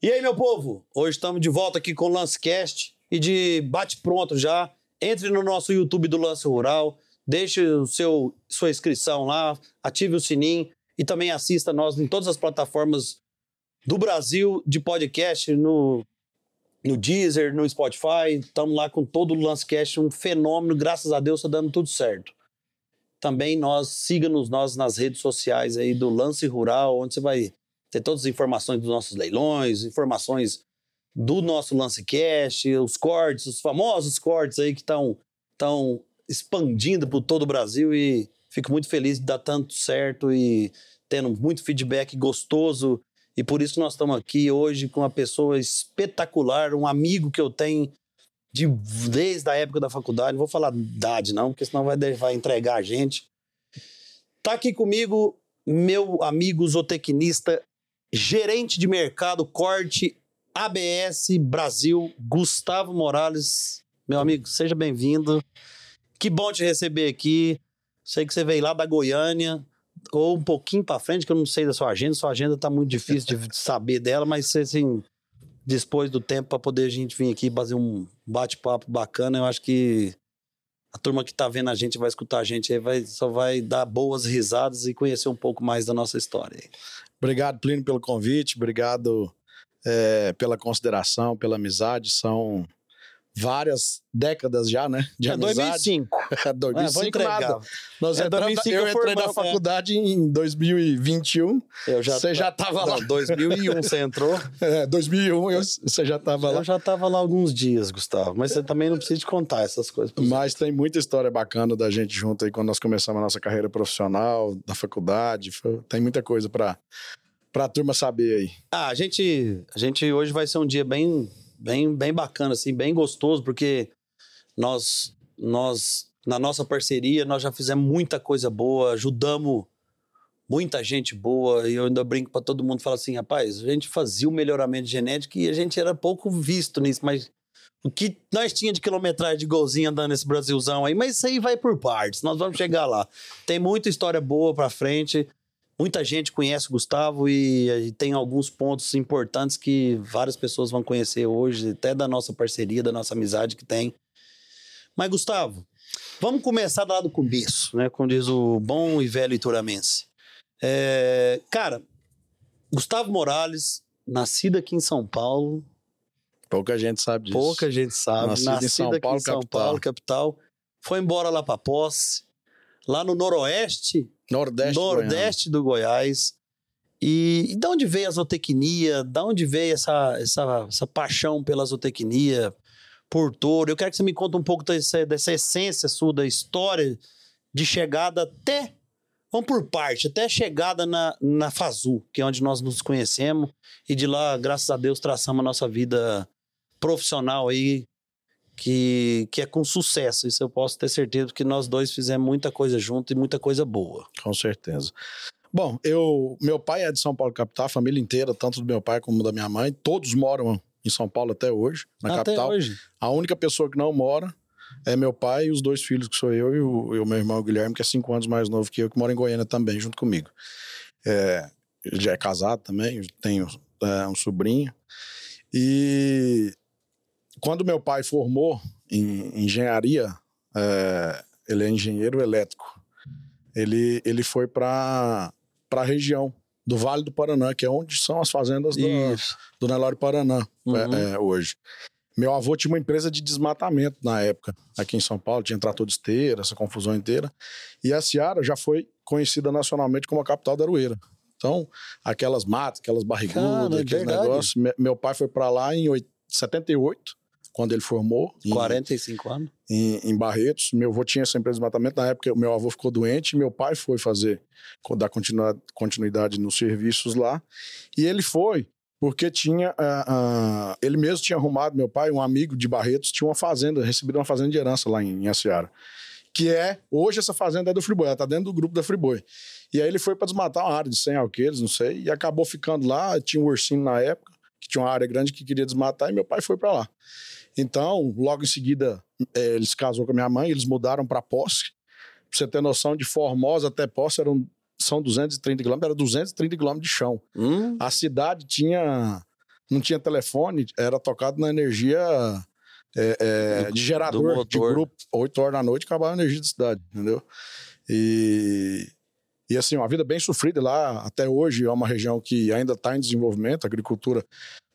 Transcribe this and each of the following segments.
E aí, meu povo? Hoje estamos de volta aqui com o Lancecast e de bate-pronto já. Entre no nosso YouTube do Lance Rural, deixe o seu, sua inscrição lá, ative o sininho e também assista nós em todas as plataformas do Brasil de podcast, no, no Deezer, no Spotify. Estamos lá com todo o Lancecast, um fenômeno, graças a Deus está dando tudo certo. Também nós, siga-nos nós nas redes sociais aí do Lance Rural, onde você vai ter todas as informações dos nossos leilões, informações do nosso Lance Cash, os cortes, os famosos cortes aí que estão tão expandindo por todo o Brasil e fico muito feliz de dar tanto certo e tendo muito feedback gostoso. E por isso nós estamos aqui hoje com uma pessoa espetacular, um amigo que eu tenho de, desde a época da faculdade. Não vou falar idade, não, porque senão vai, vai entregar a gente. Tá aqui comigo meu amigo zootecnista gerente de mercado corte ABS Brasil, Gustavo Morales. Meu amigo, seja bem-vindo. Que bom te receber aqui. Sei que você veio lá da Goiânia, ou um pouquinho para frente, que eu não sei da sua agenda. Sua agenda tá muito difícil de saber dela, mas você, assim, dispôs do tempo para poder a gente vir aqui fazer um bate-papo bacana. Eu acho que a turma que tá vendo a gente vai escutar a gente aí, vai, só vai dar boas risadas e conhecer um pouco mais da nossa história. Obrigado, Plínio, pelo convite. Obrigado é, pela consideração, pela amizade. São várias décadas já, né? De é amizade. 2005. 2005 é, nada. Nós é, entramos, 2005 eu entrei na faculdade é. em 2021. Eu já você já estava lá. 2001 você entrou. É, 2001 eu, você já estava lá. Eu já estava lá alguns dias, Gustavo. Mas você também não precisa de contar essas coisas. Mas tem muita história bacana da gente junto aí quando nós começamos a nossa carreira profissional, da faculdade. Tem muita coisa para para a turma saber aí. Ah, a gente, a gente hoje vai ser um dia bem bem, bem bacana, assim, bem gostoso, porque nós, nós, na nossa parceria, nós já fizemos muita coisa boa, ajudamos muita gente boa, e eu ainda brinco para todo mundo, falo assim, rapaz, a gente fazia o melhoramento genético e a gente era pouco visto nisso, mas o que nós tinha de quilometragem de golzinho andando nesse Brasilzão aí, mas isso aí vai por partes, nós vamos chegar lá. Tem muita história boa para frente, Muita gente conhece o Gustavo e, e, tem alguns pontos importantes que várias pessoas vão conhecer hoje, até da nossa parceria, da nossa amizade que tem. Mas, Gustavo, vamos começar lá do começo, né? Como diz o bom e velho Ituramense. É, cara, Gustavo Morales, nascido aqui em São Paulo. Pouca gente sabe disso. Pouca gente sabe. Nascido, nascido em São, Paulo, em São capital. Paulo, capital. Foi embora lá para Posse. Lá no Noroeste Nordeste, Nordeste do Goiás. E, e de onde veio a zootecnia? De onde veio essa, essa, essa paixão pela zootecnia, por touro? Eu quero que você me conte um pouco dessa, dessa essência sua, da história de chegada até, vamos por parte, até a chegada na, na Fazu, que é onde nós nos conhecemos. E de lá, graças a Deus, traçamos a nossa vida profissional aí que, que é com sucesso. Isso eu posso ter certeza, porque nós dois fizemos muita coisa junto e muita coisa boa. Com certeza. Bom, eu, meu pai é de São Paulo capital, a família inteira, tanto do meu pai como da minha mãe, todos moram em São Paulo até hoje, na até capital. Hoje. A única pessoa que não mora é meu pai e os dois filhos, que sou eu e o, e o meu irmão Guilherme, que é cinco anos mais novo que eu, que mora em Goiânia também, junto comigo. É, ele já é casado também, tenho é, um sobrinho. E quando meu pai formou em engenharia, é, ele é engenheiro elétrico. Ele, ele foi para a região do Vale do Paraná, que é onde são as fazendas do, do Nelore Paraná uhum. é, é, hoje. Meu avô tinha uma empresa de desmatamento na época, aqui em São Paulo, tinha trator de esteira, essa confusão inteira. E a Seara já foi conhecida nacionalmente como a capital da Aroeira. Então, aquelas matas, aquelas barrigudas, é aqueles negócios. Meu pai foi para lá em 78 quando ele formou. 45 em, anos? Em, em, Barretos. Meu avô tinha essa empresa de desmatamento. Na época, meu avô ficou doente, meu pai foi fazer, dar continuidade nos serviços lá. E ele foi porque tinha. Uh, uh, ele mesmo tinha arrumado, meu pai, um amigo de Barretos, tinha uma fazenda, recebido uma fazenda de herança lá em, em Aciara. Que é. Hoje essa fazenda é do Friboi, ela tá dentro do grupo da Friboi. E aí ele foi para desmatar uma área de 100 alqueires, não sei, e acabou ficando lá. Tinha um ursinho na época, que tinha uma área grande que queria desmatar, e meu pai foi para lá. Então, logo em seguida, é, ele se casou com a minha mãe, eles mudaram para Posse. Pra você ter noção, de Formosa até Posse eram, são 230 quilômetros, era 230 quilômetros de chão. Hum. A cidade tinha não tinha telefone, era tocado na energia é, é, de gerador, de grupo. 8 horas da noite acabava a energia da cidade, entendeu? E, e assim, uma vida bem sofrida lá, até hoje é uma região que ainda está em desenvolvimento, a agricultura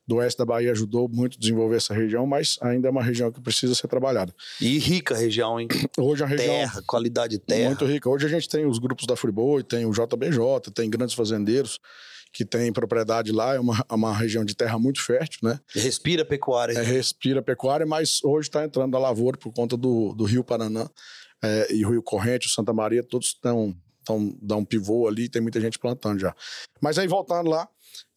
do oeste da Bahia ajudou muito a desenvolver essa região, mas ainda é uma região que precisa ser trabalhada. E rica região, hein? Hoje a região. Terra, qualidade de terra. Muito rica. Hoje a gente tem os grupos da Friboi, tem o JBJ, tem grandes fazendeiros que tem propriedade lá, é uma, é uma região de terra muito fértil, né? Respira pecuária. É, respira pecuária, mas hoje está entrando a lavoura por conta do, do Rio Paraná é, e Rio Corrente, o Santa Maria, todos estão então dá um pivô ali, tem muita gente plantando já. Mas aí voltando lá,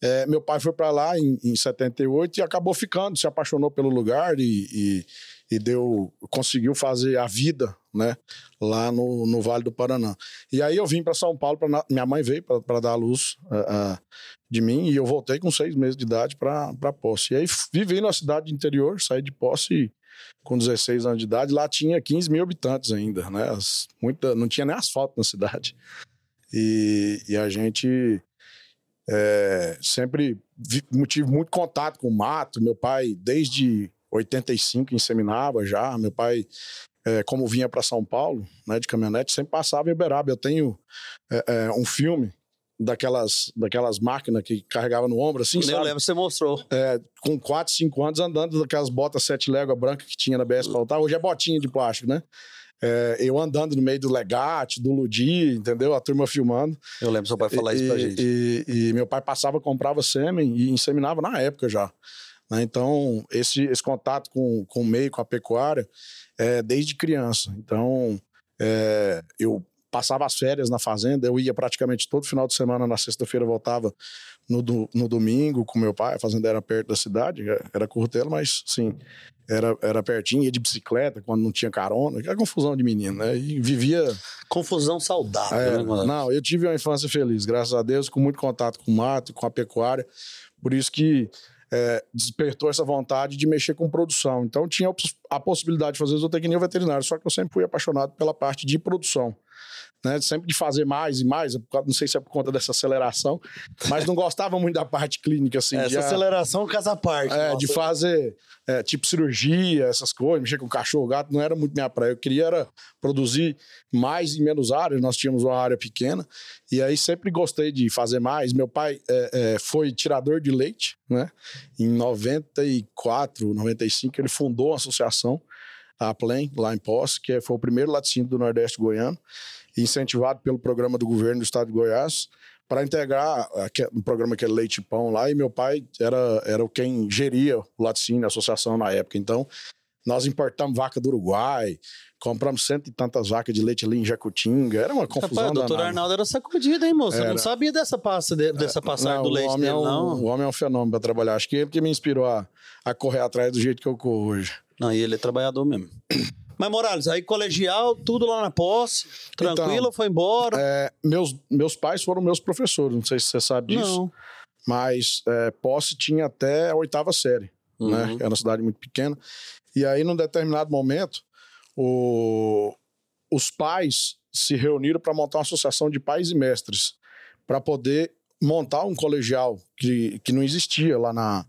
é, meu pai foi para lá em, em 78 e acabou ficando, se apaixonou pelo lugar e, e, e, deu, conseguiu fazer a vida, né, lá no, no Vale do Paraná. E aí eu vim para São Paulo, pra, minha mãe veio para dar a luz uh, uh, de mim e eu voltei com seis meses de idade para posse. E aí vivi na cidade interior, saí de posse com 16 anos de idade, lá tinha 15 mil habitantes ainda, né? As, muita, não tinha nem asfalto na cidade. E, e a gente é, sempre vi, tive muito contato com o mato. Meu pai, desde 85, inseminava já. Meu pai, é, como vinha para São Paulo, né, de caminhonete, sempre passava em Uberaba. Eu tenho é, é um filme daquelas, daquelas máquinas que carregava no ombro, assim, Eu sabe? lembro, você mostrou. É, com 4, 5 anos andando daquelas botas sete léguas brancas que tinha na BS Pautar. Hoje é botinha de plástico, né? É, eu andando no meio do Legate, do Ludi, entendeu? A turma filmando. Eu lembro seu pai falar e, isso pra gente. E, e, meu pai passava, comprava sêmen e inseminava na época já. Né? Então, esse, esse contato com, com o meio, com a pecuária, é desde criança. Então, é, eu passava as férias na fazenda, eu ia praticamente todo final de semana, na sexta-feira voltava no, do, no domingo com meu pai, a fazenda era perto da cidade, é, era curtelo, mas sim, era, era pertinho, ia de bicicleta quando não tinha carona, que era confusão de menino, né? E vivia. Confusão saudável, é, né, mano? Não, eu tive uma infância feliz, graças a Deus, com muito contato com o mato, com a pecuária, por isso que é, despertou essa vontade de mexer com produção. Então tinha a possibilidade de fazer zootecnia veterinária, só que eu sempre fui apaixonado pela parte de produção né? Sempre de fazer mais e mais, não sei se é por conta dessa aceleração, mas não gostava muito da parte clínica, assim. Essa de, aceleração casa parte. É, de fazer, é, tipo, cirurgia, essas coisas, mexer com cachorro, gato, não era muito minha praia. Eu queria era produzir mais e menos áreas, nós tínhamos uma área pequena, e aí sempre gostei de fazer mais. Meu pai é, é, foi tirador de leite, né? Em 94, 95, ele fundou uma associação, a Plen, lá em Posse, que foi o primeiro laticínio do Nordeste goiano incentivado pelo programa do governo do estado de Goiás, para integrar um programa que é Leite Pão lá, e meu pai era, era quem geria o laticínio, a associação na época. Então, nós importamos vaca do Uruguai, compramos cento e tantas vacas de leite ali em Jacutinga, era uma confusão Rapaz, o doutor Arnaldo era sacudido, hein, moço? Era... Eu não sabia dessa, passa, dessa passagem não, do leite dele, é um, não. O homem é um fenômeno para trabalhar. Acho que ele que me inspirou a, a correr atrás do jeito que eu corro hoje. Não, e ele é trabalhador mesmo. Mas, Morales, aí colegial, tudo lá na posse, tranquilo, então, foi embora? É, meus, meus pais foram meus professores, não sei se você sabe disso. Não. Mas é, posse tinha até a oitava série, uhum. né? Era uma cidade muito pequena. E aí, num determinado momento, o, os pais se reuniram para montar uma associação de pais e mestres para poder montar um colegial que, que não existia lá na,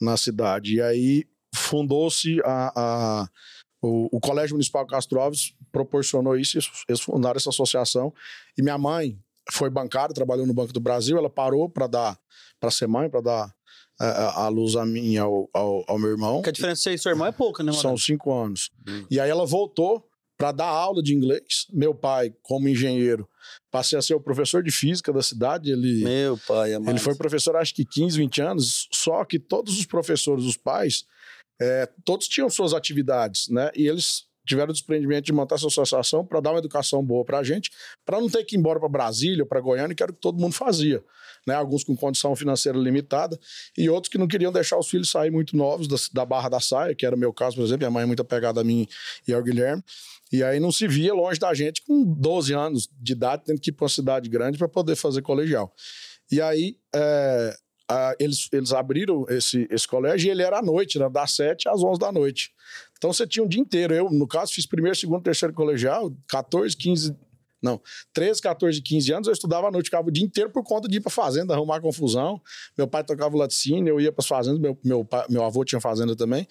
na cidade. E aí fundou-se a, a o, o, Colégio Municipal Castro Alves proporcionou isso, eles fundaram essa associação. E minha mãe foi bancária, trabalhou no Banco do Brasil, ela parou para dar, para ser mãe, para dar a, é, é, a, luz a mim ao, ao, ao, meu irmão. Porque a diferença de seu irmão é pouca, né? São cinco anos. Hum. E aí ela voltou para dar aula de inglês. Meu pai, como engenheiro, passei a ser o professor de física da cidade. Ele, meu pai, Ele foi professor acho que 15, 20 anos, só que todos os professores, os pais, é, todos tinham suas atividades, né? E eles tiveram o desprendimento de montar essa associação para dar uma educação boa para a gente, para não ter que ir embora para Brasília, para Goiânia, que era o que todo mundo fazia. Né? Alguns com condição financeira limitada e outros que não queriam deixar os filhos sair muito novos da, da Barra da Saia, que era o meu caso, por exemplo. Minha mãe é muito apegada a mim e ao Guilherme. E aí não se via longe da gente com 12 anos de idade, tendo que ir para uma cidade grande para poder fazer colegial. E aí, é, ah, eles, eles abriram esse, esse colégio e ele era à noite, né, das 7 às 11 da noite. Então você tinha um dia inteiro. Eu, no caso, fiz primeiro, segundo, terceiro colegial, 14, 15, Não. 13, 14, 15 anos eu estudava à noite, ficava o dia inteiro por conta de ir pra fazenda, arrumar confusão. Meu pai tocava laticínio, eu ia pras fazendas, meu, meu, meu avô tinha fazenda também.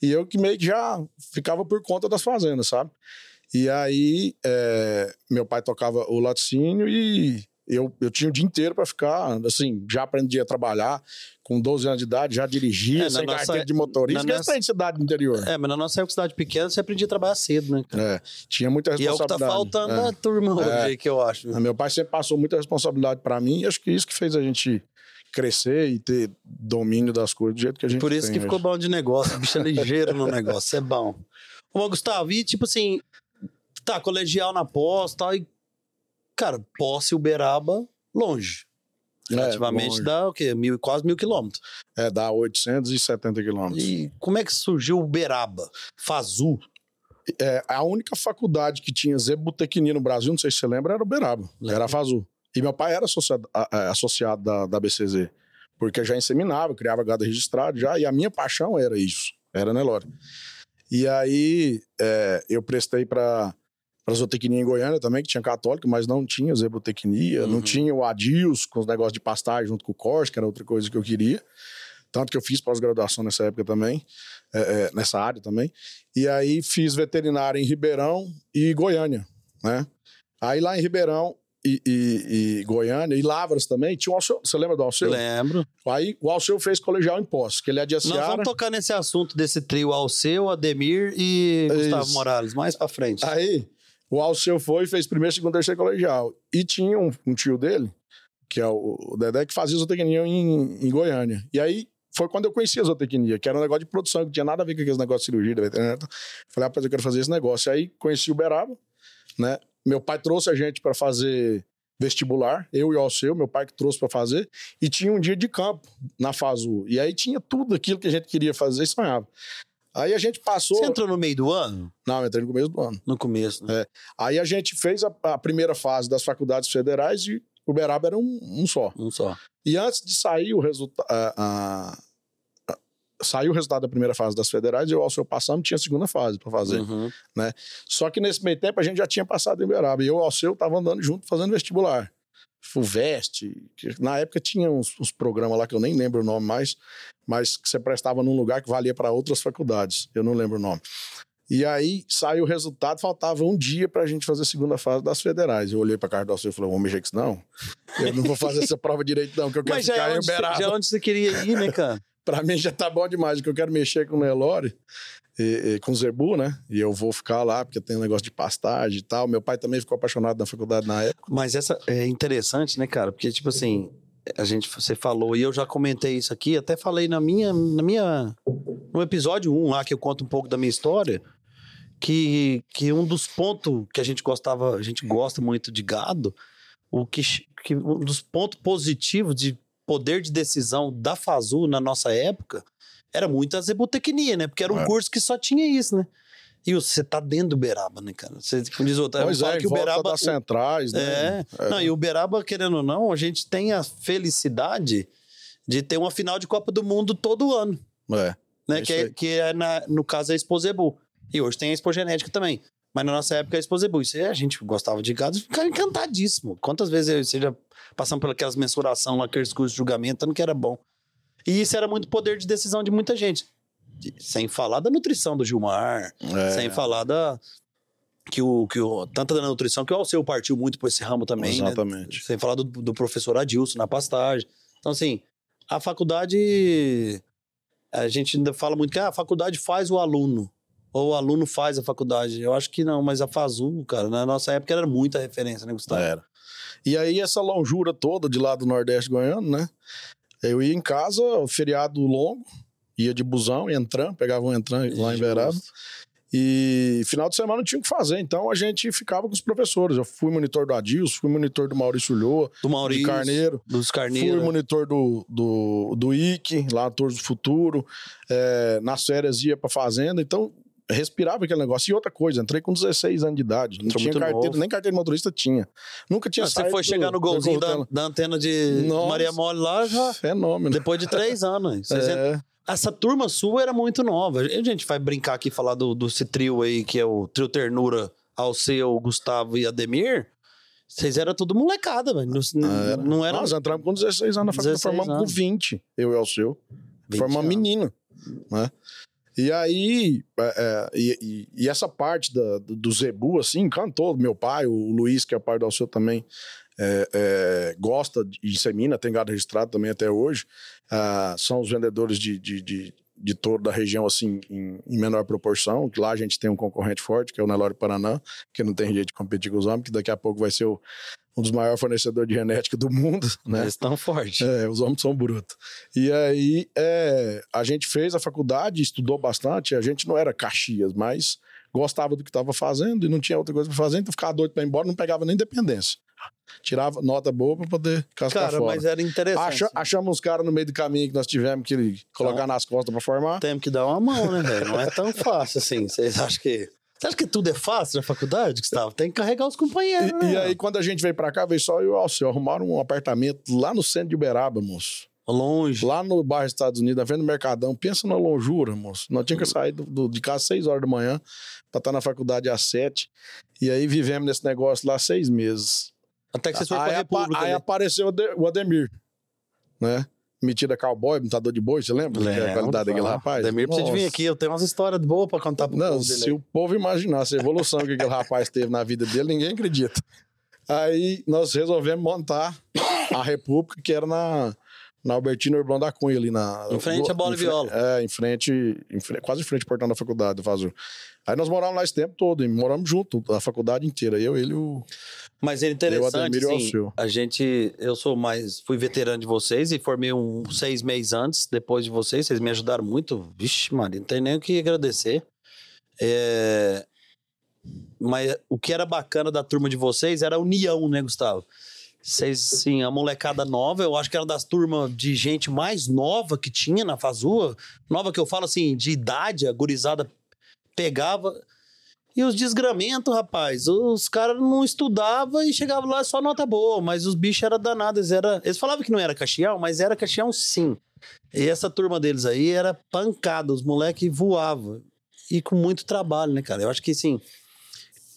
E eu que meio que já ficava por conta das fazendas, sabe? E aí, é, meu pai tocava o laticínio e eu, eu tinha o dia inteiro para ficar, assim, já aprendi a trabalhar. Com 12 anos de idade, já dirigia, é, sem nossa, carteira de motorista, na nossa... cidade do interior. É, mas na nossa época, cidade pequena, você aprendia a trabalhar cedo, né? É, tinha muita responsabilidade. E é o que tá faltando é. na turma hoje, é. que eu acho. Meu pai sempre passou muita responsabilidade para mim, e acho que isso que fez a gente crescer e ter domínio das coisas do jeito que a gente Por isso que hoje. ficou bom de negócio, o bicho é ligeiro no negócio, é bom. Ô, Gustavo, e tipo assim, tá, colegial na pós tal, e, cara, posse Uberaba, longe. É, Relativamente é, dá o quê? Mil, quase mil quilômetros. É, dá 870 quilômetros. E como é que surgiu Uberaba? Fazu? É, a única faculdade que tinha zebutecnia no Brasil, não sei se você lembra, era Uberaba. Lembra. Era Fazu. E meu pai era associado, associado da, da BCZ. Porque já inseminava, criava gado registrado já. E a minha paixão era isso. Era Nelore. E aí é, eu prestei para para zootecnia em Goiânia também, que tinha católico, mas não tinha zebotecnia, uhum. não tinha o Adils com os negócios de pastagem junto com o Corte, que era outra coisa que eu queria. Tanto que eu fiz pós-graduação nessa época também, é, é, nessa área também. E aí fiz veterinária em Ribeirão e Goiânia, né? Aí lá em Ribeirão e, e, e, Goiânia, e Lavras também, tinha o Alceu. Você lembra do Alceu? Lembro. Aí o Alceu fez colegial em Poços, que ele é de Aciara. Nós vamos tocar nesse assunto desse trio Alceu, Ademir e Isso. Gustavo Morales, mais pra frente. Aí o Alceu foi fez primeiro, segundo, terceiro colegial. E tinha um, um tio dele, que é o, Dedé, que fazia zootecnia em, em Goiânia. E aí foi quando eu conheci a zootecnia, que era um negócio de produção, que tinha nada a ver com aqueles negócios de cirurgia, veterinária. Falei, rapaz, eu quero fazer esse negócio. Aí conheci o Beraba, né? Meu pai trouxe a gente para fazer vestibular, eu e o Alceu, meu pai que trouxe para fazer, e tinha um dia de campo na FASU. E aí tinha tudo aquilo que a gente queria fazer e sonhava. Aí a gente passou. Você entrou no meio do ano? Não, eu entrei no começo do ano. No começo, né? É. Aí a gente fez a, a, primeira fase das faculdades federais e o Uberaba era um, um só. Um só. E antes de sair o resultado. Saiu o resultado da primeira fase das federais, eu, ao seu passando, tinha a segunda fase para fazer. Uhum. Né? Só que nesse meio tempo a gente já tinha passado em Uberaba. E eu, ao seu, tava andando junto fazendo vestibular. FUVEST, que na época tinha uns, uns, programas lá que eu nem lembro o nome mais, mas que você prestava num lugar que valia para outras faculdades, eu não lembro o nome. E aí saiu o resultado, faltava um dia para a gente fazer a segunda fase das federais. Eu olhei para cara do e falei: vamos mexer com isso não? Eu não vou fazer essa prova direito, não, que eu quero Mas ficar já é onde, Já é onde você queria ir, né, cara? para mim já tá bom demais, que eu quero mexer com o Nelore. E, e, com o Zebu, né? E eu vou ficar lá, porque tem um negócio de pastagem e tal. Meu pai também ficou apaixonado na faculdade na época. Mas essa é interessante, né, cara? Porque, tipo assim, a gente, você falou, e eu já comentei isso aqui, até falei na minha, na minha, no episódio 1 lá, que eu conto um pouco da minha história, que, que um dos pontos que a gente gostava, a gente gosta muito de gado, o que, que um dos pontos positivos de poder de decisão da Fazu na nossa época era muito a zebotecnia, né? Porque era um é. curso que só tinha isso, né? E você tá dentro do Uberaba, né, cara? Você diz outra. Pois é, que o Uberaba das centrais, né? É. é. Não, e o Uberaba, querendo ou não, a gente tem a felicidade de ter uma final de Copa do Mundo todo ano. É. Né? Que, é, que é, na, no caso, a Expo Zebu. E hoje tem a Expo Genética também. Mas na nossa época, a Expo Zebu. Isso a gente gostava de gado e ficava encantadíssimo. Quantas vezes você já passando por aquelas mensuração lá, aqueles cursos de julgamento, que era bom. E isso era muito poder de decisão de muita gente. Sem falar da nutrição do Gilmar, é. sem falar da. Que o, que o, tanto da nutrição que o Alceu partiu muito por esse ramo também. Né? Exatamente. Né? Sem falar do, do professor Adilson na pastagem. Então, assim, a faculdade. A gente ainda fala muito que ah, a faculdade faz o aluno. Ou o aluno faz a faculdade. Eu acho que não, mas a Fazul, cara, na nossa época era muita referência, né, Gustavo? Era. E aí, essa longura toda de lá do Nordeste goiano, né? Eu ia em casa, feriado longo, ia de busão, entrando, pegava um entrando lá em Verado. E final de semana não tinha o que fazer, então a gente ficava com os professores. Eu fui monitor do Adilson, fui monitor do Maurício Lhoa, do Maurício, Carneiro, dos Carneiro. Fui monitor do, do, do IC, lá Torres do Futuro. É, nas férias ia pra fazenda, então respirava aquele negócio. E outra coisa, entrei com 16 anos de idade. Não tinha carteira, novo. nem carteira de motorista tinha. Nunca tinha Você foi chegar no golzinho da, da, antena de Nossa, Maria Mole lá já. Fenômeno. Depois de três anos. É. Essa turma sua era muito nova. A gente vai brincar aqui falar do, do trio aí, que é o trio Ternura, Alceu, Gustavo e Ademir. Vocês eram tudo molecada, velho. Não, ah, era. não era. Nós entramos com 16 anos na faculdade, formamos com 20, eu e o seu. Formamos menino, né? E aí, é, é, e, e, essa parte da, do Zebu, assim, encantou meu pai, o Luiz, que é pai do Alceu também, é, é, gosta de insemina, tem gado registrado também até hoje. Ah, são os vendedores de, de, de, de touro da região, assim, em, em, menor proporção. Lá a gente tem um concorrente forte, que é o Nelore Paraná, que não tem jeito de competir com os homens, que daqui a pouco vai ser o, um dos maiores fornecedores de genética do mundo, né? Eles estão fortes. É, os homens são brutos. E aí, é, a gente fez a faculdade, estudou bastante, a gente não era Caxias, mas gostava do que estava fazendo e não tinha outra coisa para fazer, então ficava doido para ir embora, não pegava nem dependência. Tirava nota boa para poder cascar cara, fora. mas era interessante. Acha, achamos uns caras no meio do caminho que nós tivemos que colocar então, nas costas para formar. Temos que dar uma mão, né, velho? Não é tão fácil assim. Vocês acham que você acha que tudo é fácil na faculdade, Gustavo? Tem que carregar os companheiros. E, né? e aí, quando a gente veio pra cá, veio só eu e o Alceu. Arrumaram um apartamento lá no centro de Uberaba, moço. Longe. Lá no bairro dos Estados Unidos, na frente do Mercadão. Pensa na longura, moço. Nós tínhamos que sair do, do, de casa às 6 horas da manhã pra estar na faculdade às 7. E aí vivemos nesse negócio lá seis meses. Até que vocês foram pra República. Aí, aí apareceu o Ademir, né? metida cowboy, montador de boi, você lembra? Lembro, a qualidade daquele rapaz? Demir precisa vir aqui, eu tenho umas histórias boas pra contar pro Não, povo se o povo imaginasse a evolução que aquele rapaz teve na vida dele, ninguém acredita. Aí nós resolvemos montar a República, que era na, na Albertina Urblão da Cunha, ali na... Em frente à bola e viola. É, em frente, em frente, quase em frente ao portão da faculdade do Fazul. Aí nós morávamos lá esse tempo todo, e moramos junto, a faculdade inteira, eu, ele e o... Mas é interessante, assim, a gente, eu sou mais, fui veterano de vocês e formei um seis meses antes, depois de vocês, vocês me ajudaram muito. Vixe, Maria, não tem nem o que agradecer. É... Mas o que era bacana da turma de vocês era a união, né, Gustavo? Vocês, sim, a molecada nova, eu acho que era das turmas de gente mais nova que tinha na Fazua. Nova que eu falo assim, de idade, a gurizada pegava. E os desgramentos, rapaz, os caras não estudavam e chegavam lá só nota boa, mas os bichos eram danados. Era... Eles falavam que não era caxião, mas era caxião sim. E essa turma deles aí era pancada, os moleques voavam. E com muito trabalho, né, cara? Eu acho que, assim,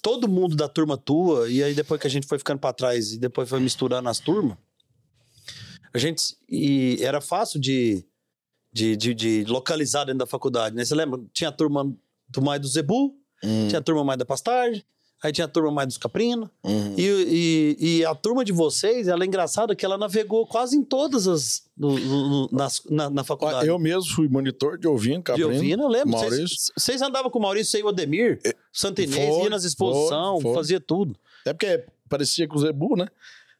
todo mundo da turma tua, e aí depois que a gente foi ficando para trás e depois foi misturando as turmas, a gente. E era fácil de, de, de, de localizar dentro da faculdade, né? Você lembra? Tinha a turma do mais do Zebu, Hum. Tinha a turma mais da pastagem, aí tinha a turma mais dos Caprina. Uhum. E, e, e, a turma de vocês, ela é engraçada que ela navegou quase em todas as. No, no, nas, na, na, faculdade. Eu mesmo fui monitor de Ovino, Caprina. De Ovino, eu lembro. Maurício. Vocês andavam com o Maurício, e o Ademir, é, Santa Inês, ia nas exposições, fazia tudo. É porque parecia com o Zebu, né?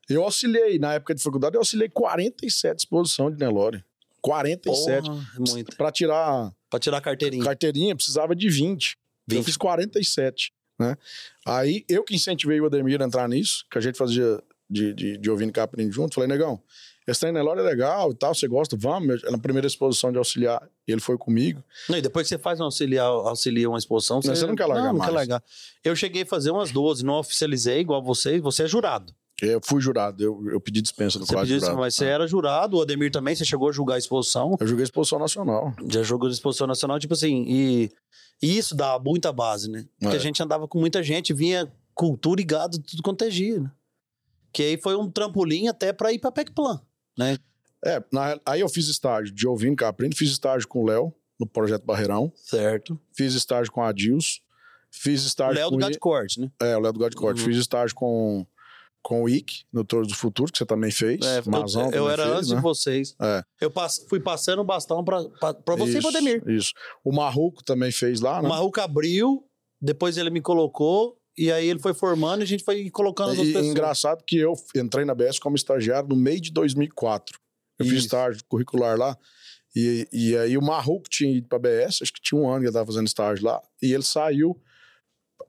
Eu auxiliei, na época de faculdade, eu auxiliei 47 exposições de Nelore. 47. Porra, é muito. Pra tirar. Pra tirar a carteirinha. Carteirinha, precisava de 20. 20. Eu fiz 47, né? Aí eu que incentivei o Ademir a entrar nisso, que a gente fazia de, de, de ouvindo Caprim junto. Falei, negão, esse trem Nelore é legal e tal, você gosta, vamos. Na primeira exposição de auxiliar, ele foi comigo. Não, e depois que você faz um auxiliar, auxilia uma exposição, você, não, você não quer largar não, mais. Não quer largar. Eu cheguei a fazer umas 12, não oficializei igual você, você é jurado. Eu fui jurado, eu, eu pedi dispensa do você quadro jurado. Mas você é. era jurado, o Ademir também, você chegou a julgar a exposição. Eu julguei a exposição nacional. Já jogou a exposição nacional, tipo assim, e e isso dá muita base, né? Porque é. a gente andava com muita gente, vinha cultura e gado, tudo quanto é dia, né? Que aí foi um trampolim até para ir para PECPlan, né? É, na, aí eu fiz estágio de ouvindo Caprino, fiz estágio com o Léo, no Projeto Barreirão. Certo. Fiz estágio com a Adils. Fiz estágio Léo com... do Gado Corte, né? É, o Léo do Gado Corte. Uhum. Fiz estágio com com o IC, no Touro do Futuro, que você também fez. É, Mazão eu, eu era fez, antes né? de vocês. É. Eu pass, fui passando o bastão para você e Ademir. Isso. O Marruco também fez lá, né? O Marruco abriu, depois ele me colocou, e aí ele foi formando e a gente foi colocando as e, pessoas. engraçado que eu entrei na BS como estagiário no meio de 2004. Eu isso. fiz estágio curricular lá. E, e aí o Marruco tinha ido para a BS, acho que tinha um ano que ele estava fazendo estágio lá, e ele saiu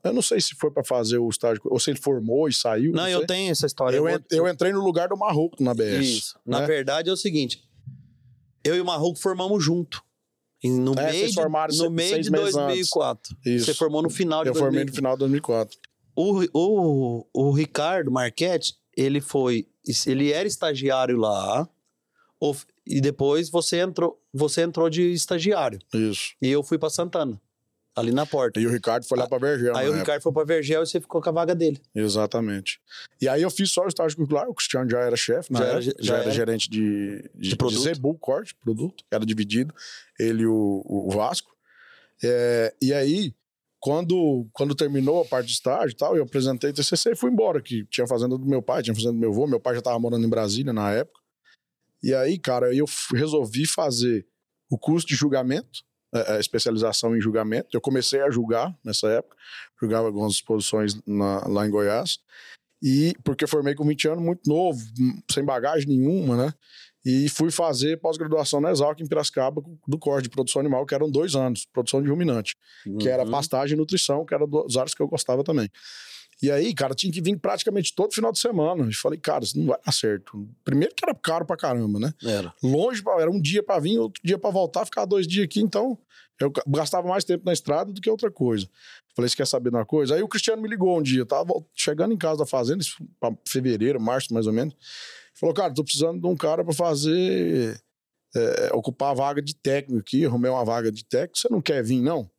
eu não sei se foi para fazer o estágio, ou se ele formou e saiu. Não, não eu tenho essa história. Eu, eu, eu, entrei no lugar do Marroco na BS. Isso. Né? Na verdade é o seguinte: eu e o Marroco formamos junto. No é, meio, de, no meio de 2004. Isso. Você formou no final de eu 2004. Eu formei no final de 2004. O, o, o Ricardo Marchetti, ele foi. Ele era estagiário lá. E depois você entrou, você entrou de estagiário. Isso. E eu fui para Santana. Ali na porta. E o Ricardo foi lá pra Vergel. Aí o época. Ricardo foi pra Vergel e você ficou com a vaga dele. Exatamente. E aí eu fiz só o estágio curricular, o Cristiano já era chefe, já, era, já, já era, era, gerente de, de, de, produto. de Zebu, corte, produto, era dividido, ele e o, o Vasco. É, e aí, quando, quando terminou a parte de estágio e tal, eu apresentei TCC e fui embora, que tinha fazenda do meu pai, tinha fazenda do meu avô, meu pai já tava morando em Brasília na época. E aí, cara, eu resolvi fazer o curso de julgamento, é, especialização em julgamento. Eu comecei a julgar nessa época, julgava algumas exposições na, lá em Goiás. E porque formei com 20 anos, muito novo, sem bagagem nenhuma, né? E fui fazer pós-graduação na Exalc em Piracicaba do corte de produção animal, que eram dois anos, produção de ruminante, uhum. que era uhum. pastagem e nutrição, que eram duas áreas que eu gostava também. E aí, cara, tinha que vir praticamente todo final de semana. Eu falei, cara, isso não vai dar certo. Primeiro que era caro pra caramba, né? Era. Longe, era um dia para vir, outro dia para voltar, ficar dois dias aqui, então eu gastava mais tempo na estrada do que outra coisa. Falei, você quer saber de uma coisa? Aí o Cristiano me ligou um dia, tava chegando em casa da fazenda, para fevereiro, março mais ou menos. Falou, cara, tô precisando de um cara para fazer. É, ocupar a vaga de técnico aqui, arrumei uma vaga de técnico, você não quer vir, não?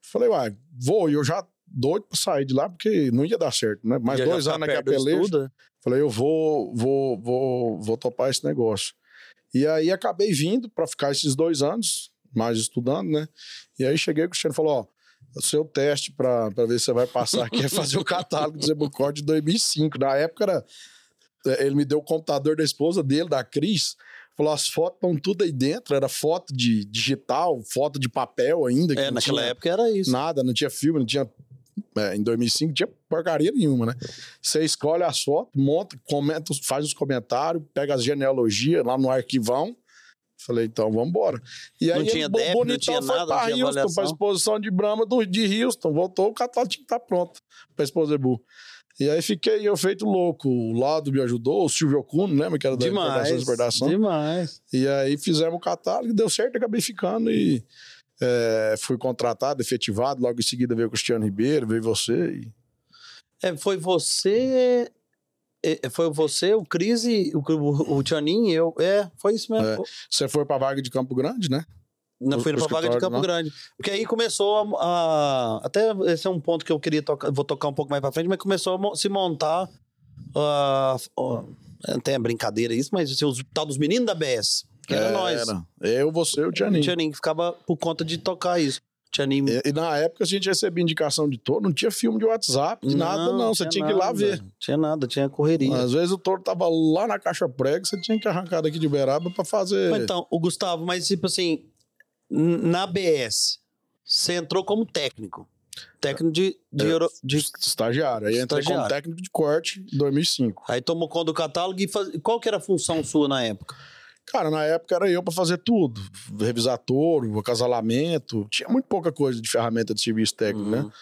Falei, uai, vou, e eu já doido pra sair de lá, porque não ia dar certo, né? Mais dois anos naquela peleja. Falei, eu vou, vou, vou, vou topar esse negócio. E aí acabei vindo para ficar esses dois anos, mais estudando, né? E aí cheguei, o Cristiano falou: ó, o seu teste para ver se você vai passar aqui é fazer o catálogo do Zebucor de 2005. Na época era. É, ele me deu o computador da esposa dele, da Cris. Falou, as fotos estão tudo aí dentro. Era foto de digital, foto de papel ainda. É, naquela época era isso. Nada, não tinha filme, não tinha é, em 2005 não tinha porcaria nenhuma, né? Você escolhe as fotos, monta, comenta, faz os comentários, pega as genealogias lá no arquivão. Falei, então vamos embora. E aí, não tinha débito, bonitão não tinha foi nada, pra Houston, pra exposição de Brahma do, de Houston. Voltou, o catálogo tinha que estar tá pronto pra Exposebu. E aí fiquei eu feito louco. O Lado me ajudou, o Silvio Ocuno, lembra que era da demais, Exportação Demais. E aí fizemos o catálogo, deu certo, acabei ficando e é, fui contratado, efetivado, logo em seguida veio o Cristiano Ribeiro, veio você. E... É, foi você. É, foi você, o Cris, o, o, o Tianin e eu. É, foi isso mesmo. É. Você foi pra vaga de Campo Grande, né? Não, fui pra vaga de Campo não? Grande. Porque aí começou a, a, Até esse é um ponto que eu queria tocar, vou tocar um pouco mais pra frente, mas começou a se montar. Uh, uh, tem a brincadeira isso, mas assim, os tal dos meninos da BS. Era, era nós. Eu, você e o Tianinho. O Tianinho ficava por conta de tocar isso. Tianinho... E, e, na época a gente recebia indicação de touro, não tinha filme de WhatsApp, não, nada não, você tinha, tinha que ir lá ver. Tinha nada, tinha correria. Às vezes o touro tava lá na caixa prega, você tinha que arrancar daqui de Uberaba pra fazer... Mas então, o Gustavo, mas tipo assim, na BS, você entrou como técnico. Técnico de, de, é, de... estagiário. Aí entrei como técnico de corte em 2005. Aí tomou conta do catálogo e faz... qual que era a função sua na época? Cara, na época era eu para fazer tudo. Revisar touro, acasalamento. Tinha muito pouca coisa de ferramenta de serviço técnico, né? uhum. né?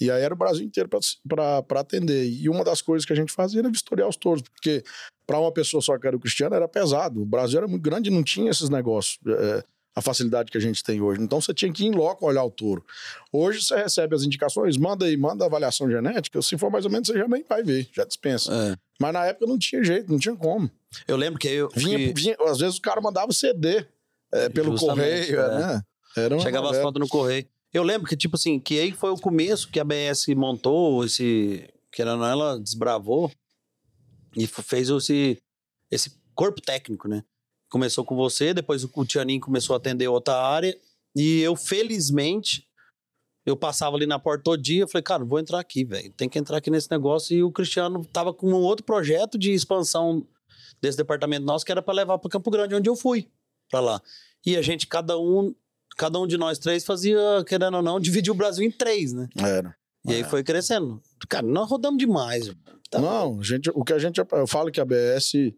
E aí era o Brasil inteiro para atender. E uma das coisas que a gente fazia era vistoriar os touros, porque para uma pessoa só que era o Cristiano era pesado. O Brasil era muito grande e não tinha esses negócios. É, a facilidade que a gente tem hoje. Então você tinha que ir em loco olhar o touro. Hoje você recebe as indicações, manda aí, manda a avaliação genética, se for mais ou menos você já nem vai ver, já dispensa. É. Mas na época não tinha jeito, não tinha como. Eu lembro que eu. Vinha, que... vinha às vezes o cara mandava CD é, pelo Justamente, correio, é. né? Era Chegava as fotos no correio. Eu lembro que, tipo assim, que aí foi o começo que a BS montou esse. Que era ela desbravou e fez esse, esse corpo técnico, né? Começou com você, depois o Tianinho começou a atender outra área. E eu, felizmente, eu passava ali na porta todo dia, eu falei, cara, vou entrar aqui, velho. Tem que entrar aqui nesse negócio. E o Cristiano tava com um outro projeto de expansão desse departamento nosso, que era para levar para Campo Grande, onde eu fui, para lá. E a gente, cada um, cada um de nós três fazia, querendo ou não, dividir o Brasil em três, né? Era. E aí foi crescendo. Cara, nós rodamos demais. Tá não, gente, o que a gente. Eu falo que a BS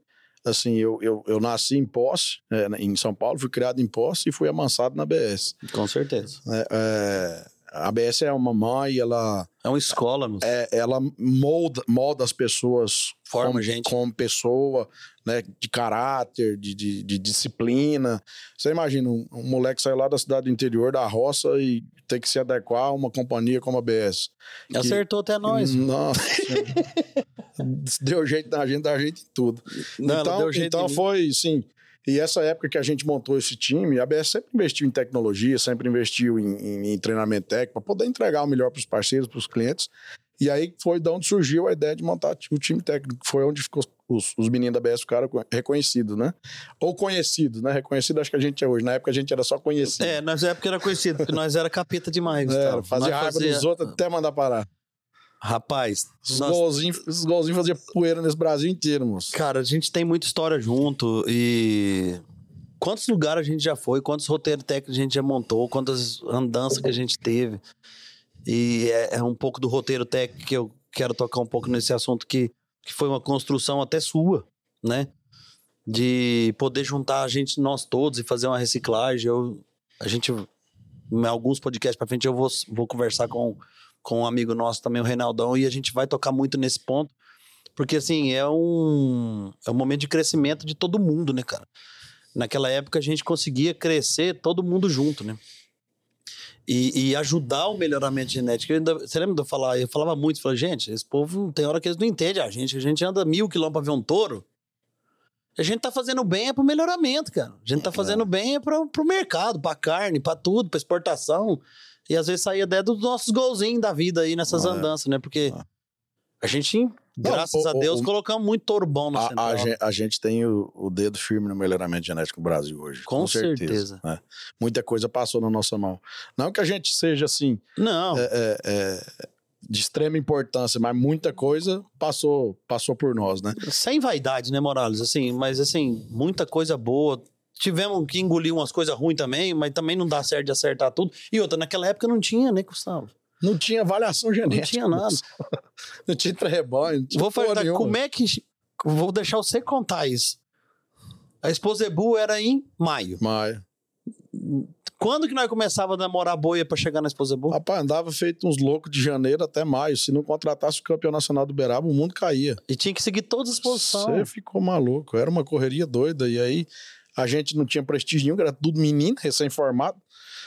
assim, eu, eu, eu nasci em Posse, é, em São Paulo, fui criado em Posse e fui amansado na BS. Com certeza. É, é, a ABS é uma mãe, ela. É uma escola, não é, Ela molda, molda as pessoas. Forma como, gente. Como pessoa, né? De caráter, de, de, de disciplina. Você imagina um, um, moleque sair lá da cidade do interior, da roça, e ter que se adequar a uma companhia como a ABS. Acertou que, até nós. Nossa. deu jeito na gente, dá jeito em tudo. Não, então, então foi, sim E essa época que a gente montou esse time, a BS sempre investiu em tecnologia, sempre investiu em, em, em treinamento técnico para poder entregar o melhor para os parceiros, para os clientes. E aí foi de onde surgiu a ideia de montar o time técnico. Foi onde ficou, os, os meninos da BS ficaram reconhecidos, né? Ou conhecidos, né? Reconhecido acho que a gente é hoje. Na época a gente era só conhecido. É, nós época era conhecido, porque nós era capeta demais. É, fazia raiva fazia... dos outros até mandar parar. Rapaz, os, nós... golzinhos, os golzinhos faziam poeira nesse Brasil inteiro, moço. Cara, a gente tem muita história junto e quantos lugares a gente já foi, quantos roteiros técnicos a gente já montou, quantas andanças que a gente teve. E é, é, um pouco do roteiro técnico que eu quero tocar um pouco nesse assunto que, que foi uma construção até sua, né? De poder juntar a gente, nós todos, e fazer uma reciclagem. Eu, a gente, em alguns podcasts para frente, eu vou, vou conversar com, com um amigo nosso também, o Reinaldão, e a gente vai tocar muito nesse ponto. Porque, assim, é um, é um momento de crescimento de todo mundo, né, cara? Naquela época a gente conseguia crescer todo mundo junto, né? E, e, ajudar o melhoramento genético. Ainda, você lembra de eu falar? Eu falava muito, falava, gente, esse povo tem hora que eles não entendem a gente. A gente anda mil quilômetros pra ver um touro. A gente tá fazendo bem é pro melhoramento, cara. A gente tá fazendo é. bem é pro, pro mercado, pra carne, pra tudo, pra exportação. E às vezes saía até dos nossos golzinhos da vida aí nessas ah, andanças, né? Porque ah. a gente Graças o, a Deus, o, colocamos muito touro bom na a, central. A gente, a gente tem o, o, dedo firme no melhoramento genético no Brasil hoje. Com, com certeza. certeza. Né? Muita coisa passou na nossa mão. Não que a gente seja assim. Não. É, é, é, de extrema importância, mas muita coisa passou, passou por nós, né? Sem vaidade, né, Morales? Assim, mas assim, muita coisa boa. Tivemos que engolir umas coisas ruins também, mas também não dá certo de acertar tudo. E outra, naquela época não tinha, né, Gustavo? Não tinha avaliação genética. Não tinha nada. Não tinha rebanho. Vou falar, como é que. Vou deixar você contar isso. A Esposebu era em maio. Maio. Quando que nós começava a namorar boia para chegar na Esposebu? Rapaz, andava feito uns loucos de janeiro até maio. Se não contratasse o campeão nacional do Beraba, o mundo caía. E tinha que seguir todas as posições. Você ficou maluco. Era uma correria doida. E aí a gente não tinha prestígio nenhum, era tudo menino, recém-formado.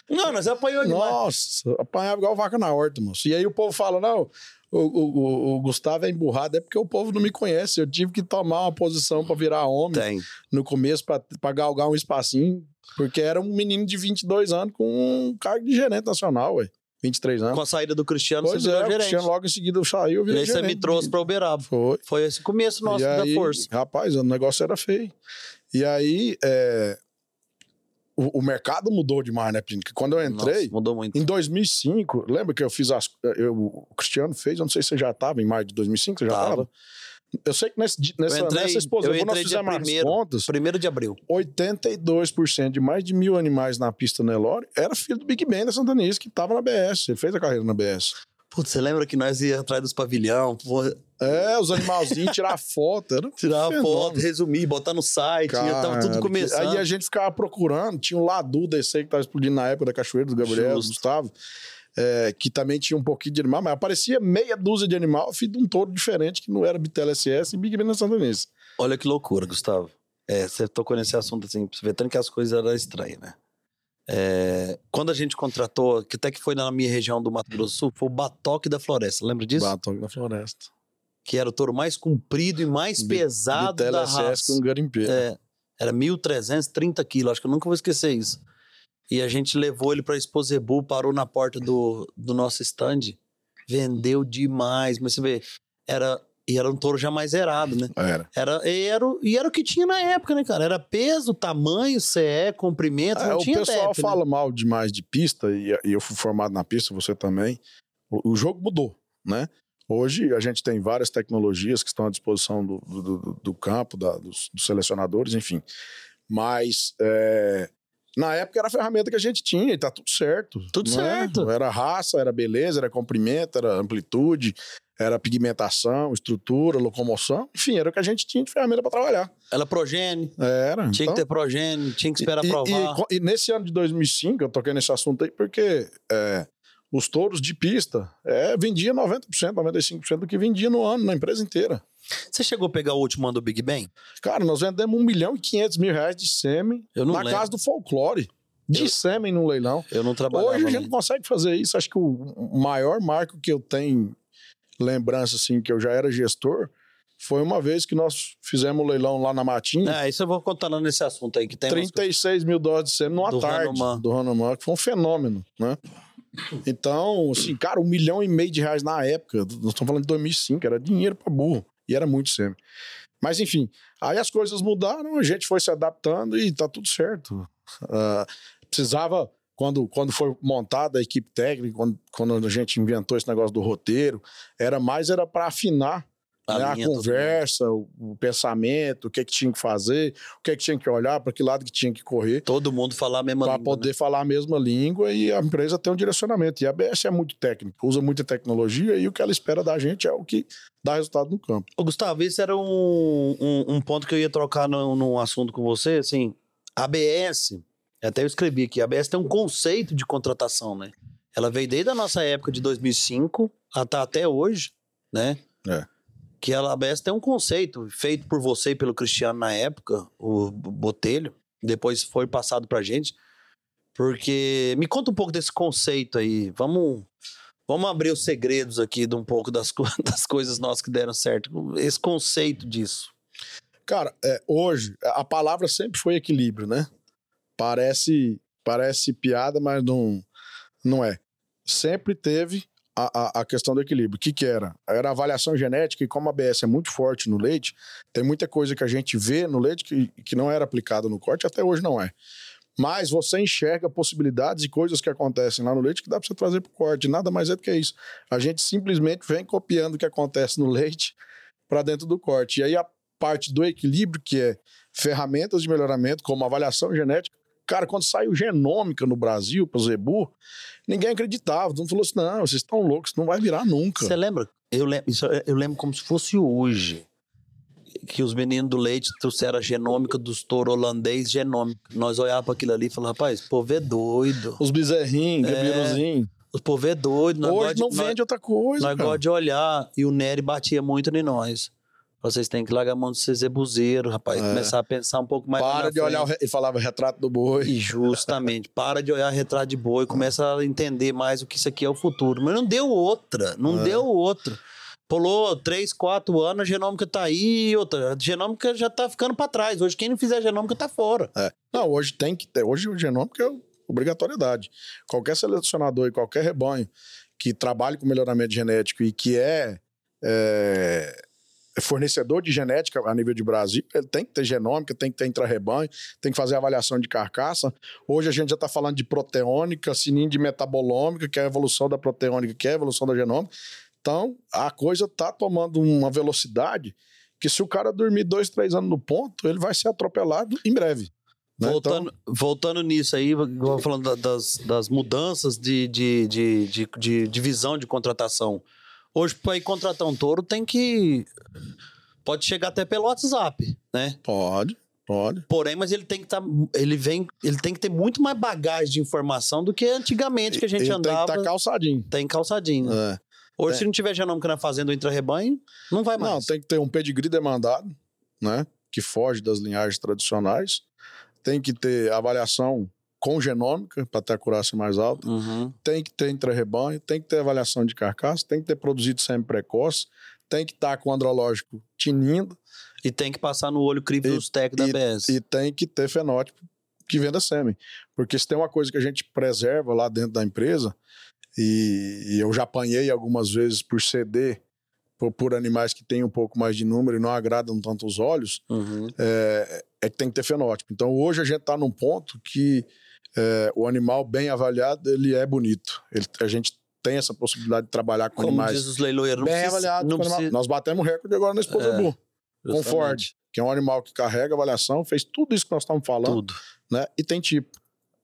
Não, nós apanhou demais. Nossa, apanhava igual vaca na horta, moço. E aí o povo fala, não, o, o, o, Gustavo é emburrado, é porque o povo não me conhece. Eu tive que tomar uma posição para virar homem Tem. no começo, para galgar um espacinho, porque era um menino de 22 anos com um cargo de gerente nacional, ué. 23 anos. Com a saída do Cristiano, pois você é, virou gerente. Cristiano logo em seguida saiu, eu virei E aí você me trouxe para Uberaba. Foi. Foi esse começo nosso e da aí, força. Rapaz, o negócio era feio. E aí, é, o, o, mercado mudou demais, né, Porque quando eu entrei. Nossa, mudou muito. Em 2005, lembra que eu fiz as. Eu, o Cristiano fez, eu não sei se você já estava em maio de 2005, você já estava? Eu sei que nesse, nessa, entrei, nessa exposição nós fizemos primeiro, as contas. Primeiro de abril. 82% de mais de mil animais na pista Nelore era filho do Big Ben da Santanice, que estava na BS. Ele fez a carreira na BS. Putz, você lembra que nós ia atrás dos pavilhão? É, os animalzinhos, tirar foto. Era tirar foto, resumir, botar no site. Cara, tava tudo começando. Aí a gente ficava procurando. Tinha um Ladu desse aí que tava explodindo na época da Cachoeira, do Gabriel, do Gustavo. É, que também tinha um pouquinho de animal, mas aparecia meia dúzia de animal, filho de um touro diferente que não era Bitela SS e Big Ben na Santanense. Olha que loucura, Gustavo. É, você tocou nesse assunto assim, você vê tanto que as coisas eram estranhas, né? É, quando a gente contratou, que até que foi na minha região do Mato Grosso do Sul, foi o Batoque da Floresta, lembra disso? Batoque da Floresta. Que era o touro mais comprido e mais B pesado da raça. com garimpeiro. É, era 1.330 quilos, acho que eu nunca vou esquecer isso. E a gente levou ele para Exposebu, parou na porta do, do nosso stand, vendeu demais. Mas você vê, era e era um touro já mais zerado, né? Era. Era, e, era, e era o que tinha na época, né, cara? Era peso, tamanho, CE, comprimento, é, não tinha O pessoal DEP, fala né? mal demais de pista, e, eu fui formado na pista, você também. O, o, jogo mudou, né? Hoje a gente tem várias tecnologias que estão à disposição do, do, do campo, da, dos, dos, selecionadores, enfim. Mas é, na época era a ferramenta que a gente tinha e tá tudo certo. Tudo é? certo. Era raça, era beleza, era comprimento, era amplitude, era pigmentação, estrutura, locomoção, enfim, era o que a gente tinha de ferramenta para trabalhar. Era progênio. Era. Tinha então... que ter progênio, tinha que esperar e, provar. E, e, nesse ano de 2005, eu toquei nesse assunto aí porque é, os touros de pista é, vendia 90%, 95% do que vendia no ano, na empresa inteira. Você chegou a pegar o último ano do Big Ben? Cara, nós vendemos 1 milhão e 500 mil reais de sêmen na lembro. casa do folclore. De eu, sêmen no leilão. Eu não trabalhava. Hoje a gente consegue fazer isso. Acho que o maior marco que eu tenho lembrança, assim, que eu já era gestor, foi uma vez que nós fizemos um leilão lá na Matinha. É, isso eu vou contando nesse assunto aí que tem. 36 mil dólares de sêmen numa do tarde Hanuman. do Hanuman, que foi um fenômeno, né? Então, assim, cara, um milhão e meio de reais na época, nós estamos falando de 2005, era dinheiro para burro, e era muito sêmen. Mas, enfim, aí as coisas mudaram, a gente foi se adaptando e tá tudo certo. Uh, precisava quando, quando foi montada a equipe técnica, quando, quando a gente inventou esse negócio do roteiro, era mais era para afinar a, né, a conversa, o, o, pensamento, o que, é que tinha que fazer, o que, é que tinha que olhar, para que lado que tinha que correr. Todo mundo falar a mesma língua. Para poder né? falar a mesma língua e a empresa ter um direcionamento. E a ABS é muito técnica, usa muita tecnologia e o que ela espera da gente é o que dá resultado no campo. Ô, Gustavo, esse era um, um, um ponto que eu ia trocar no assunto com você. Assim, a ABS, até eu escrevi aqui, a ABS tem um conceito de contratação, né? Ela veio desde a nossa época de 2005 até, até hoje, né? É que a ABS tem um conceito feito por você e pelo Cristiano na época, o Botelho, depois foi passado pra gente. Porque me conta um pouco desse conceito aí. Vamos vamos abrir os segredos aqui de um pouco das, das coisas nossas que deram certo. Esse conceito disso. Cara, é, hoje a palavra sempre foi equilíbrio, né? Parece parece piada, mas não não é. Sempre teve a, a, questão do equilíbrio. O que, que era? Era avaliação genética, e como a ABS é muito forte no leite, tem muita coisa que a gente vê no leite que, que não era aplicada no corte, até hoje não é. Mas você enxerga possibilidades e coisas que acontecem lá no leite que dá para você trazer para o corte. Nada mais é do que isso. A gente simplesmente vem copiando o que acontece no leite para dentro do corte. E aí a parte do equilíbrio, que é ferramentas de melhoramento, como avaliação genética, Cara, quando saiu genômica no Brasil, pro Zebu, ninguém acreditava. Todo mundo falou assim: não, vocês estão loucos, isso não vai virar nunca. Você lembra? Eu lembro, isso, eu lembro como se fosse hoje. Que os meninos do leite trouxeram a genômica dos touros holandês genômica. Nós olhávamos para aquilo ali e falávamos, rapaz, o povo é doido. Os bezerrinhos, é, Os povo é doido. Hoje não vende outra coisa. Nós gostamos de olhar. E o Nery batia muito em nós. Vocês têm que largar a mão de ser zebuzeiro, rapaz. É. Começar a pensar um pouco mais. Para de olhar, ele falava retrato do boi. E justamente, para de olhar retrato de boi, começa a entender mais o que isso aqui é o futuro. Mas não deu outra, não é. deu outra. Pulou três, quatro anos, a genômica tá aí e outra. A genômica já tá ficando para trás. Hoje, quem não fizer genômica tá fora. É. Não, hoje tem que ter. Hoje o genômica é obrigatoriedade. Qualquer selecionador e qualquer rebanho que trabalhe com melhoramento genético e que é, é fornecedor de genética a nível de Brasil, ele tem que ter genômica, tem que ter intra-rebanho, tem que fazer avaliação de carcaça. Hoje a gente já está falando de proteônica, sininho de metabolômica, que é a evolução da proteônica, que é a evolução da genômica. Então, a coisa está tomando uma velocidade que se o cara dormir dois, três anos no ponto, ele vai ser atropelado em breve. Né? Voltando, então... voltando nisso aí, falando das, das mudanças de, de, de, de, de, de visão de contratação. Hoje, para ir contratar um touro, tem que. Pode chegar até pelo WhatsApp, né? Pode, pode. Porém, mas ele tem que estar. Tá, ele vem. Ele tem que ter muito mais bagagem de informação do que antigamente que a gente ele andava. Tem que estar tá calçadinho. Tem calçadinho. É. Hoje, se não tiver genômica na fazenda ou intra-rebanho, não vai mais. Não, tem que ter um pedigree demandado, né? Que foge das linhagens tradicionais. Tem que ter avaliação com genômica para ter a curaça mais alta, uhum. tem que ter intra-rebanho, tem que ter avaliação de carcaça, tem que ter produzido semi-precoce, tem que estar com o andrológico tinindo. E tem que passar no olho crivo dos da BS. E tem que ter fenótipo que venda sêmen. Porque se tem uma coisa que a gente preserva lá dentro da empresa, e, e eu já apanhei algumas vezes por ceder por, por, animais que têm um pouco mais de número e não agradam tanto os olhos, uhum. é, é que tem que ter fenótipo. Então hoje a gente está num ponto que é, o animal bem avaliado, ele é bonito. Ele, a gente tem essa possibilidade de trabalhar com Como animais diz os leiloeiros, bem avaliados. Precisa... Nós batemos recorde agora na esposa é, Bu, com Ford, que é um animal que carrega avaliação, fez tudo isso que nós estamos falando. Tudo. Né? E tem tipo.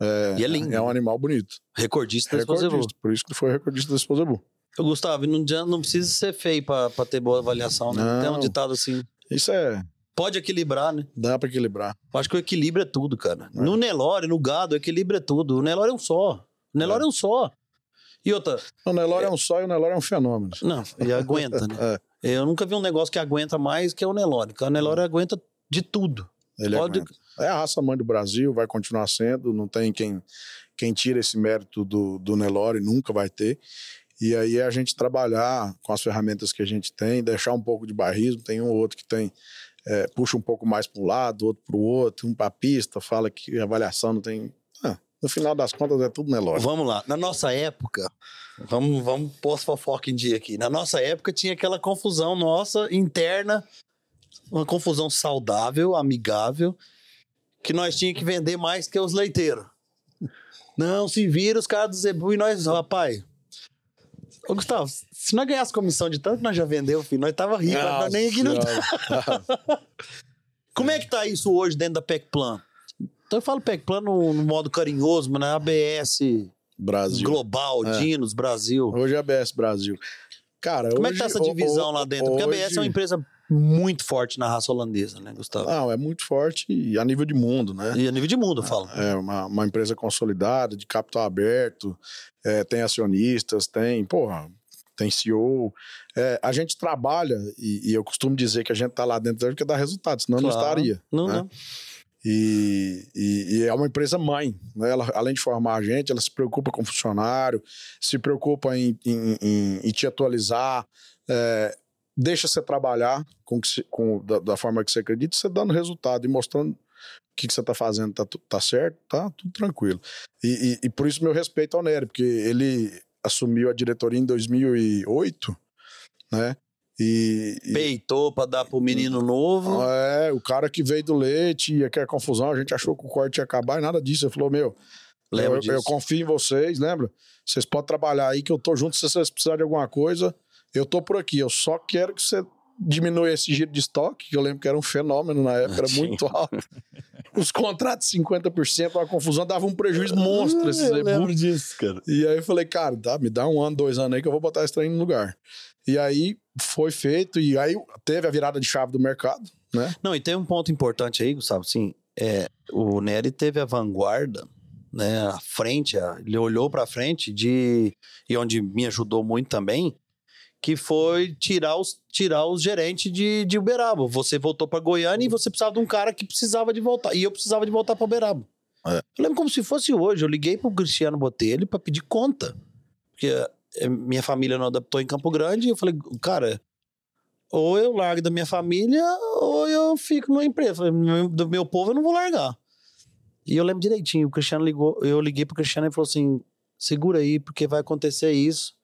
É, e é lindo. É um animal bonito. Recordista da esposa Bu. Por isso que foi recordista da esposa Bu. Gustavo, não, não precisa ser feio para ter boa avaliação, né? Não, tem um ditado assim. Isso é Pode equilibrar, né? Dá para equilibrar. Eu acho que o equilíbrio é tudo, cara. É. No Nelore, no gado, o equilíbrio é tudo. O Nelore é um só. O Nelore é, é um só. E outra. O Nelore é... é um só e o Nelore é um fenômeno. Não, e aguenta, né? é. Eu nunca vi um negócio que aguenta mais que é o Nelore. O Nelore aguenta de tudo. Ele Pode... É a raça mãe do Brasil, vai continuar sendo. Não tem quem, quem tira esse mérito do, do Nelore, nunca vai ter. E aí é a gente trabalhar com as ferramentas que a gente tem, deixar um pouco de barrismo. Tem um ou outro que tem é, puxa um pouco mais para um lado, outro para o outro, um para a pista, fala que avaliação não tem. Ah, no final das contas é tudo nelógico. Vamos lá. Na nossa época, vamos, vamos pôr as fofoca em dia aqui. Na nossa época tinha aquela confusão nossa interna, uma confusão saudável, amigável, que nós tínhamos que vender mais que os leiteiros. Não, se vira os caras do Zebu e nós, rapaz, Ô, Gustavo, se nós ganhasse comissão de tanto que nós já vendeu, filho, nós tava rico, nós nem aqui não tá. Como é que tá isso hoje dentro da PEC Plan? Então eu falo PEC Plan no, no modo carinhoso, mas na ABS Brasil. Global, é. Dinos, Brasil. Hoje é ABS Brasil. Cara, Como hoje, é que tá essa divisão lá dentro? Porque a ABS é uma empresa muito forte na raça holandesa, né, Gustavo? Não, é muito forte a nível de mundo, né? E a nível de mundo, eu falo. É uma, uma empresa consolidada, de capital aberto, é, tem acionistas, tem, porra, tem CEO. É, a gente trabalha, e, e, eu costumo dizer que a gente tá lá dentro porque dá resultado, senão claro. não estaria. Não, né? não. E, e, e, é uma empresa mãe, né? Ela, além de formar a gente, ela se preocupa com o funcionário, se preocupa em, em, em, em te atualizar, é, deixa você trabalhar com, com da, da, forma que você acredita, você dando resultado e mostrando que, que você está fazendo tá, tá certo, tá tudo tranquilo. E, e, e, por isso meu respeito ao Nery, porque ele assumiu a diretoria em 2008, né? E, e... Peitou para dar pro menino novo. É, o cara que veio do leite, ia querer confusão, a gente achou que o corte ia acabar e nada disso. Ele falou: Meu, eu, eu, confio em vocês, lembra? Vocês podem trabalhar aí que eu tô junto. Se vocês precisarem de alguma coisa, eu tô por aqui. Eu só quero que você diminui esse giro de estoque, que eu lembro que era um fenômeno na época, era muito alto. Os contratos 50%, a confusão dava um prejuízo monstro. Esses eu lembro disso, cara. E aí eu falei, cara, tá, me dá um ano, dois anos aí que eu vou botar esse trem no lugar. E aí foi feito, e aí teve a virada de chave do mercado, né? Não, e tem um ponto importante aí, Gustavo, assim, é, o Nery teve a vanguarda, né, a frente, ele olhou para frente de e onde me ajudou muito também, que foi tirar os, tirar os gerentes de, de Uberaba. Você voltou para Goiânia e você precisava de um cara que precisava de voltar. E eu precisava de voltar para Uberaba. É. Eu lembro como se fosse hoje. Eu liguei pro Cristiano Botelho para pedir conta. Porque eh, minha família não adaptou em Campo Grande. E eu falei, cara, ou eu largo da minha família ou eu fico numa empresa. Falei, do meu povo eu não vou largar. E eu lembro direitinho. O Cristiano ligou, eu liguei pro Cristiano e falou assim: segura aí, porque vai acontecer isso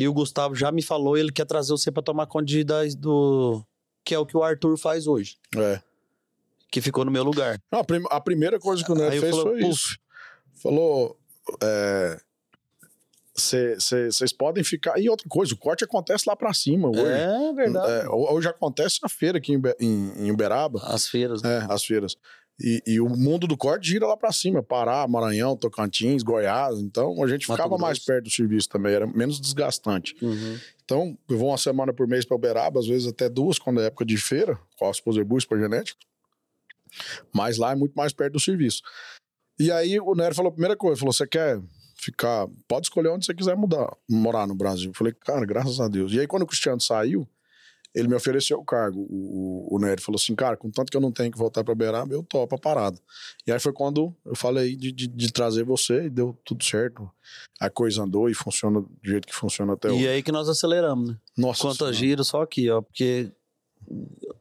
e o Gustavo já me falou, ele quer trazer você para tomar conta de, do. Que é o que o Arthur faz hoje. É. Que ficou no meu lugar. Não, a, prim a primeira coisa que o Neto fez falou, foi isso. Falou. Vocês é, podem ficar. E outra coisa, o corte acontece lá para cima hoje. É verdade. É, hoje acontece a feira aqui em, em, em Uberaba. As feiras. Né? É, as feiras. E, e, o mundo do corte gira lá para cima, Pará, Maranhão, Tocantins, Goiás. Então a gente ficava mais perto do serviço também, era menos desgastante. Uhum. Então eu vou uma semana por mês para Uberaba, às vezes até duas, quando é época de feira, com a Sposerbus para genética. Mas lá é muito mais perto do serviço. E aí o Nery falou a primeira coisa: falou, você quer ficar, pode escolher onde você quiser mudar, morar no Brasil. Eu falei, cara, graças a Deus. E aí quando o Cristiano saiu, ele me ofereceu o cargo. O, o, o Nery falou assim, cara, contanto que eu não tenho que voltar para Beraba, eu topo a parada. E aí foi quando eu falei de, de, de, trazer você e deu tudo certo. A coisa andou e funciona do jeito que funciona até e hoje. E aí que nós aceleramos, né? Nossa Quantas giros só aqui, ó, porque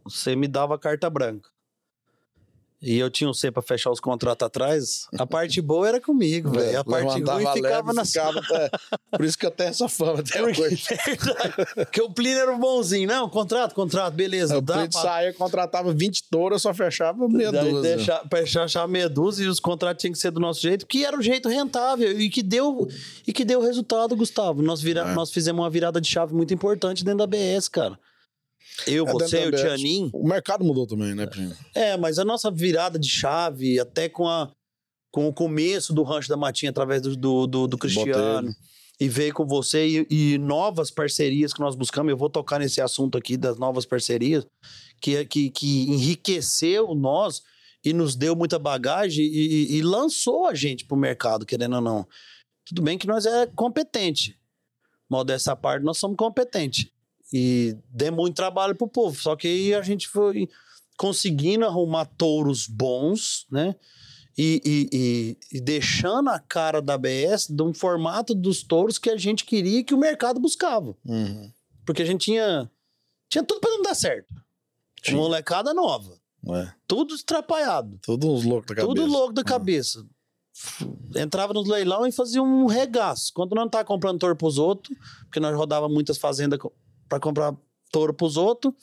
você me dava carta branca e eu tinha um C pra fechar os contratos atrás, a parte boa era comigo, velho. É, a parte ruim ficava na ficava, é, Por isso que eu tenho essa fama até hoje. Porque o Plínio era o bonzinho. Não, contrato, contrato, beleza. O Plínio pra... saía, contratava 20 touras, só fechava meia dúzia. Deixa, fechava meia dúzia e os contratos tinham que ser do nosso jeito, que era o jeito rentável e que deu, e que deu resultado, Gustavo. Nós, vira, é. nós fizemos uma virada de chave muito importante dentro da BS, cara. Eu, é você o Tianin. O mercado mudou também, né, Primo? É, mas a nossa virada de chave, até com, a, com o começo do Rancho da Matinha, através do, do, do, do Cristiano, e veio com você, e, e, novas parcerias que nós buscamos, eu vou tocar nesse assunto aqui das novas parcerias, que, que, que enriqueceu nós e nos deu muita bagagem e, e, e lançou a gente pro mercado, querendo ou não. Tudo bem que nós é competente. Mal dessa parte, nós somos competentes e deu muito trabalho pro povo. Só que aí a gente foi conseguindo arrumar touros bons, né? e, e, e, e, deixando a cara da ABS de um formato dos touros que a gente queria que o mercado buscava. Uhum. Porque a gente tinha, tinha tudo para não dar certo. Tinha. Molecada nova. É. Tudo estrapalhado. Tudo uns loucos da cabeça. Tudo louco da cabeça. Entrava no leilão e fazia um regaço. Quando não tava comprando touro pros outros, porque nós rodava muitas fazendas para comprar touro pros outros,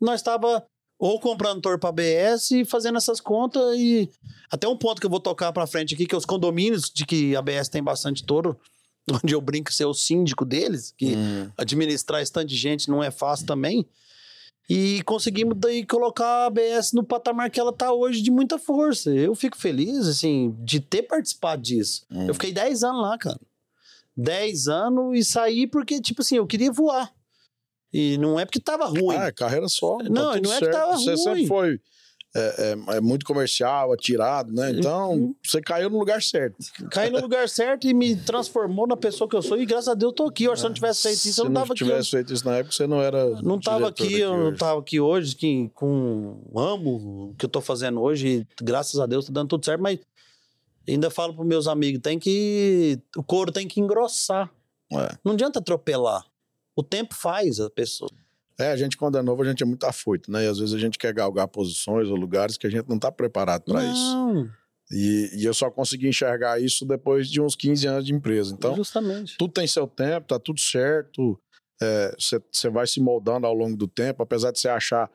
nós tava ou comprando touro para BS e fazendo essas contas e até um ponto que eu vou tocar para frente aqui que é os condomínios de que a BS tem bastante touro, onde eu brinco ser o síndico deles, que hum. administrar esse tanto de gente não é fácil também. E conseguimos daí colocar a ABS no patamar que ela tá hoje de muita força. Eu fico feliz, assim, de ter participado disso. Hum. Eu fiquei 10 anos lá, cara. 10 anos e saí porque, tipo assim, eu queria voar. E não é porque tava ruim. Ah, é carreira só. Tá não, não é certo. que tava Você ruim. Você sempre foi é, é, é, muito comercial, atirado, né? Então, uhum. você caiu no lugar certo. Caí no lugar certo e me transformou na pessoa que eu sou. E graças a Deus eu tô aqui. Hoje, se eu não tivesse feito isso, eu não tava aqui. Se não tivesse feito isso na época, você não era. Não tava aqui, eu não tava aqui hoje, que, com amo o que eu tô fazendo hoje. E, graças a Deus tá dando tudo certo, mas ainda falo pros meus amigos: tem que. O couro tem que engrossar. É. Não adianta atropelar. O tempo faz a pessoa. É, a gente, quando é novo, a gente é muito afoito, né? E às vezes a gente quer galgar posições ou lugares que a gente não está preparado para isso. E, e, eu só consegui enxergar isso depois de uns 15 anos de empresa. Então, Justamente. tudo tem seu tempo, tá tudo certo. Você é, vai se moldando ao longo do tempo, apesar de você achar.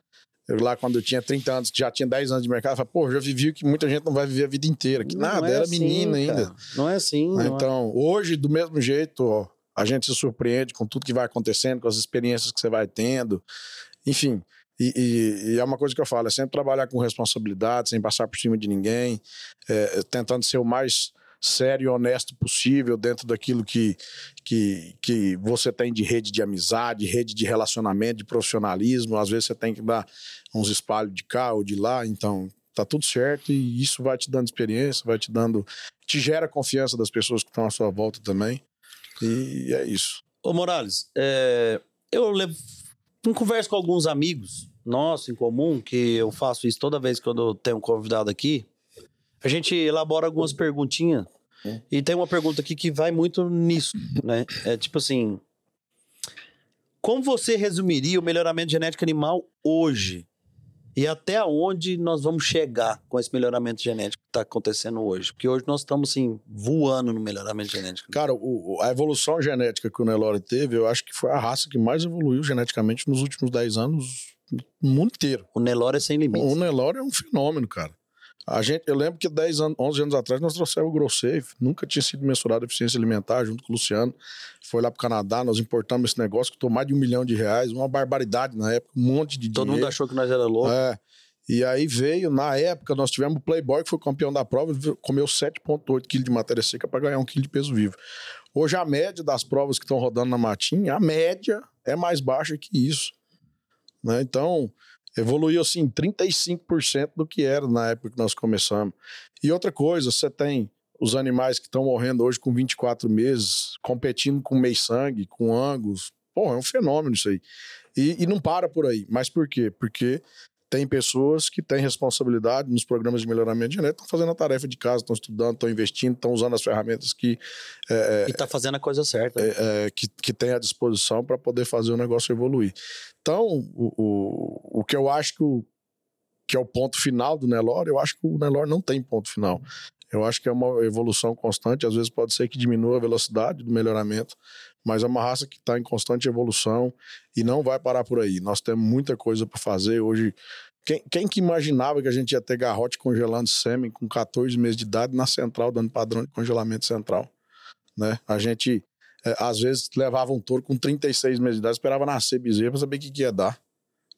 Eu, lá, quando eu tinha 30 anos, já tinha 10 anos de mercado, eu falei, pô, já vivi o que muita gente não vai viver a vida inteira. Que nada, é era assim, menina ainda. Não é assim. Então, é. hoje, do mesmo jeito, ó, a gente se surpreende com tudo que vai acontecendo, com as experiências que você vai tendo. Enfim, e, e, e, é uma coisa que eu falo, é sempre trabalhar com responsabilidade, sem passar por cima de ninguém, é, tentando ser o mais sério e honesto possível dentro daquilo que, que, que você tem de rede de amizade, rede de relacionamento, de profissionalismo. Às vezes você tem que dar uns espalhos de cá ou de lá, então tá tudo certo e isso vai te dando experiência, vai te dando. te gera confiança das pessoas que estão à sua volta também. E é isso. Ô Morales, é, eu levo, converso com alguns amigos nossos em comum, que eu faço isso toda vez que eu tenho um convidado aqui. A gente elabora algumas perguntinhas. É. E tem uma pergunta aqui que vai muito nisso, né? É tipo assim: Como você resumiria o melhoramento genético animal hoje? E até onde nós vamos chegar com esse melhoramento genético que está acontecendo hoje? Porque hoje nós estamos, assim, voando no melhoramento genético. Cara, o, a evolução genética que o Nelore teve, eu acho que foi a raça que mais evoluiu geneticamente nos últimos 10 anos no mundo inteiro. O Nelore é sem limites. O Nelore é um fenômeno, cara. A gente, eu lembro que 10 anos, 11 anos atrás nós trouxemos o Grossafe, nunca tinha sido mensurado a eficiência alimentar junto com o Luciano. Foi lá pro Canadá, nós importamos esse negócio que custou mais de um milhão de reais, uma barbaridade na época, um monte de Todo dinheiro. mundo achou que nós era louco. É. E aí veio, na época, nós tivemos o Playboy, que foi campeão da prova, comeu 7,8 kg de matéria seca para ganhar um quilo de peso vivo. Hoje, a média das provas que estão rodando na Matinha, a média é mais baixa que isso. Né? Então, Evoluiu assim 35% do que era na época que nós começamos. E outra coisa, você tem os animais que estão morrendo hoje com 24 meses, competindo com meio sangue, com angus. Pô, é um fenômeno isso aí. E, e não para por aí. Mas por quê? Porque tem pessoas que têm responsabilidade nos programas de melhoramento genético, estão fazendo a tarefa de casa, estão estudando, estão investindo, estão usando as ferramentas que. É, e está fazendo a coisa certa. É, é, que, que tem à disposição para poder fazer o negócio evoluir. Então, o, o, o que eu acho que, o, que é o ponto final do Nelore, eu acho que o Nelore não tem ponto final. Eu acho que é uma evolução constante, às vezes pode ser que diminua a velocidade do melhoramento, mas é uma raça que está em constante evolução e não vai parar por aí. Nós temos muita coisa para fazer. Hoje, quem, quem, que imaginava que a gente ia ter garrote congelando sêmen com 14 meses de idade na central, dando padrão de congelamento central? Né? A gente, é, às vezes, levava um touro com 36 meses de idade, esperava nascer bezerro para saber o que, que ia dar.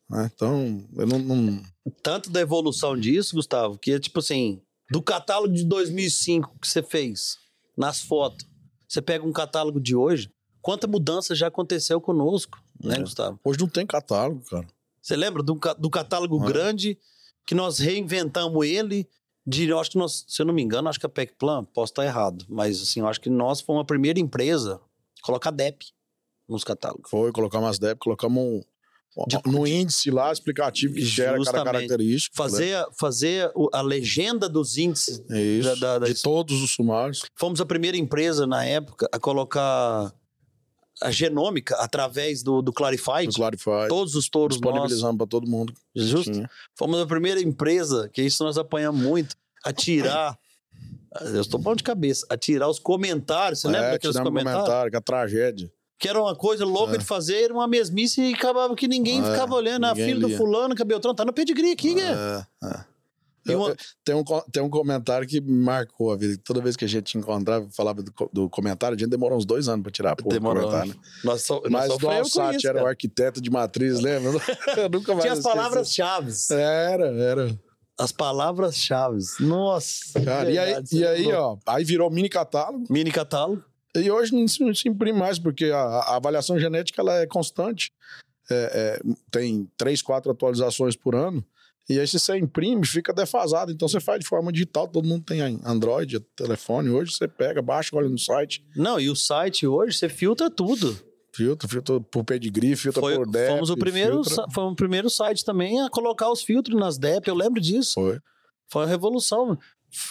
Né? Então, eu não, não. Tanto da evolução disso, Gustavo, que é tipo assim do catálogo de 2005 que você fez, nas fotos, você pega um catálogo de hoje, quanta mudança já aconteceu conosco, né, é. Gustavo? Hoje não tem catálogo, cara. Você lembra do, do catálogo é. grande que nós reinventamos ele de, eu acho que nós, se eu não me engano, acho que a PecPlan, posso estar errado, mas assim, eu acho que nós fomos a primeira empresa a colocar DEP nos catálogos. Foi, colocamos as DEP, colocamos um, de, no índice lá explicativo que gera cada característica. Fazer, né? fazer a legenda dos índices Isso, da, da, de todos os sumários. Fomos a primeira empresa na época a colocar a genômica através do, do Clarify. Do Clarify. Todos os touros Disponibilizando para todo mundo. Justo. Fomos a primeira empresa, que isso nós apanhamos muito, a tirar. Eu estou bom de cabeça. A tirar os comentários. Você é, lembra daqueles comentários? comentário, que é a tragédia que era uma coisa louca é. de fazer, era uma mesmice e acabava que ninguém é, ficava olhando. A filha do fulano, que é Beltrão, tá no pedigree aqui, né? É, é. Uma... tem, um, tem um comentário que marcou a vida. Toda vez que a gente encontrava, falava do, do comentário, a gente demorou uns dois anos para tirar o comentário. Né? Nós so, Mas nós do Alsat era o arquiteto de matriz, lembra? Eu nunca mais Tinha as palavras-chave. Era, era. As palavras-chave. Nossa. Cara, e aí, e aí ó, aí virou mini catálogo. Mini catálogo. E hoje não se, imprime mais, porque a, a, avaliação genética ela é constante. É, é, tem três, quatro atualizações por ano. E aí, se você imprime, fica defasado. Então, você faz de forma digital. Todo mundo tem Android, telefone. Hoje, você pega, baixa, olha no site. Não, e o site hoje, você filtra tudo. Filtra, filtra por pedigree, filtra Foi, por DEP. Fomos o primeiro, filtra... fomos o primeiro site também a colocar os filtros nas DEP. Eu lembro disso. Foi. Foi uma revolução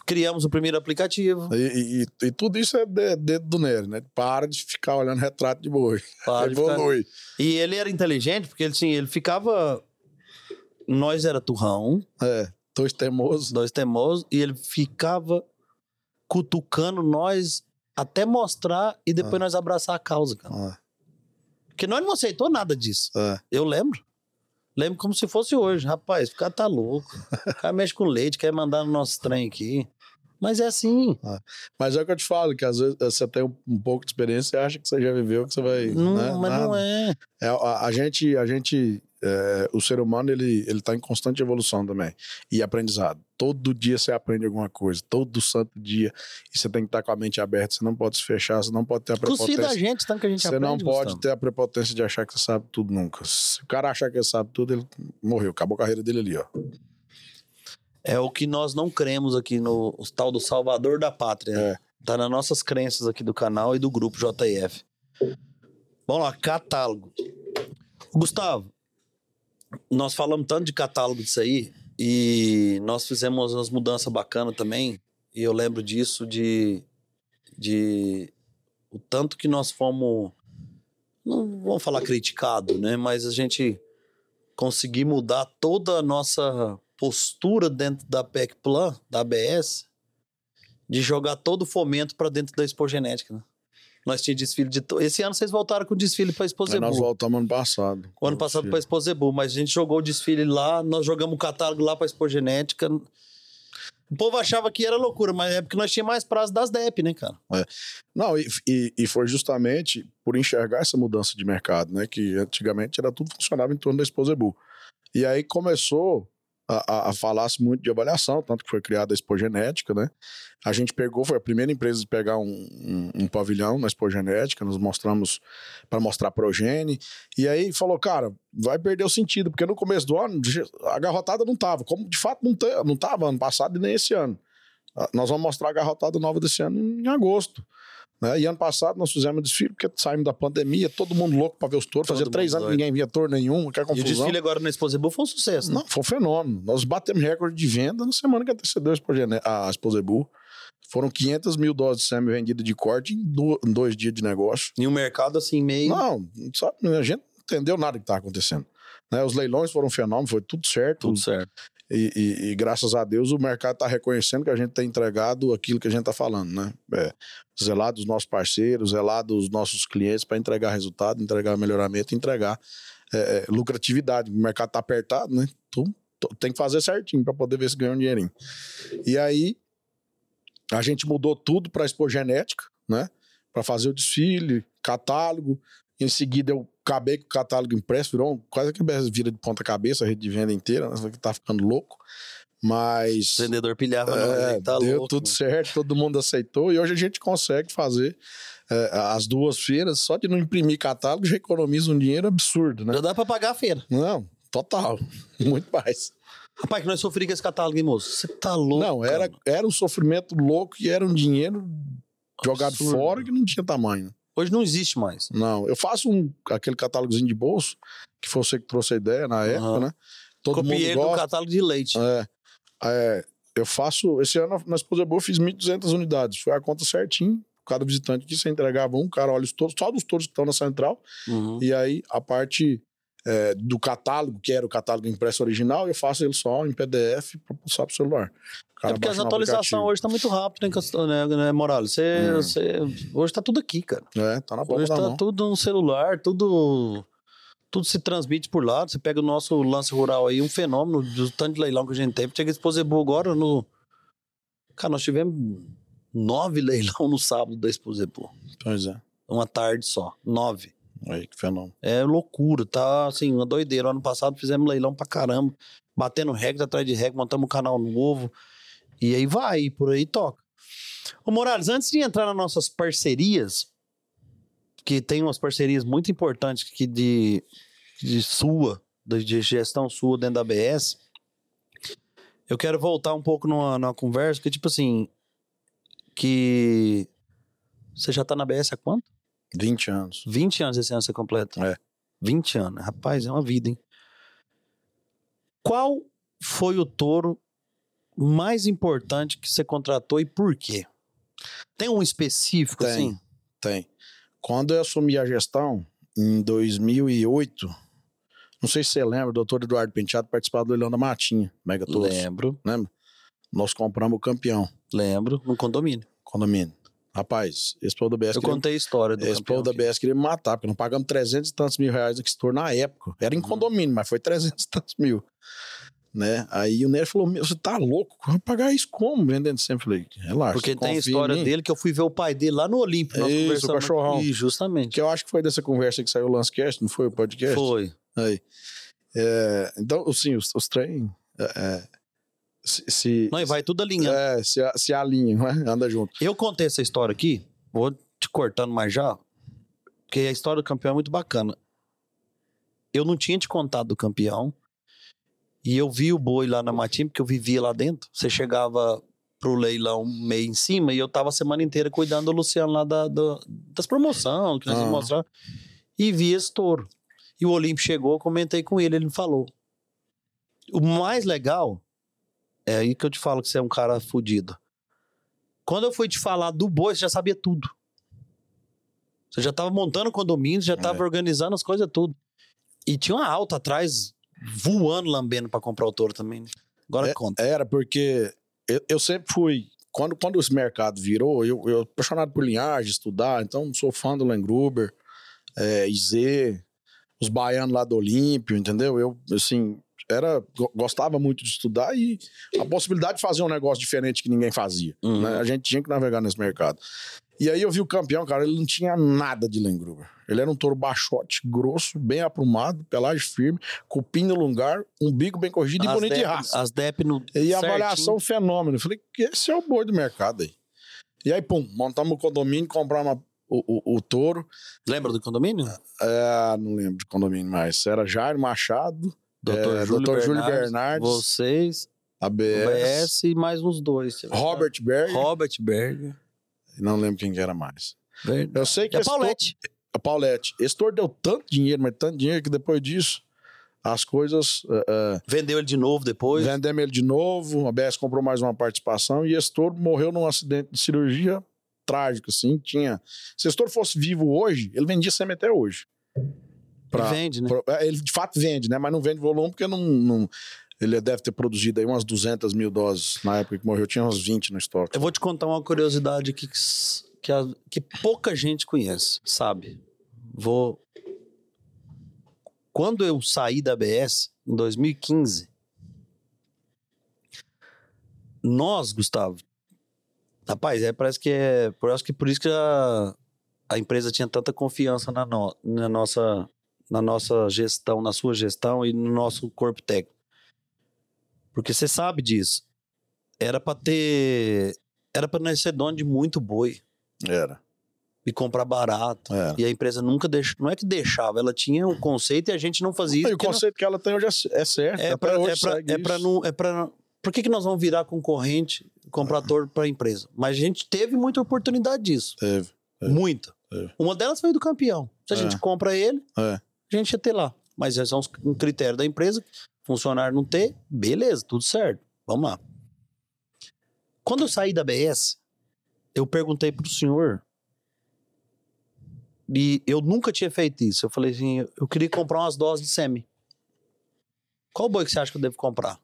criamos o primeiro aplicativo. E, e, e tudo isso é dedo do Nery, né? Para de ficar olhando retrato de boi. Para Evolui. Ficar... E ele era inteligente, porque ele, assim, ele ficava. Nós era turrão. É, dois teimosos. Dois teimosos. E ele ficava cutucando nós até mostrar e depois ah. nós abraçar a causa, cara. Ah. Porque nós não aceitou nada disso. É. Eu lembro. Lembro como se fosse hoje. Rapaz, o cara tá louco. O cara mexe com leite, quer mandar no nosso trem aqui. Mas é assim. Ah, mas é o que eu te falo, que às vezes você tem um, um pouco de experiência e acha que você já viveu, que você vai. Não, né? mas Nada. não é. é a, a, gente, a gente é, o ser humano ele ele está em constante evolução também e aprendizado. Todo dia você aprende alguma coisa, todo santo dia. E você tem que estar tá com a mente aberta, você não pode se fechar, você não pode ter a prepotência. da gente, tanto que a gente Você aprende, não pode Gustavo. ter a prepotência de achar que você sabe tudo nunca. Se o cara achar que ele sabe tudo, ele morreu, acabou a carreira dele ali, ó. É o que nós não cremos aqui no tal do Salvador da Pátria. É. Tá nas nossas crenças aqui do canal e do grupo JF. Vamos lá, catálogo. Gustavo, nós falamos tanto de catálogo disso aí e nós fizemos umas mudanças bacanas também. E eu lembro disso de, de o tanto que nós fomos, não vamos falar criticado, né? Mas a gente conseguir mudar toda a nossa postura dentro da PEC Plan, da ABS, de jogar todo o fomento para dentro da expogenética, né? Nós tínhamos desfile de. Esse ano vocês voltaram com o desfile para Exposebu. Nós voltamos ano passado. O ano passado para Exposebu, mas a gente jogou o desfile lá, nós jogamos o catálogo lá para Expogenética. O povo achava que era loucura, mas é porque nós tínhamos mais prazo das DEP, né, cara? É. Não, e, e, e, foi justamente por enxergar essa mudança de mercado, né? Que antigamente era tudo funcionava em torno da Exposebu. E aí começou a, a, falasse muito de avaliação, tanto que foi criada a Expogenética, né? A gente pegou, foi a primeira empresa de pegar um, um, um pavilhão na Expogenética, nos mostramos para mostrar progene, e aí falou, cara, vai perder o sentido, porque no começo do ano a garrotada não tava, como de fato não, não tava ano passado e nem esse ano. Ah, nós vamos mostrar a garrotada nova desse ano em agosto. Né? E ano passado nós fizemos desfile, porque saímos da pandemia, todo mundo louco para ver os touros. Fazia três anos que ninguém via touro nenhum, que confusão. E o desfile agora na Exposebu foi um sucesso, né? Não, foi um fenômeno. Nós batemos recorde de venda na semana que antecedeu a Exposebu. Foram 500 mil doses de sêmen vendidas de corte em, dois dias de negócio. E o mercado assim meio... Não, sabe, a gente não entendeu nada que estava acontecendo. Né? Os leilões foram um fenômeno, foi tudo certo. Tudo certo. E, e, e, graças a Deus o mercado está reconhecendo que a gente tem entregado aquilo que a gente está falando, né? É, zelar dos nossos parceiros, zelar dos nossos clientes para entregar resultado, entregar melhoramento, entregar é, é, lucratividade. O mercado está apertado, né? Tu, tem que fazer certinho para poder ver se ganha um dinheirinho. E aí a gente mudou tudo para Expo Genética, né? Para fazer o desfile, catálogo. Em seguida eu acabei com o catálogo impresso, virou quase que vira de ponta cabeça a rede de venda inteira, né? que tá ficando louco. Mas. O vendedor pilhava, é, tá deu louco, tudo mano. certo, todo mundo aceitou, e hoje a gente consegue fazer é, as duas feiras, só de não imprimir catálogo já economiza um dinheiro absurdo, né? Já dá pra pagar a feira. Não, total. Muito mais. Rapaz, que nós sofrimos com esse catálogo, hein, moço? Você tá louco. Não, era, era um sofrimento louco e era um dinheiro jogado Absurdo. fora que não tinha tamanho. Hoje não existe mais. Não, eu faço um, aquele catálogozinho de bolso, que foi você que trouxe a ideia na época, uhum. né? Todo Copiei mundo gosta. do catálogo de leite. É, é, eu faço, esse ano na Esposa Boa eu fiz 1.200 unidades, foi a conta certinho, cada visitante que você entregava um, cara olha os touros, só dos touros que estão na central, uhum. e aí a parte é, do catálogo, que era o catálogo impresso original, eu faço ele só em PDF para passar para o celular. É porque as atualizações hoje tá muito rápido, né, né, Morales? Você, é. você, hoje tá tudo aqui, cara. É, tá na boca Hoje tá mão. tudo no celular, tudo tudo se transmite por lá. Você pega o nosso lance rural aí, um fenômeno do tanto de leilão que a gente teve. Chega esse Pozebu agora no. Cara, nós tivemos nove leilão no sábado da Exposebu. Pois é. Uma tarde só. Nove. Aí, que fenômeno. É loucura, tá assim, uma doideira. Ano passado fizemos leilão pra caramba, batendo regras atrás de regra, montamos um canal novo. E aí vai, por aí toca. Ô Morales, antes de entrar nas nossas parcerias, que tem umas parcerias muito importantes aqui de, de sua, de gestão sua dentro da ABS, eu quero voltar um pouco numa, numa conversa que, tipo assim, que você já tá na ABS há quanto? 20 anos. 20 anos esse ano você completa? É. 20 anos. Rapaz, é uma vida, hein? Qual foi o touro mais importante que você contratou e por quê? Tem um específico, tem, assim? Tem. Quando eu assumi a gestão, em 2008, não sei se você lembra, o doutor Eduardo Penteado participava do Leilão da Matinha, Mega Todos. Lembro. Lembra? Nós compramos o campeão. Lembro, no condomínio. Condomínio. Rapaz, esse povo da BS. Eu queria... contei a história do Esse povo da BS queria me matar, porque não pagamos 300 e tantos mil reais no store na época. Era em uhum. condomínio, mas foi 300 e tantos mil. Né? Aí o Nery falou: Você tá louco? Vai pagar isso como? Vendendo sempre. Falei: Relaxa. Porque tem a história dele que eu fui ver o pai dele lá no Olímpico. Isso, o cachorrão. E justamente. Que eu acho que foi dessa conversa que saiu o Lancecast, não foi o podcast? Foi. Aí. É, então, assim, os, os trem. É, é se, se, não, e vai tudo alinhando. É, se, se alinha, né? anda junto. Eu contei essa história aqui, vou te cortando mais já, porque a história do campeão é muito bacana. Eu não tinha te contado do campeão, e eu vi o boi lá na matinha, porque eu vivia lá dentro. Você chegava pro leilão meio em cima, e eu tava a semana inteira cuidando do Luciano lá da, da das promoções, que nós ah. mostrar, e vi esse touro. E o Olímpio chegou, eu comentei com ele, ele me falou. O mais legal é aí que eu te falo que você é um cara fudido. Quando eu fui te falar do boi, você já sabia tudo. Você já tava montando condomínio, já tava é. organizando as coisas tudo. E tinha uma alta atrás, voando, lambendo para comprar o touro também. Né? Agora é, conta. Era porque eu, eu, sempre fui. Quando, quando esse mercado virou, eu, eu apaixonado por linhagem, estudar, então sou fã do Langruber, é, Izê, os baianos lá do Olímpio, entendeu? Eu, assim, era gostava muito de estudar e a possibilidade de fazer um negócio diferente que ninguém fazia. Uhum. Né? A gente tinha que navegar nesse mercado. E aí eu vi o campeão, cara, ele não tinha nada de Lengruber. Ele era um touro baixote, grosso, bem aprumado, pelagem firme, cupim no lugar, umbigo bem corrigido as e bonito de raça. As DEP no E avaliação fenômeno. Eu falei, esse é o boi do mercado aí. E aí, pum, montamos o condomínio, compramos o, o, o touro. Lembra do condomínio? É, não lembro de condomínio mais. Era Jair Machado, Doutor é, Júlio, Dr. Júlio Bernardes, Vocês. ABS. ABS e mais uns dois. Robert Berger. Robert Berger. Não lembro quem que era mais. Verdade. Eu sei que. E a Paulette. a Paulette. Esse tour deu tanto dinheiro, mas tanto dinheiro que depois disso as coisas. Uh, uh, Vendeu ele de novo depois? Vendemos ele de novo. A ABS comprou mais uma participação e esse touro morreu num acidente de cirurgia trágico, assim. Tinha. Se esse touro fosse vivo hoje, ele vendia semi até hoje. Pra, ele vende, né? Pra, é, ele de fato vende, né? Mas não vende volume porque não, não, ele deve ter produzido aí umas 200 mil doses na época que morreu. Tinha uns 20 no estoque. Eu vou te contar uma curiosidade que, que, a, que pouca gente conhece, sabe? Vou. Quando eu saí da ABS, em 2015, nós, Gustavo, rapaz, é, parece que é. Acho que por isso que a, a empresa tinha tanta confiança na, no, na nossa na nossa gestão, na sua gestão e no nosso corpo técnico. Porque você sabe disso. Era para ter. Era para nós ser dono de muito boi. Era. E comprar barato. Era. E a empresa nunca deixou. Não é que deixava, ela tinha um conceito e a gente não fazia isso. E o conceito não... que ela tem hoje é, é certo. É para é pra, é pra não. É pra... Por que, que nós vamos virar concorrente, comprador para a empresa? Mas a gente teve muita oportunidade disso. Teve. teve. Muita. É. Uma delas foi do campeão. Se a é. gente compra ele, é. a gente ia ter lá. Mas esse é um critério da empresa. Funcionário não ter, beleza, tudo certo. Vamos lá. Quando eu saí da BS, eu perguntei pro senhor. E eu nunca tinha feito isso. Eu falei assim: eu queria comprar umas doses de semi. Qual boi que você acha que eu devo comprar?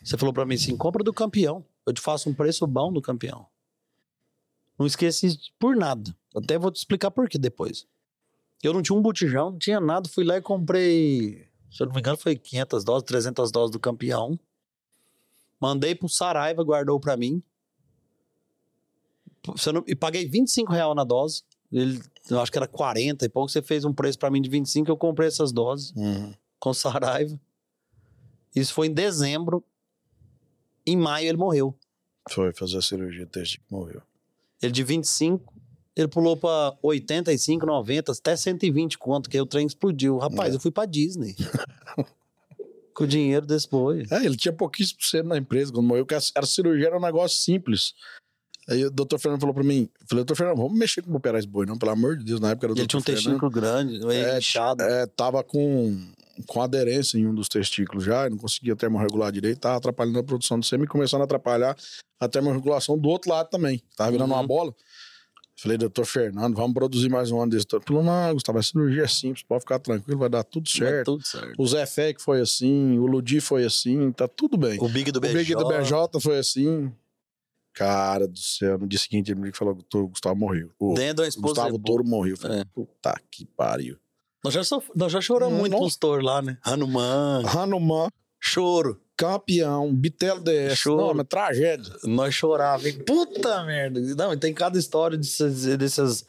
Você falou para mim assim: compra do campeão. Eu te faço um preço bom do campeão. Não esqueci por nada. Até vou te explicar por que depois. Eu não tinha um botijão, não tinha nada. Fui lá e comprei, se eu não me engano, foi 500 doses, 300 doses do campeão. Mandei pro Saraiva, guardou para mim. Não, e paguei 25 reais na dose. Ele, eu acho que era 40 e pouco. Você fez um preço para mim de 25, eu comprei essas doses uhum. com Saraiva. Isso foi em dezembro. Em maio ele morreu. Foi fazer a cirurgia desde que morreu. Ele de 25, ele pulou pra 85, 90, até 120 quanto, que o trem explodiu. Rapaz, é. eu fui pra Disney. com o dinheiro desse boi. É, ele tinha pouquíssimo por na empresa quando morreu, porque a, a cirurgia era um negócio simples. Aí o doutor Fernando falou pra mim, falei, doutor Fernando, vamos mexer com operar esse boi, não, pelo amor de Deus, na época era o Ele tinha um testículo grande, é, inchado. É, tava com com aderência em um dos testículos já, não conseguia termorregular direito, tava atrapalhando a produção do sêmen e começando a atrapalhar a termorregulação do outro lado também. Tava virando uhum. uma bola. Falei, doutor Fernando, vamos produzir mais um ano desse. Ele falou, não, Gustavo, a cirurgia é simples, pode ficar tranquilo, vai dar tudo certo. Tudo certo. O Zé Fec foi assim, o Ludi foi assim, tá tudo bem. O Big do BJ. O Big do BJ foi assim. Cara do céu, no dia seguinte ele me falou que o Gustavo morreu. O Dentro da esposa Gustavo Toro morreu. Falei, é. puta que pariu. Nós já. Nós já choramos hum, muito com os touros lá, né? Hanuman. Hanuman. Choro. Campeão, Bitelo DS. Choro. Não, mas tragédia. Nós chorávamos. Puta merda. Não, tem cada história dessas, dessas,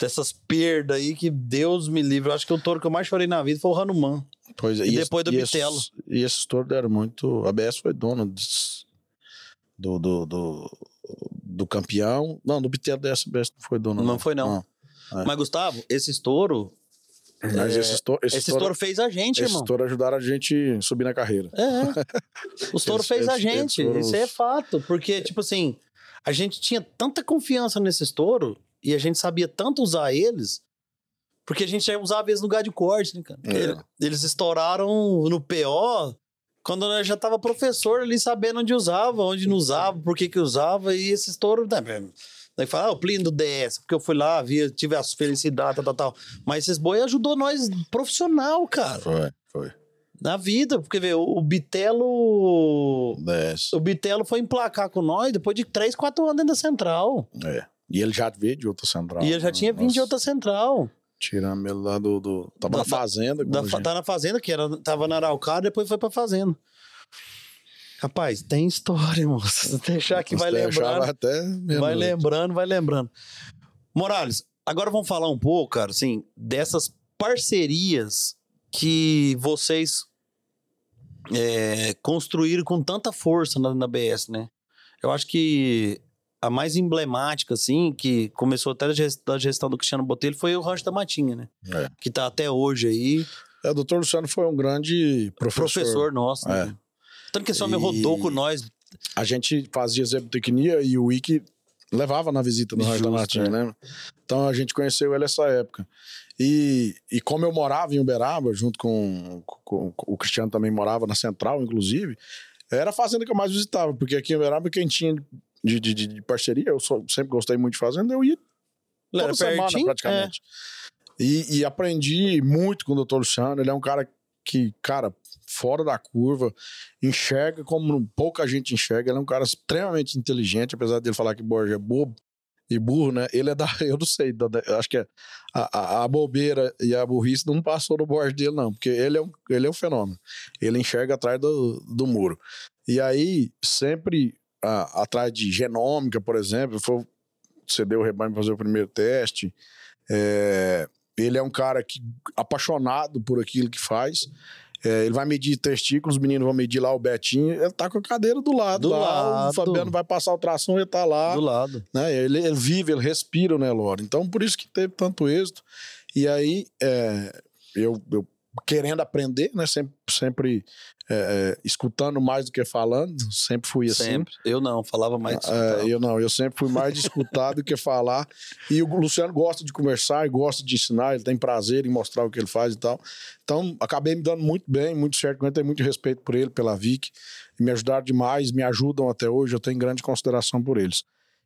dessas perdas aí que Deus me livre. Eu acho que o touro que eu mais chorei na vida foi o Hanuman. Pois é. E, e depois do e Bitelo. E esses touros deram muito... A BS foi dono do, do, do, do campeão. Não, do Bitelo DS, a BS não foi dono. Não, não foi não. não. É. Mas, Gustavo, esse estouro mas é, esse, estouro, esse, esse estouro, fez a gente, esse irmão. Esse estouro ajudaram a gente a subir na carreira. É. O estouro fez a gente. Isso é fato. Porque, tipo assim, a gente tinha tanta confiança nesse estouro e a gente sabia tanto usar eles, porque a gente já usava eles no lugar de corte, né, cara? É. Eles estouraram no PO quando eu já tava professor ali sabendo onde usava, onde não usava, por que que usava, e esse estouro. Né, Daí fala, ah, o Plínio do DS, porque eu fui lá, vi, tive a felicidade, tal, tal, tal. Mas esses boi ajudou nós profissional, cara. Foi, foi. Na vida, porque vê, o, Bitelo. DS. O Bitelo foi emplacar com nós depois de 3, 4 anos dentro da central. É. E ele já veio de outra central. E ele já tinha vindo de outra central. Tirando ele lá do. do tava da, na fazenda. Da, tá na fazenda, que era, tava na Araucária, depois foi pra fazenda. Rapaz, tem história, moço. Deixar que vai lembrando. Até vai lembrando, vai lembrando. Morales, agora vamos falar um pouco, cara, assim, dessas parcerias que vocês é, construíram com tanta força na, na BS, né? Eu acho que a mais emblemática, assim, que começou até da gestão do Cristiano Botelho, foi o Rancho da Matinha, né? É. Que tá até hoje aí. É, o doutor Luciano foi um grande professor. Professor nosso, né? É. Tanto que esse homem e... rodou com nós. A gente fazia zebotecnia e o Wiki levava na visita Raio da Martins, é. né? Então a gente conheceu ele nessa época. E, e como eu morava em Uberaba, junto com, com, com, o Cristiano também morava na Central, inclusive, era a fazenda que eu mais visitava, porque aqui em Uberaba quem tinha de, de, de parceria, eu só, sempre gostei muito de fazenda, eu ia toda era semana pertinho? praticamente. É. E, e aprendi muito com o Dr. Luciano, ele é um cara que, cara, fora da curva, enxerga como pouca gente enxerga. Ele é um cara extremamente inteligente, apesar dele falar que Borges é bobo e burro, né? Ele é da. Eu não sei, da, acho que é, a, a, a, bobeira e a burrice não passou no Borges dele, não, porque ele é um, ele é um fenômeno. Ele enxerga atrás do, do muro. E aí, sempre a, atrás de genômica, por exemplo, foi cedeu o rebanho para fazer o primeiro teste. É, ele é um cara que apaixonado por aquilo que faz. É, ele vai medir testículos, os meninos vão medir lá o Betinho, ele tá com a cadeira do lado. Do lá, lado. O Fabiano vai passar o tração, ele tá lá. Do lado. Né? Ele, ele vive, ele respira o Nelore. Então, por isso que teve tanto êxito. E aí, é, eu, eu querendo aprender, né? Sempre, sempre é, é, escutando mais do que falando, sempre fui assim. Sempre. Eu não, falava mais de É, eu não, eu sempre fui mais de escutar do que falar. E o Luciano gosta de conversar, gosta de ensinar, ele tem prazer em mostrar o que ele faz e tal. Então, acabei me dando muito bem, muito certo, eu tenho muito respeito por ele, pela Vic, me ajudaram demais, me ajudam até hoje, eu tenho grande consideração por eles.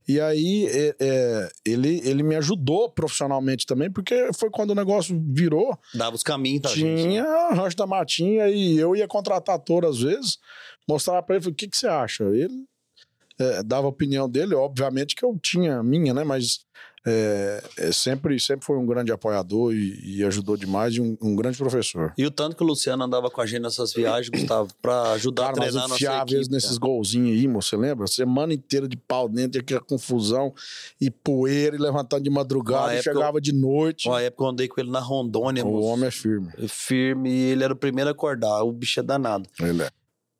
E aí é, é, ele, ele me ajudou profissionalmente também, porque foi quando o negócio virou. Dava os caminhos pra Tinha gente, né? Rancho da Matinha e eu ia contratar ator às vezes, mostrava pra ele, o que, que você acha? Ele é, dava a opinião dele, obviamente que eu tinha a minha, né? Mas é, é, sempre, sempre foi um grande apoiador e, e ajudou demais e um, um, grande professor. E o tanto que o Luciano andava com a gente nessas viagens, Gustavo, pra ajudar cara, a treinar mas eu nossa vezes nesses golzinhos aí, moço, você lembra? Semana inteira de pau dentro, aquela confusão e poeira e levantando de madrugada e chegava de noite. Uma época eu andei com ele na Rondônia, O moço. homem é firme. Firme e ele era o primeiro a acordar, o bicho é danado. Ele é.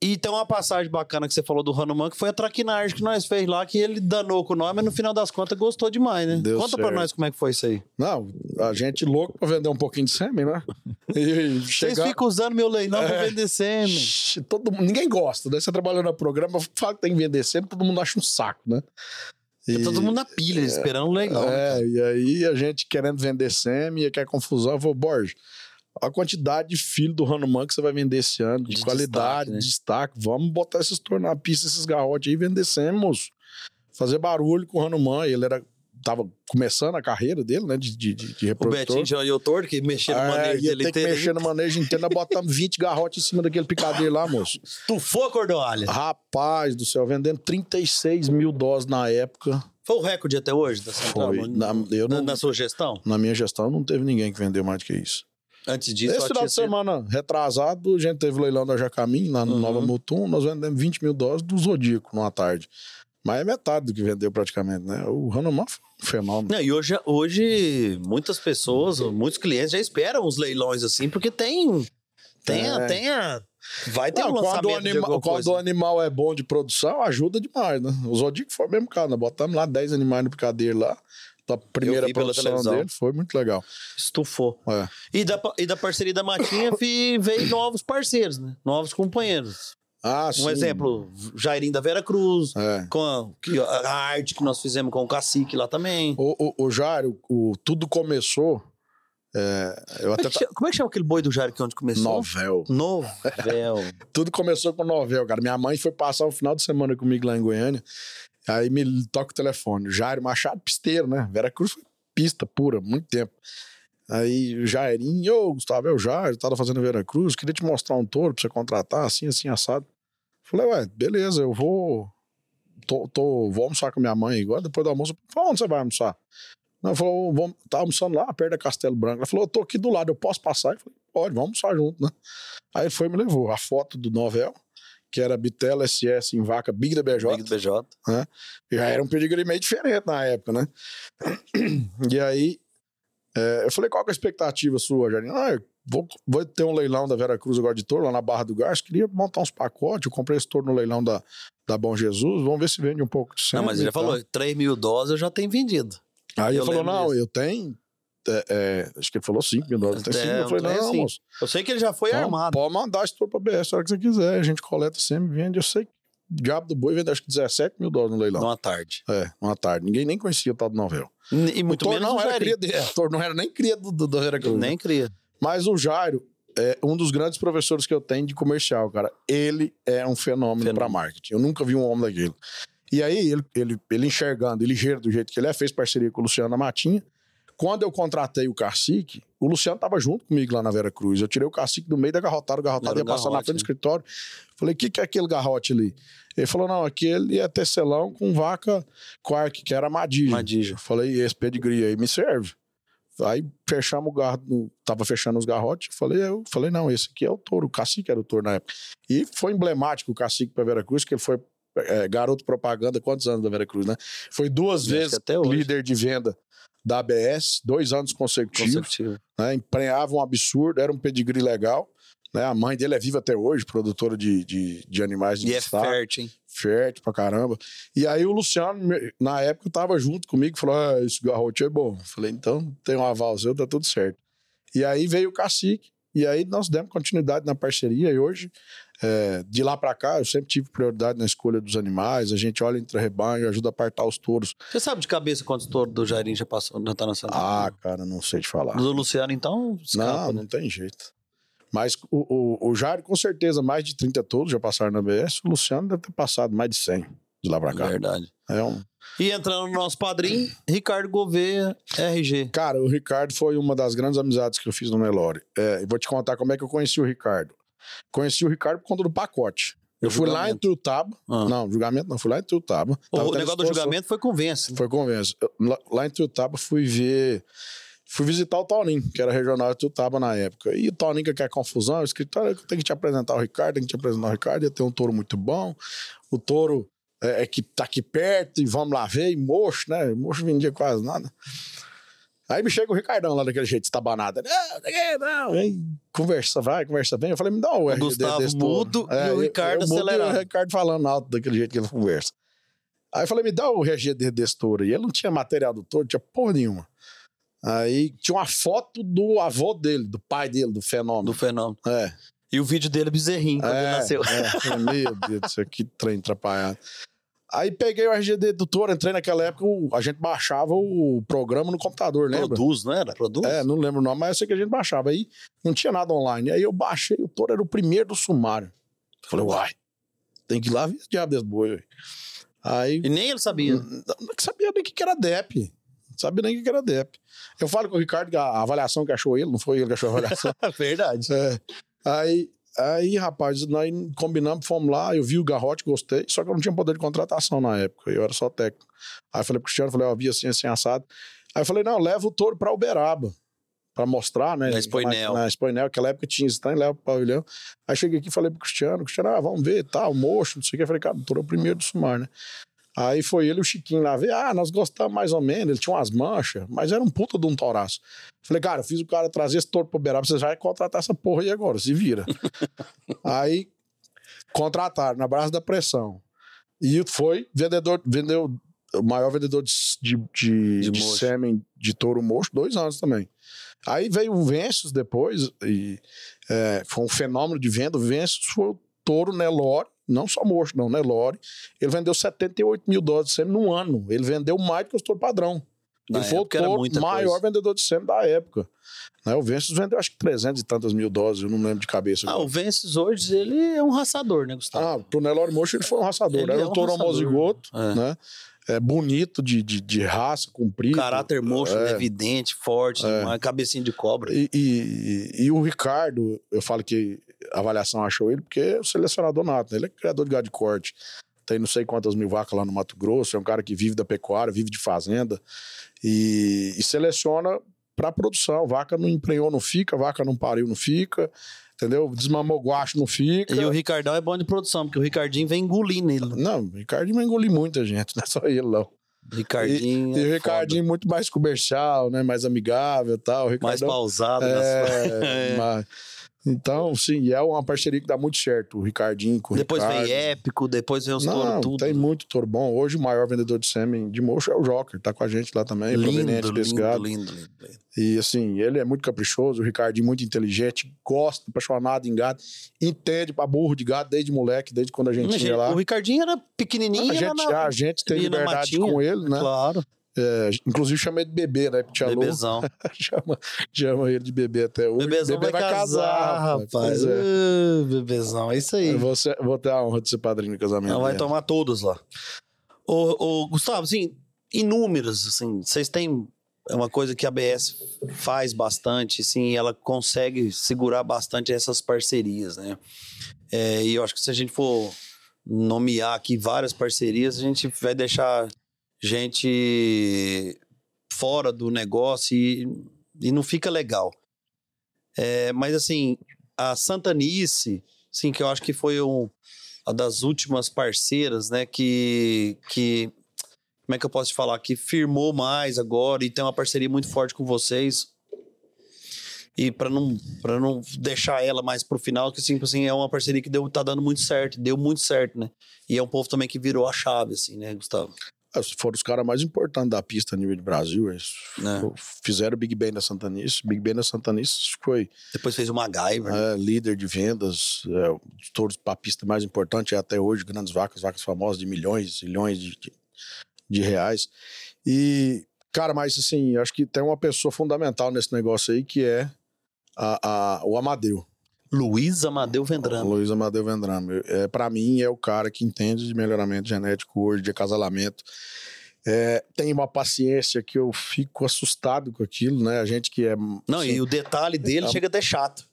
E tem uma passagem bacana que você falou do Hanuman, que foi a traquinagem que nós fez lá, que ele danou com o nome, mas no final das contas gostou demais, né? Deu Conta certo. pra nós como é que foi isso aí. Não, a gente louco pra vender um pouquinho de sêmen, né? E chegar... Vocês ficam usando meu leilão é... pra vender sêmen. Todo... Ninguém gosta, né? Você trabalhando no programa, fala que tem que vender sêmen, todo mundo acha um saco, né? E... É todo mundo na pilha, é... esperando legal. É, né? e aí a gente querendo vender sêmen, e quer confusão, eu vou, Borges, a quantidade de filho do Hanuman que você vai vender esse ano, de, de qualidade, destaque, né? destaque. Vamos botar esses tornar pista, esses garrotes aí vender sempre, moço. Fazer barulho com o Hanuman. Ele era. Tava começando a carreira dele, né? De, de, de reprodutor. O Betinho já torto, que mexia no manejo é, dele ter que mexer no manejo inteiro, nós botamos 20 garrotes em cima daquele picadeiro lá, moço. Tufou a cordoalha. Rapaz do céu, vendendo 36 mil doses na época. Foi o recorde até hoje da Central? Foi. Na, eu na, não, na sua gestão? Na minha gestão não teve ninguém que vendeu mais do que isso. Antes disso, Esse final de semana retrasado, a gente teve o leilão da Jacamim, lá no uhum. Nova Mutum, nós vendemos 20 mil doses do Zodíaco numa tarde. Mas é metade do que vendeu praticamente, né? O Hanuman foi um fenômeno. Não, e hoje, hoje, muitas pessoas, muitos clientes já esperam os leilões assim, porque tem. Tem, é. tem a, Vai ter Não, um quando o, anima, quando o animal é bom de produção, ajuda demais, né? O Zodíaco foi o mesmo cara, nós botamos lá 10 animais no picadeiro lá da primeira produção dele, foi muito legal. Estufou. É. E, da, e da parceria da Matinha veio novos parceiros, né? Novos companheiros. Ah, um sim. exemplo, Jairim da Vera Cruz, é. com a, a, arte que nós fizemos com o Cacique lá também. O, o, o Jairo, o, tudo começou. É, eu como, até é chama, como é que chama aquele boi do Jairo que onde começou? Novel. Novel. tudo começou com Novel, cara. Minha mãe foi passar um final de semana comigo lá em Goiânia. Aí me toca o telefone. Jairo Machado, pisteiro, né? Vera Cruz foi pista pura, muito tempo. Aí Jairinho, ô Gustavo, é o Jairo, tava fazendo Vera Cruz, queria te mostrar um touro pra você contratar, assim, assim, assado. Falei, ué, beleza, eu vou. Tô, tô, vou almoçar com minha mãe agora, depois do almoço. Falei, onde você vai almoçar? Ela falou, vamos, tá almoçando lá, perto da Castelo Branco. Ela falou, eu tô aqui do lado, eu posso passar? Eu falei, pode, vamos almoçar junto, né? Aí foi me levou a foto do Novel que era Bitela SS em vaca Big da BJ. Big da BJ. Né? Já era um pedigree meio diferente na época, né? E aí, é, eu falei, qual que é a expectativa sua, Jardim? Ah, eu vou, vou ter um leilão da Vera Cruz agora de touro, lá na Barra do Gás, queria montar uns pacotes, eu comprei esse touro no leilão da, da Bom Jesus, vamos ver se vende um pouco de sangue. Não, mas ele já falou, 3 mil doses eu já tenho vendido. Aí eu ele falou, não, disso. eu tenho é, é, acho que ele falou 5 mil dólares. Tem 5 é, Eu falei, não, assim. moço. Eu sei que ele já foi então, armado. Pode mandar esse touro pra BS a hora que você quiser. A gente coleta sempre, vende. Eu sei que o Diabo do Boi vende acho que 17 mil dólares no leilão. Numa tarde. É, uma tarde. Ninguém nem conhecia o tal do Novel. E muito o menos não o era cria dele. É, o não era nem cria do, do, do Vera Cruz. Nem cria. Mas o Jairo é um dos grandes professores que eu tenho de comercial, cara. Ele é um fenômeno, fenômeno. para marketing. Eu nunca vi um homem daquele. E aí, ele, ele, ele enxergando, ele ligeiro do jeito que ele é, fez parceria com o Luciano Matinha. Quando eu contratei o Cacique, o Luciano estava junto comigo lá na Vera Cruz. Eu tirei o Cacique do meio da garrotada, o garrotado ia passar garrote, na frente né? do escritório. Falei, o que, que é aquele garrote ali? Ele falou, não, aquele é tecelão com vaca quark, que era madija. Madija. Falei, esse pedigree aí me serve. Aí fechamos o garro, tava fechando os garrotes. Falei, eu falei, não, esse aqui é o touro, o cacique era o touro na época. E foi emblemático o cacique para Vera Cruz, que ele foi é, garoto propaganda, quantos anos da Vera Cruz, né? Foi duas vezes líder de venda da ABS, dois anos consecutivos. Consecutivo. Né, emprenhava um absurdo, era um pedigree legal. Né, a mãe dele é viva até hoje, produtora de, de, de animais de E é fértil, hein? Fértil pra caramba. E aí o Luciano, na época, tava junto comigo e falou: ah, esse garrote é bom. Falei, então tem um aval seu, tá tudo certo. E aí veio o cacique. E aí nós demos continuidade na parceria e hoje, é, de lá para cá, eu sempre tive prioridade na escolha dos animais. A gente olha entre rebanho, ajuda a apartar os touros. Você sabe de cabeça quantos touros do Jairim já passou, já tá na sala? Ah, cara, não sei te falar. Do Luciano, então, escapa, Não, né? não tem jeito. Mas o, o, o Jair, com certeza, mais de 30 touros já passaram na BS. O Luciano deve ter passado mais de 100 de lá pra cá. Verdade. É um... E entrando no nosso padrinho, Ricardo Gouveia, RG. Cara, o Ricardo foi uma das grandes amizades que eu fiz no Nelore. É, vou te contar como é que eu conheci o Ricardo. Conheci o Ricardo por conta do pacote. Eu fui lá em Tuiutaba. Ah. Não, julgamento não, fui lá em Tuiutaba. O negócio do julgamento foi convence. Foi convence. Lá, lá em Tuiutaba fui ver. Fui visitar o Toninho, que era regional de Tuiutaba na época. E o Toninho que quer confusão, o escritório tem que te apresentar o Ricardo, tem que te apresentar o Ricardo, ia ter um touro muito bom. O touro é, é, que tá aqui perto e vamos lá ver, e mocho, né? Mocho vendia quase nada. Aí me chega o Ricardão lá daquele jeito, estabanado. Não, não, vem, conversa, vai, conversa bem. Eu falei, me dá o, o Gustavo mudo é, e o Ricardo eu, eu acelerado. E o Ricardo falando alto daquele jeito que ele conversa. Aí eu falei, me dá o RG desse touro. E ele não tinha material do touro, tinha porra nenhuma. Aí tinha uma foto do avô dele, do pai dele, do fenômeno. Do fenômeno. É. E o vídeo dele é bezerrinho quando é, ele nasceu. É, meu Deus do céu, que trem atrapalhado. Aí peguei o RGD do Toro, entrei naquela época, a gente baixava o programa no computador, lembra? Produz, não era? Produz? É, não lembro o nome, mas eu sei que a gente baixava. Aí não tinha nada online. Aí eu baixei, o Toro era o primeiro do sumário. Falei, uai, tem que ir lá ver esse diabo desse boi. Aí, e nem ele sabia? Não, não sabia nem o que era DEP. Não sabia nem o que era DEP. Eu falo com o Ricardo que a avaliação que achou ele, não foi ele que achou a avaliação. Verdade. É. Aí Aí, rapaz, nós combinamos, fomos lá, eu vi o garrote, gostei, só que eu não tinha poder de contratação na época, eu era só técnico. Aí falei pro Cristiano, falei, ó, vi assim, assim, assado. Aí eu falei, não, leva o touro pra Uberaba, pra mostrar, né? Na Expoinel. Na, na Expoinel, naquela época tinha estranho, leva pro pavilhão. Aí cheguei aqui e falei pro Cristiano, Cristiano, ah, vamos ver, tá, mocho, não sei o que. Eu falei, cara, o touro é o primeiro do Sumar, né? Aí foi ele e o Chiquinho lá ver. Ah, nós gostamos mais ou menos. Ele tinha umas manchas, mas era um puta de um toraço. Falei, cara, eu fiz o cara trazer esse touro pro Beraba, você vai contratar essa porra aí agora, se vira. aí contrataram na base da pressão. E foi vendedor, vendeu o maior vendedor de, de, de, de, de sêmen de touro mocho, dois anos também. Aí veio o Vences depois, e é, foi um fenômeno de venda. O Vences foi o touro Nelore não só mocho, não, né? Lore. Ele vendeu 78 mil doses de sêmen num ano. Ele vendeu mais do que o estouro padrão. Na ele foi o maior coisa. vendedor de sêmen da época. Né? O Vences vendeu acho que 300 e tantas mil doses, eu não lembro de cabeça. Ah, o Vences hoje, ele é um raçador, né, Gustavo? Ah, pro Nelore Mocho ele foi um raçador. Ele Era é um touro homozigoto, é. né? É bonito, de, de, de raça, comprido. Caráter mocho, é. evidente, forte, é. uma cabecinha de cobra. E, e, e, o Ricardo, eu falo que a avaliação achou ele porque é o selecionador nato, né? ele é criador de gado de corte. Tem não sei quantas mil vacas lá no Mato Grosso, é um cara que vive da pecuária, vive de fazenda e, e seleciona para produção. Vaca não emprenhou, não fica, vaca não pariu, não fica entendeu? Desmamou guacho, não fica. E o Ricardão é bom de produção, porque o Ricardinho vem engolir nele. Não, o Ricardinho vai engolir muita gente, não é só ele, não. Ricardinho. E, é e o Ricardinho foda. muito mais comercial, né? Mais amigável e tal. mais pausado. É, é. Mas, então, sim, é uma parceria que dá muito certo. O Ricardinho com o Depois Ricardo. vem Épico, depois vem os Não, tudo. Tem muito touro bom. Hoje o maior vendedor de sêmen de mocho é o Joker, tá com a gente lá também, lindo, proveniente desse lindo, gado. Lindo, lindo, lindo. E assim, ele é muito caprichoso, o Ricardinho muito inteligente, gosta, apaixonado em gado, entende pra burro de gado desde moleque, desde quando a gente ia lá. O Ricardinho era pequenininho. A gente, na, a gente tem liberdade com ele, né? Claro. É, inclusive chama ele de bebê, né? Bebezão. chama, chama ele de bebê até hoje. Bebezão bebê vai, vai casar, casar, rapaz. É. Uh, bebezão, é isso aí. Eu vou, ser, vou ter a honra de ser padrinho do casamento. Ela vai tomar todos lá. Ô, ô, Gustavo, assim, inúmeros, assim, vocês têm é uma coisa que a BS faz bastante, sim, ela consegue segurar bastante essas parcerias, né? É, e eu acho que se a gente for nomear aqui várias parcerias, a gente vai deixar gente fora do negócio e, e não fica legal. É, mas assim, a Santanice, sim, que eu acho que foi um, uma das últimas parceiras, né, que, que como é que eu posso te falar, que firmou mais agora e tem uma parceria muito forte com vocês. E para não não deixar ela mais pro final, que assim, assim, é uma parceria que deu tá dando muito certo, deu muito certo, né? E é um povo também que virou a chave assim, né, Gustavo? Foram os caras mais importantes da pista a nível de Brasil. Eles é. fizeram o Big Ben da Santanice. Big Ben da Santanice foi. Depois fez o MacGyver. É, líder de vendas, é, todos para a pista mais importante é até hoje, grandes vacas, vacas famosas de milhões, milhões de, de, de reais. E, cara, mas assim, acho que tem uma pessoa fundamental nesse negócio aí que é a, a, o Amadeu. Luiz Amadeu Vendrame. Luiz Amadeu Vendrame. É, para mim, é o cara que entende de melhoramento genético hoje, de acasalamento. É, tem uma paciência que eu fico assustado com aquilo, né? A gente que é. Não, assim, e o detalhe dele a, chega até chato.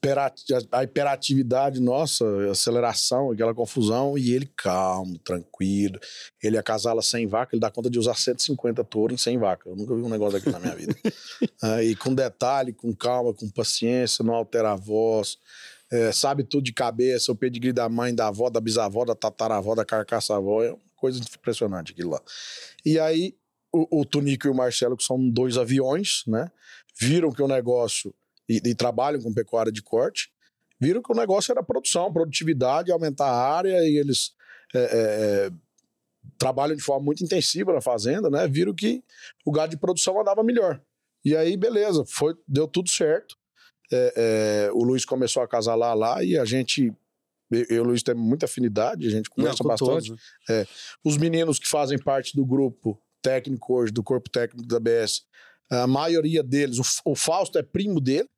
A hiperatividade nossa, a aceleração, aquela confusão, e ele calmo, tranquilo. Ele acasala sem vaca, ele dá conta de usar 150 touros em 100 vaca. Eu nunca vi um negócio daquele na minha vida. é, e com detalhe, com calma, com paciência, não altera a voz é, sabe tudo de cabeça, o pedigree da mãe, da avó, da bisavó, da tataravó, da carcaça-avó, é uma coisa impressionante aquilo lá. E aí, o, o Tunico e o Marcelo, que são dois aviões, né, viram que o negócio, e, e trabalham com pecuária de corte, viram que o negócio era produção, produtividade, aumentar a área, e eles é, é, é, trabalham de forma muito intensiva na fazenda, né, viram que o gado de produção andava melhor. E aí, beleza, foi, deu tudo certo é, é, o Luiz começou a casar lá, lá e a gente eu e o Luiz temos muita afinidade, a gente conversa Não, bastante. Todos, né? é, os meninos que fazem parte do grupo técnico hoje, do corpo técnico da BS, a maioria deles, o, o Fausto é primo dele,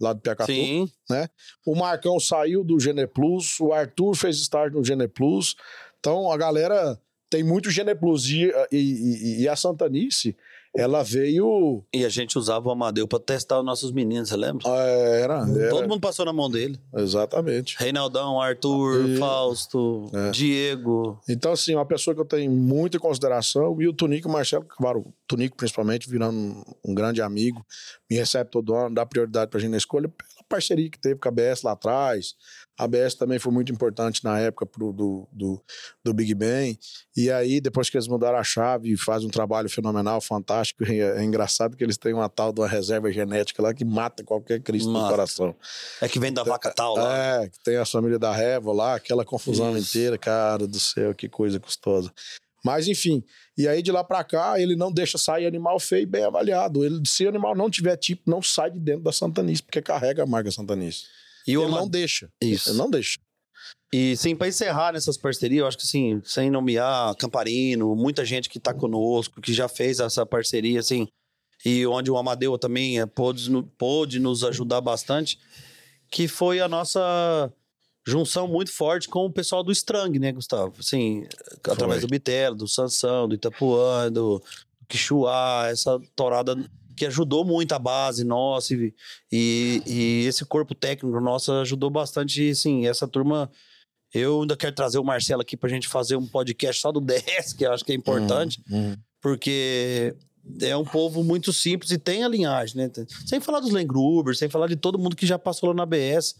lá do Piacatu, Sim. né? O Marcão saiu do Gene Plus, o Arthur fez estágio no Gene Plus. Então a galera tem muito Gene Plus e, e, e, e a Santanice ela veio. E a gente usava o Amadeu para testar os nossos meninos, você lembra? Ah, era, era, Todo mundo passou na mão dele. Exatamente. Reinaldão, Arthur, e... Fausto, é. Diego. Então, assim, uma pessoa que eu tenho muita consideração, e o Tunico, o Marcelo, claro, o Tunico principalmente, virando um grande amigo, me recebe todo ano, dá prioridade pra gente na escolha, parceria que teve com a BS lá atrás, a ABS também foi muito importante na época pro, do, do, do Big Bang. E aí, depois que eles mudaram a chave, fazem um trabalho fenomenal, fantástico. É, é, engraçado que eles têm uma tal de uma reserva genética lá que mata qualquer Cristo mata. no coração. É que vem da vaca tal lá. É, que tem a família da Revo lá, aquela confusão Isso. inteira. Cara do céu, que coisa custosa. Mas enfim, e aí de lá para cá ele não deixa sair animal feio bem avaliado. Ele, se o animal não tiver tipo, não sai de dentro da Santanice, porque carrega a marca Santanice. E ele não deixa. Isso. Ele não deixa. E sim, para encerrar nessas parcerias, eu acho que assim, sem nomear Camparino, muita gente que está conosco, que já fez essa parceria, assim, e onde o Amadeu também é, pôde, pôde nos ajudar bastante, que foi a nossa junção muito forte com o pessoal do Strang, né, Gustavo? Assim, foi. através do Bitelo, do Sansão, do Itapuã, do Quixuá, essa torada que ajudou muito a base nossa e, e, e esse corpo técnico nosso ajudou bastante. Sim, essa turma. Eu ainda quero trazer o Marcelo aqui pra gente fazer um podcast só do 10, que eu acho que é importante, uhum, uhum. porque é um povo muito simples e tem a linhagem, né? Sem falar dos Lengruber, sem falar de todo mundo que já passou lá na BS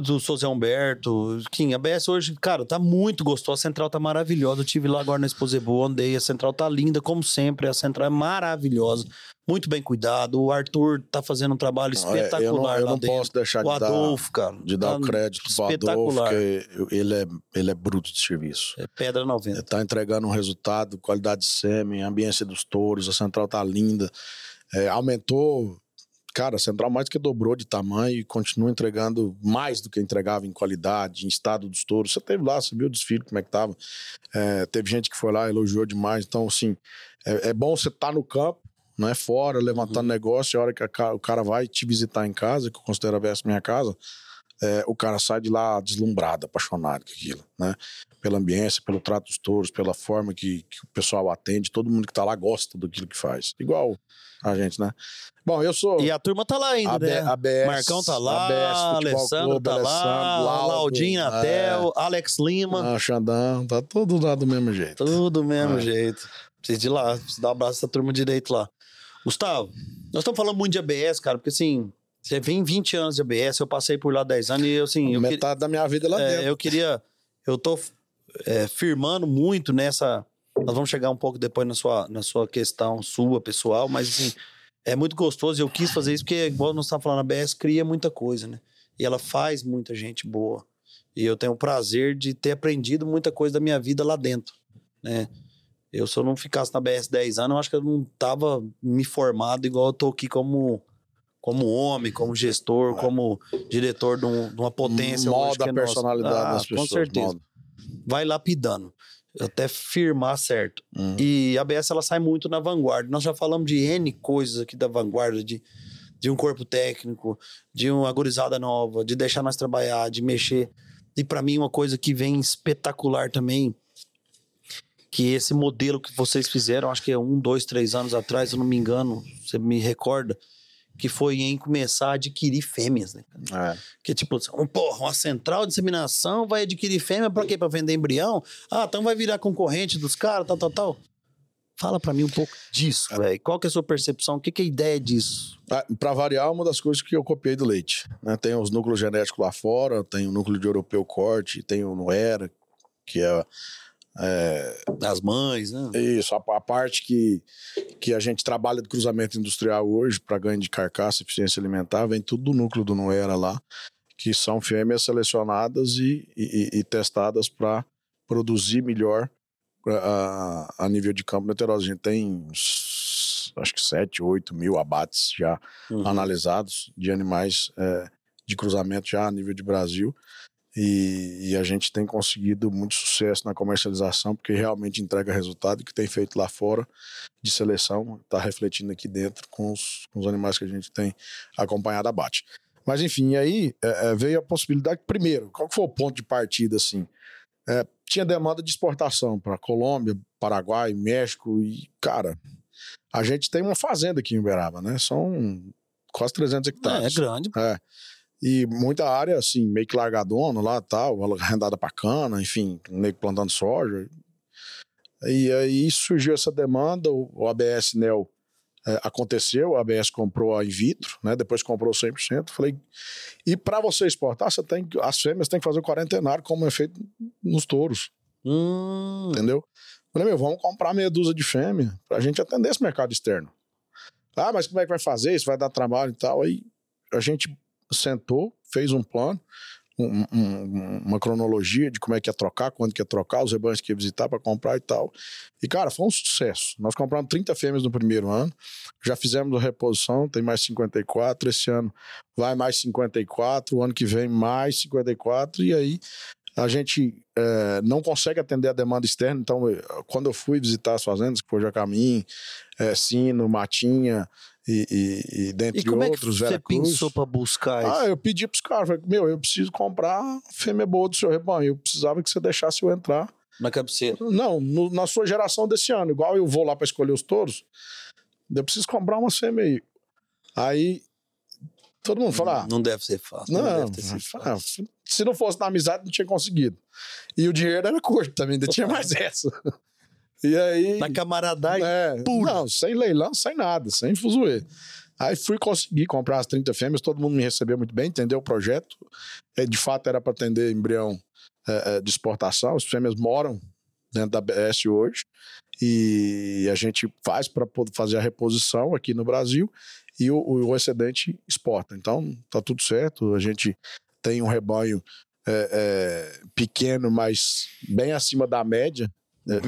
do Souza Humberto, Kim, a BS hoje, cara, tá muito gostosa, a central tá maravilhosa. Eu tive lá agora na Exposebo, andei, a central tá linda, como sempre, a central é maravilhosa, muito bem cuidado. O Arthur tá fazendo um trabalho espetacular. Eu não, eu não posso deixar de Adolfo, dar, cara, de dar tá o crédito pro Adolfo, porque ele é, ele é bruto de serviço. É pedra 90. Ele tá entregando um resultado, qualidade de sêmen, ambiência dos touros, a central tá linda. É, aumentou cara, a Central mais que dobrou de tamanho e continua entregando mais do que entregava em qualidade, em estado dos touros. Você teve lá, você viu o desfile, como é que tava. É, teve gente que foi lá, elogiou demais. Então, assim, é, é bom você estar tá no campo, não é fora, levantando uhum. negócio, a hora que a, o cara vai te visitar em casa, que eu considero a minha casa, é, o cara sai de lá deslumbrado, apaixonado com aquilo, né? Pela ambiência, pelo trato dos touros, pela forma que, que o pessoal atende, todo mundo que tá lá gosta do que faz. Igual a gente, né? Bom, eu sou. E a turma tá lá ainda, né? A BS, Marcão tá lá, BS, Alessandro Clube, tá lá, Laudo, Laudinho Natel, é, Alex Lima. Ah, Xandão, tá tudo lá do mesmo jeito. Tudo do mesmo é. jeito. Precisa ir lá, precisa dar um abraço essa turma direito lá. Gustavo, nós estamos falando muito de ABS, cara, porque assim, você vem 20 anos de ABS, eu passei por lá 10 anos e eu assim. Eu Metade queria, da minha vida lá é, dentro. Eu queria. Eu tô é, firmando muito nessa. Nós vamos chegar um pouco depois na sua, na sua questão sua, pessoal, mas assim, é muito gostoso. Eu quis fazer isso porque, igual nós estamos falando, a BS cria muita coisa, né? E ela faz muita gente boa. E eu tenho o prazer de ter aprendido muita coisa da minha vida lá dentro, né? Eu, se eu não ficasse na BS 10 anos, eu acho que eu não tava me formado igual eu tô aqui como, como homem, como gestor, é. como diretor de, um, de uma potência. Moda a é personalidade ah, das pessoas. Com certeza. Modo. Vai lapidando. Até firmar certo. Hum. E a BS ela sai muito na vanguarda. Nós já falamos de N coisas aqui da vanguarda, de, de um corpo técnico, de uma agorizada nova, de deixar nós trabalhar, de mexer. E para mim, uma coisa que vem espetacular também que esse modelo que vocês fizeram, acho que é um, dois, três anos atrás, eu não me engano, você me recorda, que foi em começar a adquirir fêmeas, né? É. Que tipo, um, porra, uma central de inseminação vai adquirir fêmea para quê? Para vender embrião? Ah, então vai virar concorrente dos caras, tal, tal, tal. Fala para mim um pouco disso, é. velho. Qual que é a sua percepção? O que, que é a ideia disso? Para variar, uma das coisas que eu copiei do leite. Né? Tem os núcleos genéticos lá fora, tem o núcleo de europeu corte, tem o Noera, que é é, das mães, né? Isso, a, a, parte que, que a gente trabalha de cruzamento industrial hoje para ganho de carcaça, eficiência alimentar, vem tudo do núcleo do Noera lá, que são fêmeas selecionadas e, e, e testadas para produzir melhor a, a, nível de campo neterosa. A gente tem acho que 7, 8 mil abates já uhum. analisados de animais é, de cruzamento já a nível de Brasil. E, e, a gente tem conseguido muito sucesso na comercialização, porque realmente entrega resultado que tem feito lá fora de seleção, está refletindo aqui dentro com os, com os, animais que a gente tem acompanhado abate. Mas enfim, aí é, é, veio a possibilidade, primeiro, qual foi o ponto de partida assim? É, tinha demanda de exportação para Colômbia, Paraguai, México e, cara, a gente tem uma fazenda aqui em Uberaba, né? São quase 300 hectares. É, é grande. É. E muita área, assim, meio que largadona lá tal, arrendada pra cana, enfim, que plantando soja. E aí surgiu essa demanda, o ABS Nel é, aconteceu, o ABS comprou a in vitro, né? Depois comprou 100%. Falei, e para você exportar, você tem as fêmeas têm que fazer o quarentenário, como é feito nos touros. Hum. Entendeu? Falei, meu, vamos comprar meia dúzia de fêmea pra gente atender esse mercado externo. Ah, mas como é que vai fazer? Isso vai dar trabalho e tal. Aí a gente sentou, fez um plano, um, um, uma cronologia de como é que ia trocar, quando que ia trocar, os rebanhos que ia visitar para comprar e tal. E, cara, foi um sucesso. Nós compramos 30 fêmeas no primeiro ano, já fizemos a reposição, tem mais 54. Esse ano vai mais 54, o ano que vem mais 54, e aí a gente é, não consegue atender a demanda externa. Então, quando eu fui visitar as fazendas, que foi Jacamim, é, Sino, Matinha, e, e, e dentre e como outros, é que você pensou para buscar isso? Ah, eu pedi para os caras, falei, meu, eu preciso comprar fêmea boa do seu rebanho, eu precisava que você deixasse eu entrar. Na cabeceira? Não, no, na sua geração desse ano, igual eu vou lá para escolher os touros, eu preciso comprar uma fêmea aí. Aí, todo mundo fala... Ah, não deve ser fácil. Não, não deve ser fácil. se não fosse na amizade, não tinha conseguido. E o dinheiro era curto também, ainda tinha mais essa. E aí. Na camaradagem é, pura. Não, sem leilão, sem nada, sem fuzuê. Aí fui conseguir comprar as 30 fêmeas, todo mundo me recebeu muito bem, entendeu o projeto. É, de fato, era para atender embrião é, é, de exportação. As fêmeas moram dentro da BS hoje. E a gente faz para fazer a reposição aqui no Brasil e o, o, excedente exporta. Então, tá tudo certo. A gente tem um rebanho é, é, pequeno, mas bem acima da média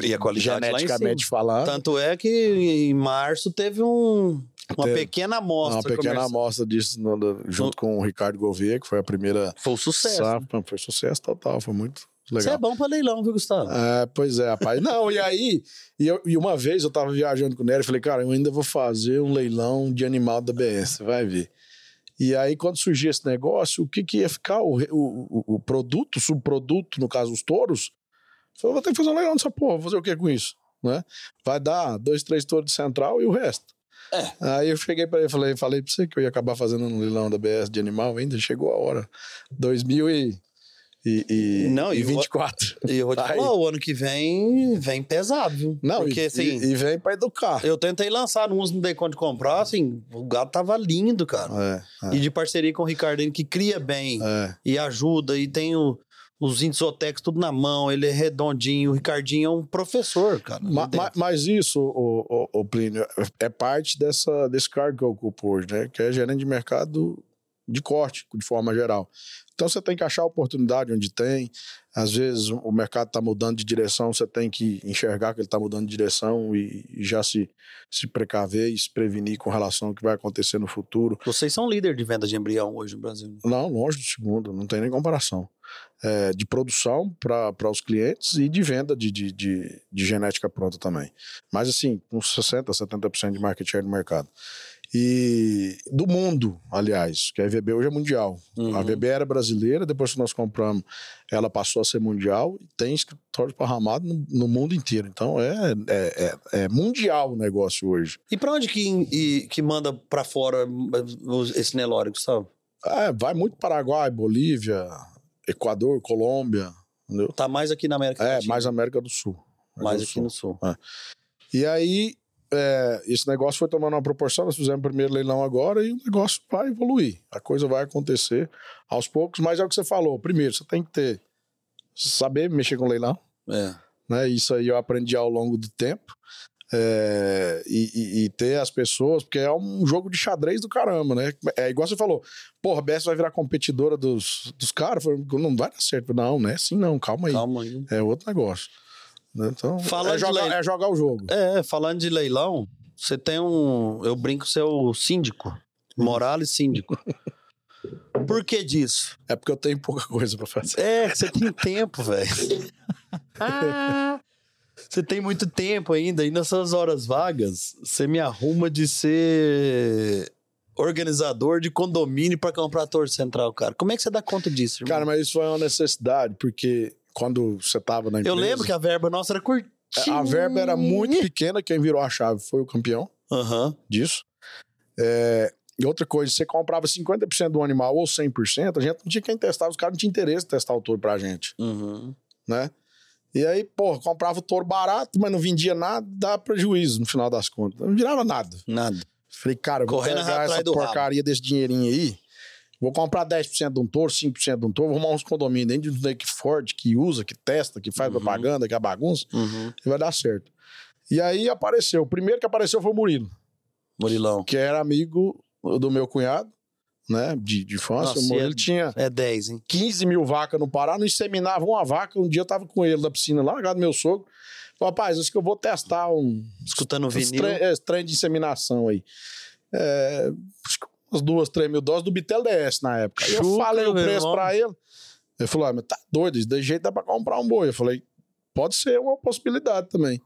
e a qualidade geneticamente falando. Tanto é que em março teve um, uma teve pequena amostra. Uma pequena comercial. amostra disso no, no, junto no... com o Ricardo Gouveia, que foi a primeira. Foi um sucesso. Né? Foi sucesso total, foi muito legal. Isso é bom para leilão, viu, Gustavo? É, pois é, rapaz. Não, e aí, e, eu, e uma vez eu tava viajando com o Nery e falei, cara, eu ainda vou fazer um leilão de animal da BS, vai ver. E aí, quando surgia esse negócio, o que, que ia ficar? O, o, o produto, o subproduto, no caso, os touros, Falei, vou ter que fazer um leilão dessa porra, vou fazer o que com isso? Né? Vai dar dois, três touros de central e o resto. É. Aí eu cheguei para ele e falei, falei pra você que eu ia acabar fazendo um leilão da BS de animal, ainda chegou a hora. 2000 e, e, e, não, e 24. E eu vou te Aí. falar, o ano que vem vem pesado, viu? Não, Porque, e, assim, e, vem para educar. Eu tentei lançar, não dei conta de comprar, assim, o gato tava lindo, cara. É, é. E de parceria com o Ricardinho, que cria bem é. e ajuda, e tem o os Insotex tudo na mão, ele é redondinho. O Ricardinho é um professor, cara. Ma, ma, mas isso, o, o, o, Plínio, é parte dessa, desse cargo que eu ocupo hoje, né? Que é gerente de mercado de corte, de forma geral. Então você tem que achar oportunidade onde tem. Às vezes o mercado está mudando de direção, você tem que enxergar que ele está mudando de direção e, e, já se, se precaver e se prevenir com relação ao que vai acontecer no futuro. Vocês são líder de venda de embrião hoje no Brasil? Não, longe do segundo, não tem nem comparação. É, de produção para os clientes e de venda de, de, de, de genética pronta também. Mas assim, uns 60%, 70% de market share no mercado e do mundo, aliás, que a EVB hoje é mundial. Uhum. A EVB era brasileira, depois que nós compramos, ela passou a ser mundial e tem escritório esparramado no, no mundo inteiro. Então é, é, é, é mundial o negócio hoje. E para onde que, e, que manda para fora esse Nelore, Gustavo? É, vai muito Paraguai, Bolívia, Equador, Colômbia. Entendeu? Tá mais aqui na América do Sul. É, mais América do Sul. América mais do aqui Sul. no Sul. É. E aí é, esse negócio foi tomando uma proporção, nós fizemos o primeiro leilão agora e o negócio vai evoluir. A coisa vai acontecer aos poucos, mas é o que você falou. Primeiro, você tem que ter, saber mexer com leilão. É. Né? Isso aí eu aprendi ao longo do tempo. É, e, e, e, ter as pessoas, porque é um jogo de xadrez do caramba, né? É igual você falou, porra, a BS vai virar competidora dos, dos caras, não vai dar certo. Não, não é assim não, calma aí. Calma aí. É outro negócio. Né? Então, é jogar, é jogar, o jogo. É, falando de leilão, você tem um. Eu brinco, você é o síndico. Morales síndico. Por que disso? É porque eu tenho pouca coisa para fazer. É, você tem tempo, velho. você tem muito tempo ainda, e nessas horas vagas, você me arruma de ser organizador de condomínio para comprar a torre central, cara. Como é que você dá conta disso, irmão? Cara, mas isso foi uma necessidade, porque quando você estava na empresa. Eu lembro que a verba nossa era curtinha. A verba era muito pequena, quem virou a chave foi o campeão uhum. disso. É, e outra coisa, você comprava 50% do animal ou 100%, a gente não tinha quem testava, os caras não tinham interesse em testar o touro pra gente. Uhum. Né? E aí, pô, comprava o touro barato, mas não vendia nada, dava prejuízo no final das contas. Não virava nada. Nada. Falei, cara, vou Correndo pegar essa porcaria rabo. desse dinheirinho aí Vou comprar 10% de um touro, 5% de um touro, vou arrumar uns condomínios dentro de que Ford, que usa, que testa, que faz uhum. propaganda, que é bagunça, uhum. e vai dar certo. E aí apareceu. O primeiro que apareceu foi o Murilo. Murilão. Que era amigo do meu cunhado, né? De, de infância. Nossa, o Murilo é, tinha. É 10, hein? 15 mil vacas no Pará, não inseminava uma vaca. Um dia eu tava com ele na piscina, lá, largado meu sogro. Falei, rapaz, acho que eu vou testar um. Escutando vinil. Trem, trem de inseminação aí. É, umas duas, três mil doses do Bitel DS na época. Aí eu falei o preço pra ele. Ele falou: ah, mas tá doido, de jeito dá pra comprar um boi. Eu falei: pode ser uma possibilidade também.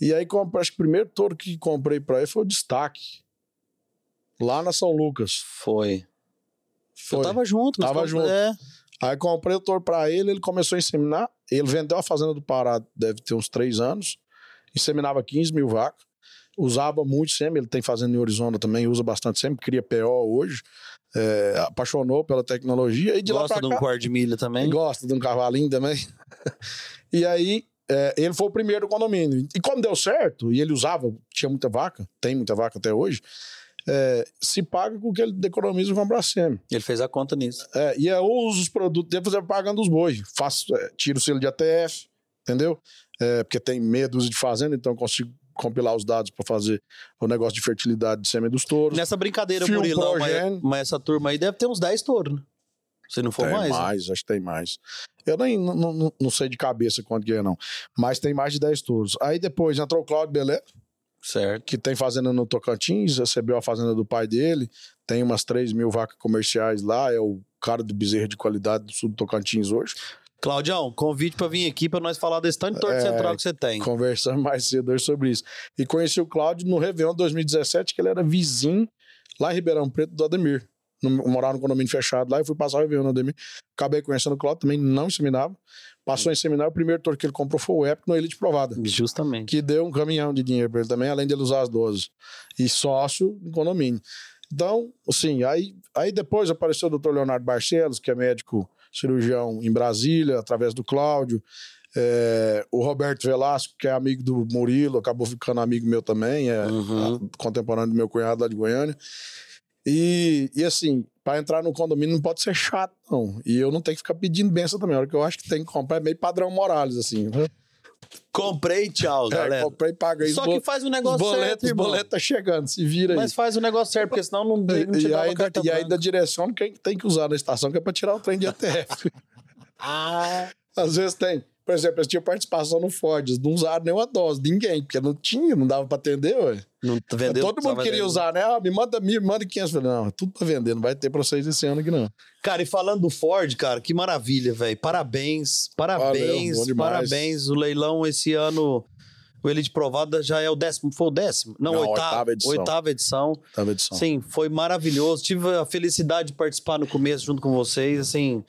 E aí, acho que o primeiro touro que comprei pra ele foi o destaque. Lá na São Lucas. Foi. foi. Eu tava junto, Tava junto. É. Aí comprei o touro pra ele, ele começou a inseminar. Ele vendeu a fazenda do Pará, deve ter uns três anos. Inseminava 15 mil vacas usava muito sempre, ele tem fazenda em Arizona também, usa bastante sempre, cria PO hoje. É, apaixonou pela tecnologia e de gosta lá de um quarto de milha também. Gosta de um cavalinho também. e aí, é, ele foi o primeiro do condomínio. E como deu certo, e ele usava, tinha muita vaca, tem muita vaca até hoje, é, se paga com o que ele economiza com a Bracem. Ele fez a conta nisso. É, e eu uso os produtos dele fazer pagando os bois. Faço, é, tiro o selo de ATF, entendeu? É, porque tem medo de fazenda, então consigo compilar os dados para fazer o negócio de fertilidade de sêmen dos touros. Nessa brincadeira, Fio Murilão, mas, mas, essa turma aí deve ter uns 10 touros, né? Se não for tem mais. mais, né? acho que tem mais. Eu nem não, não, não, sei de cabeça quanto que é, não. Mas tem mais de 10 touros. Aí depois entrou o Claudio Belé. Certo. Que tem fazenda no Tocantins, recebeu a fazenda do pai dele. Tem umas 3 mil vacas comerciais lá. É o cara do bezerro de qualidade do sul do Tocantins hoje. Claudião, convite para vir aqui para nós falar desse tanto de torto é, central que você tem. Conversamos mais cedo sobre isso. E conheci o Cláudio no Réveillon 2017, que ele era vizinho lá em Ribeirão Preto do Ademir. No, morava no condomínio fechado lá e fui passar o Réveillon no Ademir. Acabei conhecendo o Cláudio, também não inseminava. Passou em seminário, o primeiro torto que ele comprou foi o Epic no Elite Provada. Justamente. Que deu um caminhão de dinheiro para ele também, além de ele usar as doses. E sócio no condomínio. Então, assim, aí, aí depois apareceu o doutor Leonardo Barcelos, que é médico cirurgião em Brasília, através do Cláudio. É, o Roberto Velasco, que é amigo do Murilo, acabou ficando amigo meu também, é uhum. contemporâneo do meu cunhado lá de Goiânia. E, e assim, para entrar no condomínio não pode ser chato, não. E eu não tenho que ficar pedindo benção também. A hora que eu acho que tem que comprar é meio padrão Morales, assim. Né? Comprei, tchau, galera. É, comprei, paguei. Só que faz o negócio boletos, certo, irmão. Os boletos tá chegando, se vira aí. Mas faz o negócio certo, porque senão não, não te e, ainda, e ainda direciona quem tem que usar na estação, que é pra tirar o trem de ATF. ah... Às vezes tem. Por exemplo, eles tinham participação no Ford, não usaram nenhuma dose, ninguém, porque não tinha, não dava pra atender, ué. Não vendeu, Todo mundo queria usar, né? Ah, me manda mil, me manda 500. Falei, não, tudo pra vender, não vai ter pra vocês esse ano aqui, não. Cara, e falando do Ford, cara, que maravilha, velho. Parabéns, parabéns, Valeu, parabéns. O leilão esse ano, o Elite Provada já é o décimo, foi o décimo? Não, não oitava, oitava edição. Oitava edição. Oitava edição. Sim, foi maravilhoso. Tive a felicidade de participar no começo junto com vocês, assim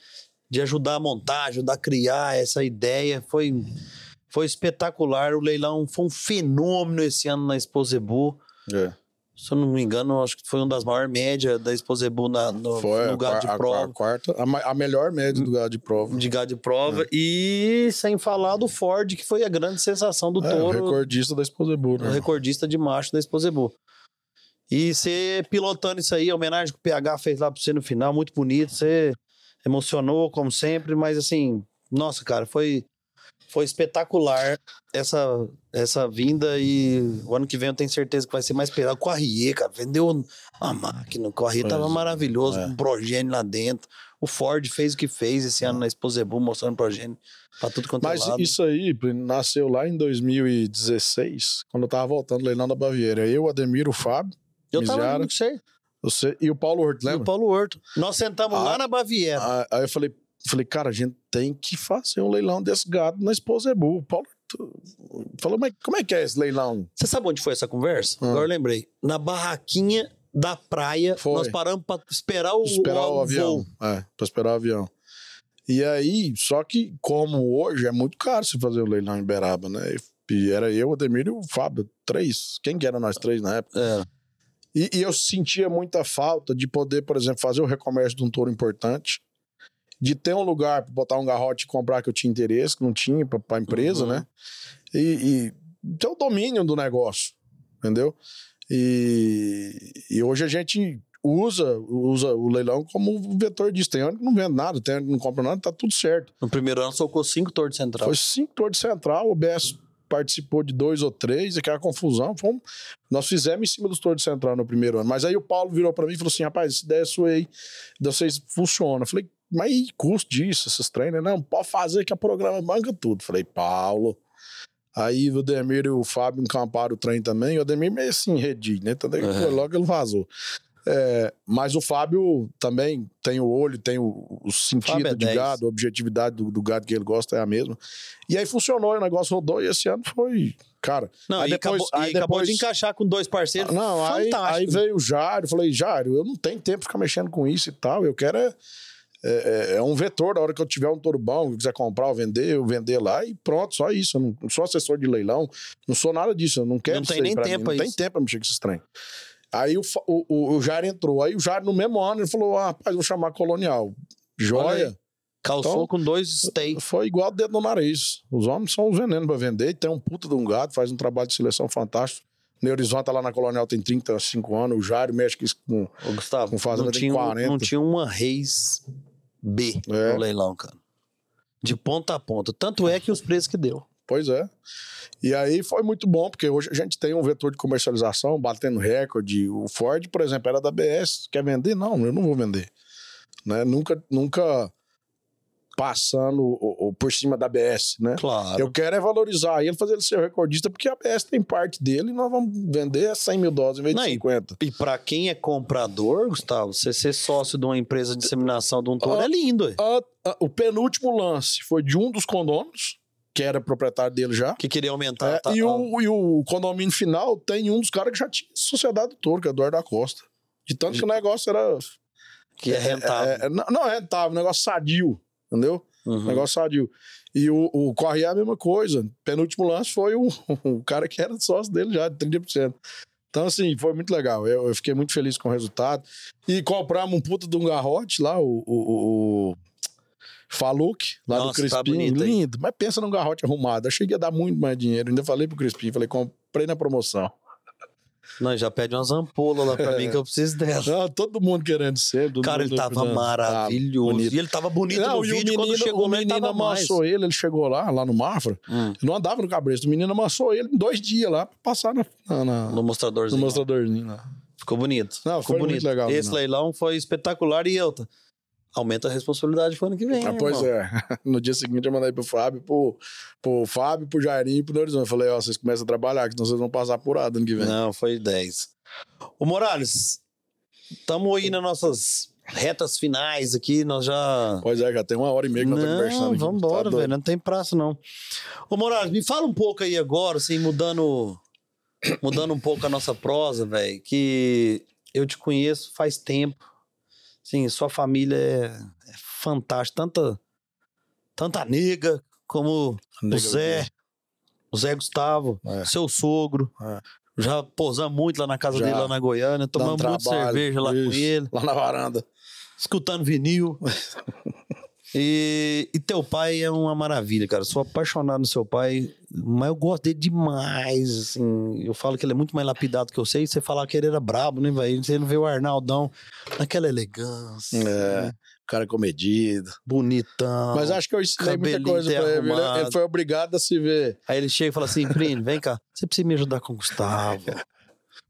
de ajudar a montar, ajudar a criar essa ideia. Foi, foi espetacular. O leilão foi um fenômeno esse ano na Exposebu. É. Se eu não me engano, acho que foi uma das maiores médias da Exposebu na, no, foi no gado de prova. A, a quarta, a, a, melhor média do gado de prova. De gado de prova. É. E sem falar do Ford, que foi a grande sensação do é, touro. O recordista da Exposebu, né? O recordista de macho da Exposebu. E você pilotando isso aí, a homenagem que o PH fez lá pra você no final, muito bonito. Você emocionou, como sempre, mas assim, nossa, cara, foi foi espetacular essa, essa vinda e o ano que vem eu tenho certeza que vai ser mais pesado. O Arrier, cara, vendeu a máquina, o Corrier tava é. maravilhoso, é. com progênio lá dentro. O Ford fez o que fez esse ano na Exposebu, mostrando progênio pra tudo quanto é Mas é lado. isso aí nasceu lá em 2016, quando eu tava voltando leilão da Baviera. Eu, Ademir, o Fábio, eu Miziara, tava não sei. Você, e o Paulo Horto, lembra? E o Paulo Horto. Nós sentamos ah, lá na Baviera. Ah, aí eu falei, falei, cara, a gente tem que fazer um leilão desse gado na Exposebu. O Paulo falou, mas como é que é esse leilão? Você sabe onde foi essa conversa? Ah. Agora eu lembrei. Na barraquinha da praia, foi. nós paramos para esperar o, esperar o, o avião. É, para esperar o avião. E aí, só que como hoje é muito caro se fazer o leilão em Beraba, né? E era eu, o Ademir e o Fábio, três. Quem que era nós três na época? É. E, e, eu sentia muita falta de poder, por exemplo, fazer o recomércio de um touro importante, de ter um lugar para botar um garrote e comprar que eu tinha interesse, que não tinha para a empresa, uhum. né? E, e ter o domínio do negócio, entendeu? E, e hoje a gente usa, usa o leilão como vetor disso. Tem ano que não vende nada, tem ano que não compra nada, tá tudo certo. No primeiro ano socou cinco torres de central. Foi cinco torres de central, o BS participou de dois ou três, e aquela confusão. Fomos, nós fizemos em cima dos torres central no primeiro ano. Mas aí o Paulo virou para mim e falou assim: rapaz, essa ideia sua aí, de vocês funciona. Eu falei, mas e custo disso, esses treinos? Não, pode fazer que a programa banca tudo. Eu falei, Paulo. Aí o Demir e o Fábio encamparam o trem também. O Demir meio assim, redi, né? Então, uhum. logo ele vazou. É, mas o Fábio também tem o olho, tem o, o sentido é de 10. gado, a objetividade do, do, gado que ele gosta é a mesma. E aí funcionou, o negócio rodou e esse ano foi. Cara, não, aí depois, acabou, aí depois... acabou de encaixar com dois parceiros. Não, aí, aí, veio o Jário, falei, Jário, eu não tenho tempo de ficar mexendo com isso e tal. Eu quero é, é, é, é um vetor, da hora que eu tiver um touro bom, quiser comprar ou vender, eu vender lá e pronto, só isso. Eu não, não sou assessor de leilão, não sou nada disso, eu não quero Não tem nem tempo mim, Não tem tempo pra mexer com esses trem. Aí o, o, o Jair entrou. Aí o Jair, no mesmo ano, ele falou: ah, rapaz, vou chamar Colonial. Joia. Calçou então, com dois stay. Foi igual dedo no nariz. Os homens são os venenos pra vender. Tem um puta de um gado, faz um trabalho de seleção fantástico. Neurizon tá lá na Colonial, tem 35 anos. O Jair mexe com, Ô, Gustavo, com fazenda não tinha, 40. Não tinha uma Reis B é. no leilão, cara. De ponta a ponta. Tanto é que os preços que deu. Pois é. E aí foi muito bom, porque hoje a gente tem um vetor de comercialização batendo recorde. O Ford, por exemplo, era da BS. Quer vender? Não, eu não vou vender. Né? Nunca, nunca passando o, o, por cima da BS, né? Claro. Eu quero é valorizar ele, fazer ele ser recordista, porque a BS tem parte dele e nós vamos vender 100 mil doses em vez de não, 50. E, e para quem é comprador, Gustavo, você ser sócio de uma empresa de disseminação de um touro é lindo. Uh, uh, o penúltimo lance foi de um dos condôminos, que era proprietário dele já. Que queria aumentar. É, tá, e, o, e o condomínio final tem um dos caras que já tinha sociedade do touro, que é Eduardo da Costa. De tanto que o negócio era. Que é rentável. É, é, não é rentável, negócio sadio, entendeu? Uhum. Negócio sadio. E o, o Corre é a mesma coisa. Penúltimo lance foi o, o cara que era sócio dele já, de 30%. Então, assim, foi muito legal. Eu, eu, fiquei muito feliz com o resultado. E compramos um puta de um garrote lá, o, o, o Faluk, lá Nossa, do Crispim, tá lindo. Mas pensa num garrote arrumado. Achei que ia dar muito mais dinheiro. Ainda falei pro Crispim, falei, comprei na promoção. Não, já pede umas ampolas lá pra mim que eu preciso dela. Não, todo mundo querendo ser. Cara, ele tava maravilhoso. e ele tava bonito não, no vídeo. O menino, quando chegou o menino amassou mais. ele, ele chegou lá, lá no Mafra. Hum. Não andava no cabresto. O menino amassou ele em dois dias lá pra passar na, na, no mostradorzinho. No mostradorzinho lá. Ficou bonito. Não, Ficou bonito. legal. Esse não. leilão foi espetacular e eu aumenta a responsabilidade pro ano que vem. Ah, pois irmão. é. No dia seguinte eu mandei pro Fábio, pro, pro Fábio, pro Jairinho e pro Horizonte. Eu falei, ó, vocês começam a trabalhar, que senão vocês vão passar por ano que vem. Não, foi 10. Ô Morales, estamos aí nas nossas retas finais aqui, nós já... Pois é, já tem uma hora e meia que nós estamos conversando. Vamos embora, tá velho, não tem praça não. Ô Morales, me fala um pouco aí agora, assim, mudando, mudando um pouco a nossa prosa, velho, que eu te conheço faz tempo, Sim, sua família é, é fantástica. Tanta, tanta nega como nega o Zé, o Zé Gustavo, é. seu sogro. É. Já posamos muito lá na casa Já. dele, lá na Goiânia. Tomamos muito cerveja lá Isso. com ele. Lá na varanda. Escutando vinil. E, e, teu pai é uma maravilha, cara. Sou apaixonado no seu pai, mas eu gosto dele demais, assim. Eu falo que ele é muito mais lapidado que eu sei. Você falar que ele era brabo, né, velho? Você não vê o Arnaldão naquela elegância. É, né? cara comedido. Bonitão. Mas acho que eu ensinei muita coisa pra ele. Ele foi obrigado a se ver. Aí ele chega e fala assim, Primo, vem cá. Você precisa me ajudar com o Gustavo.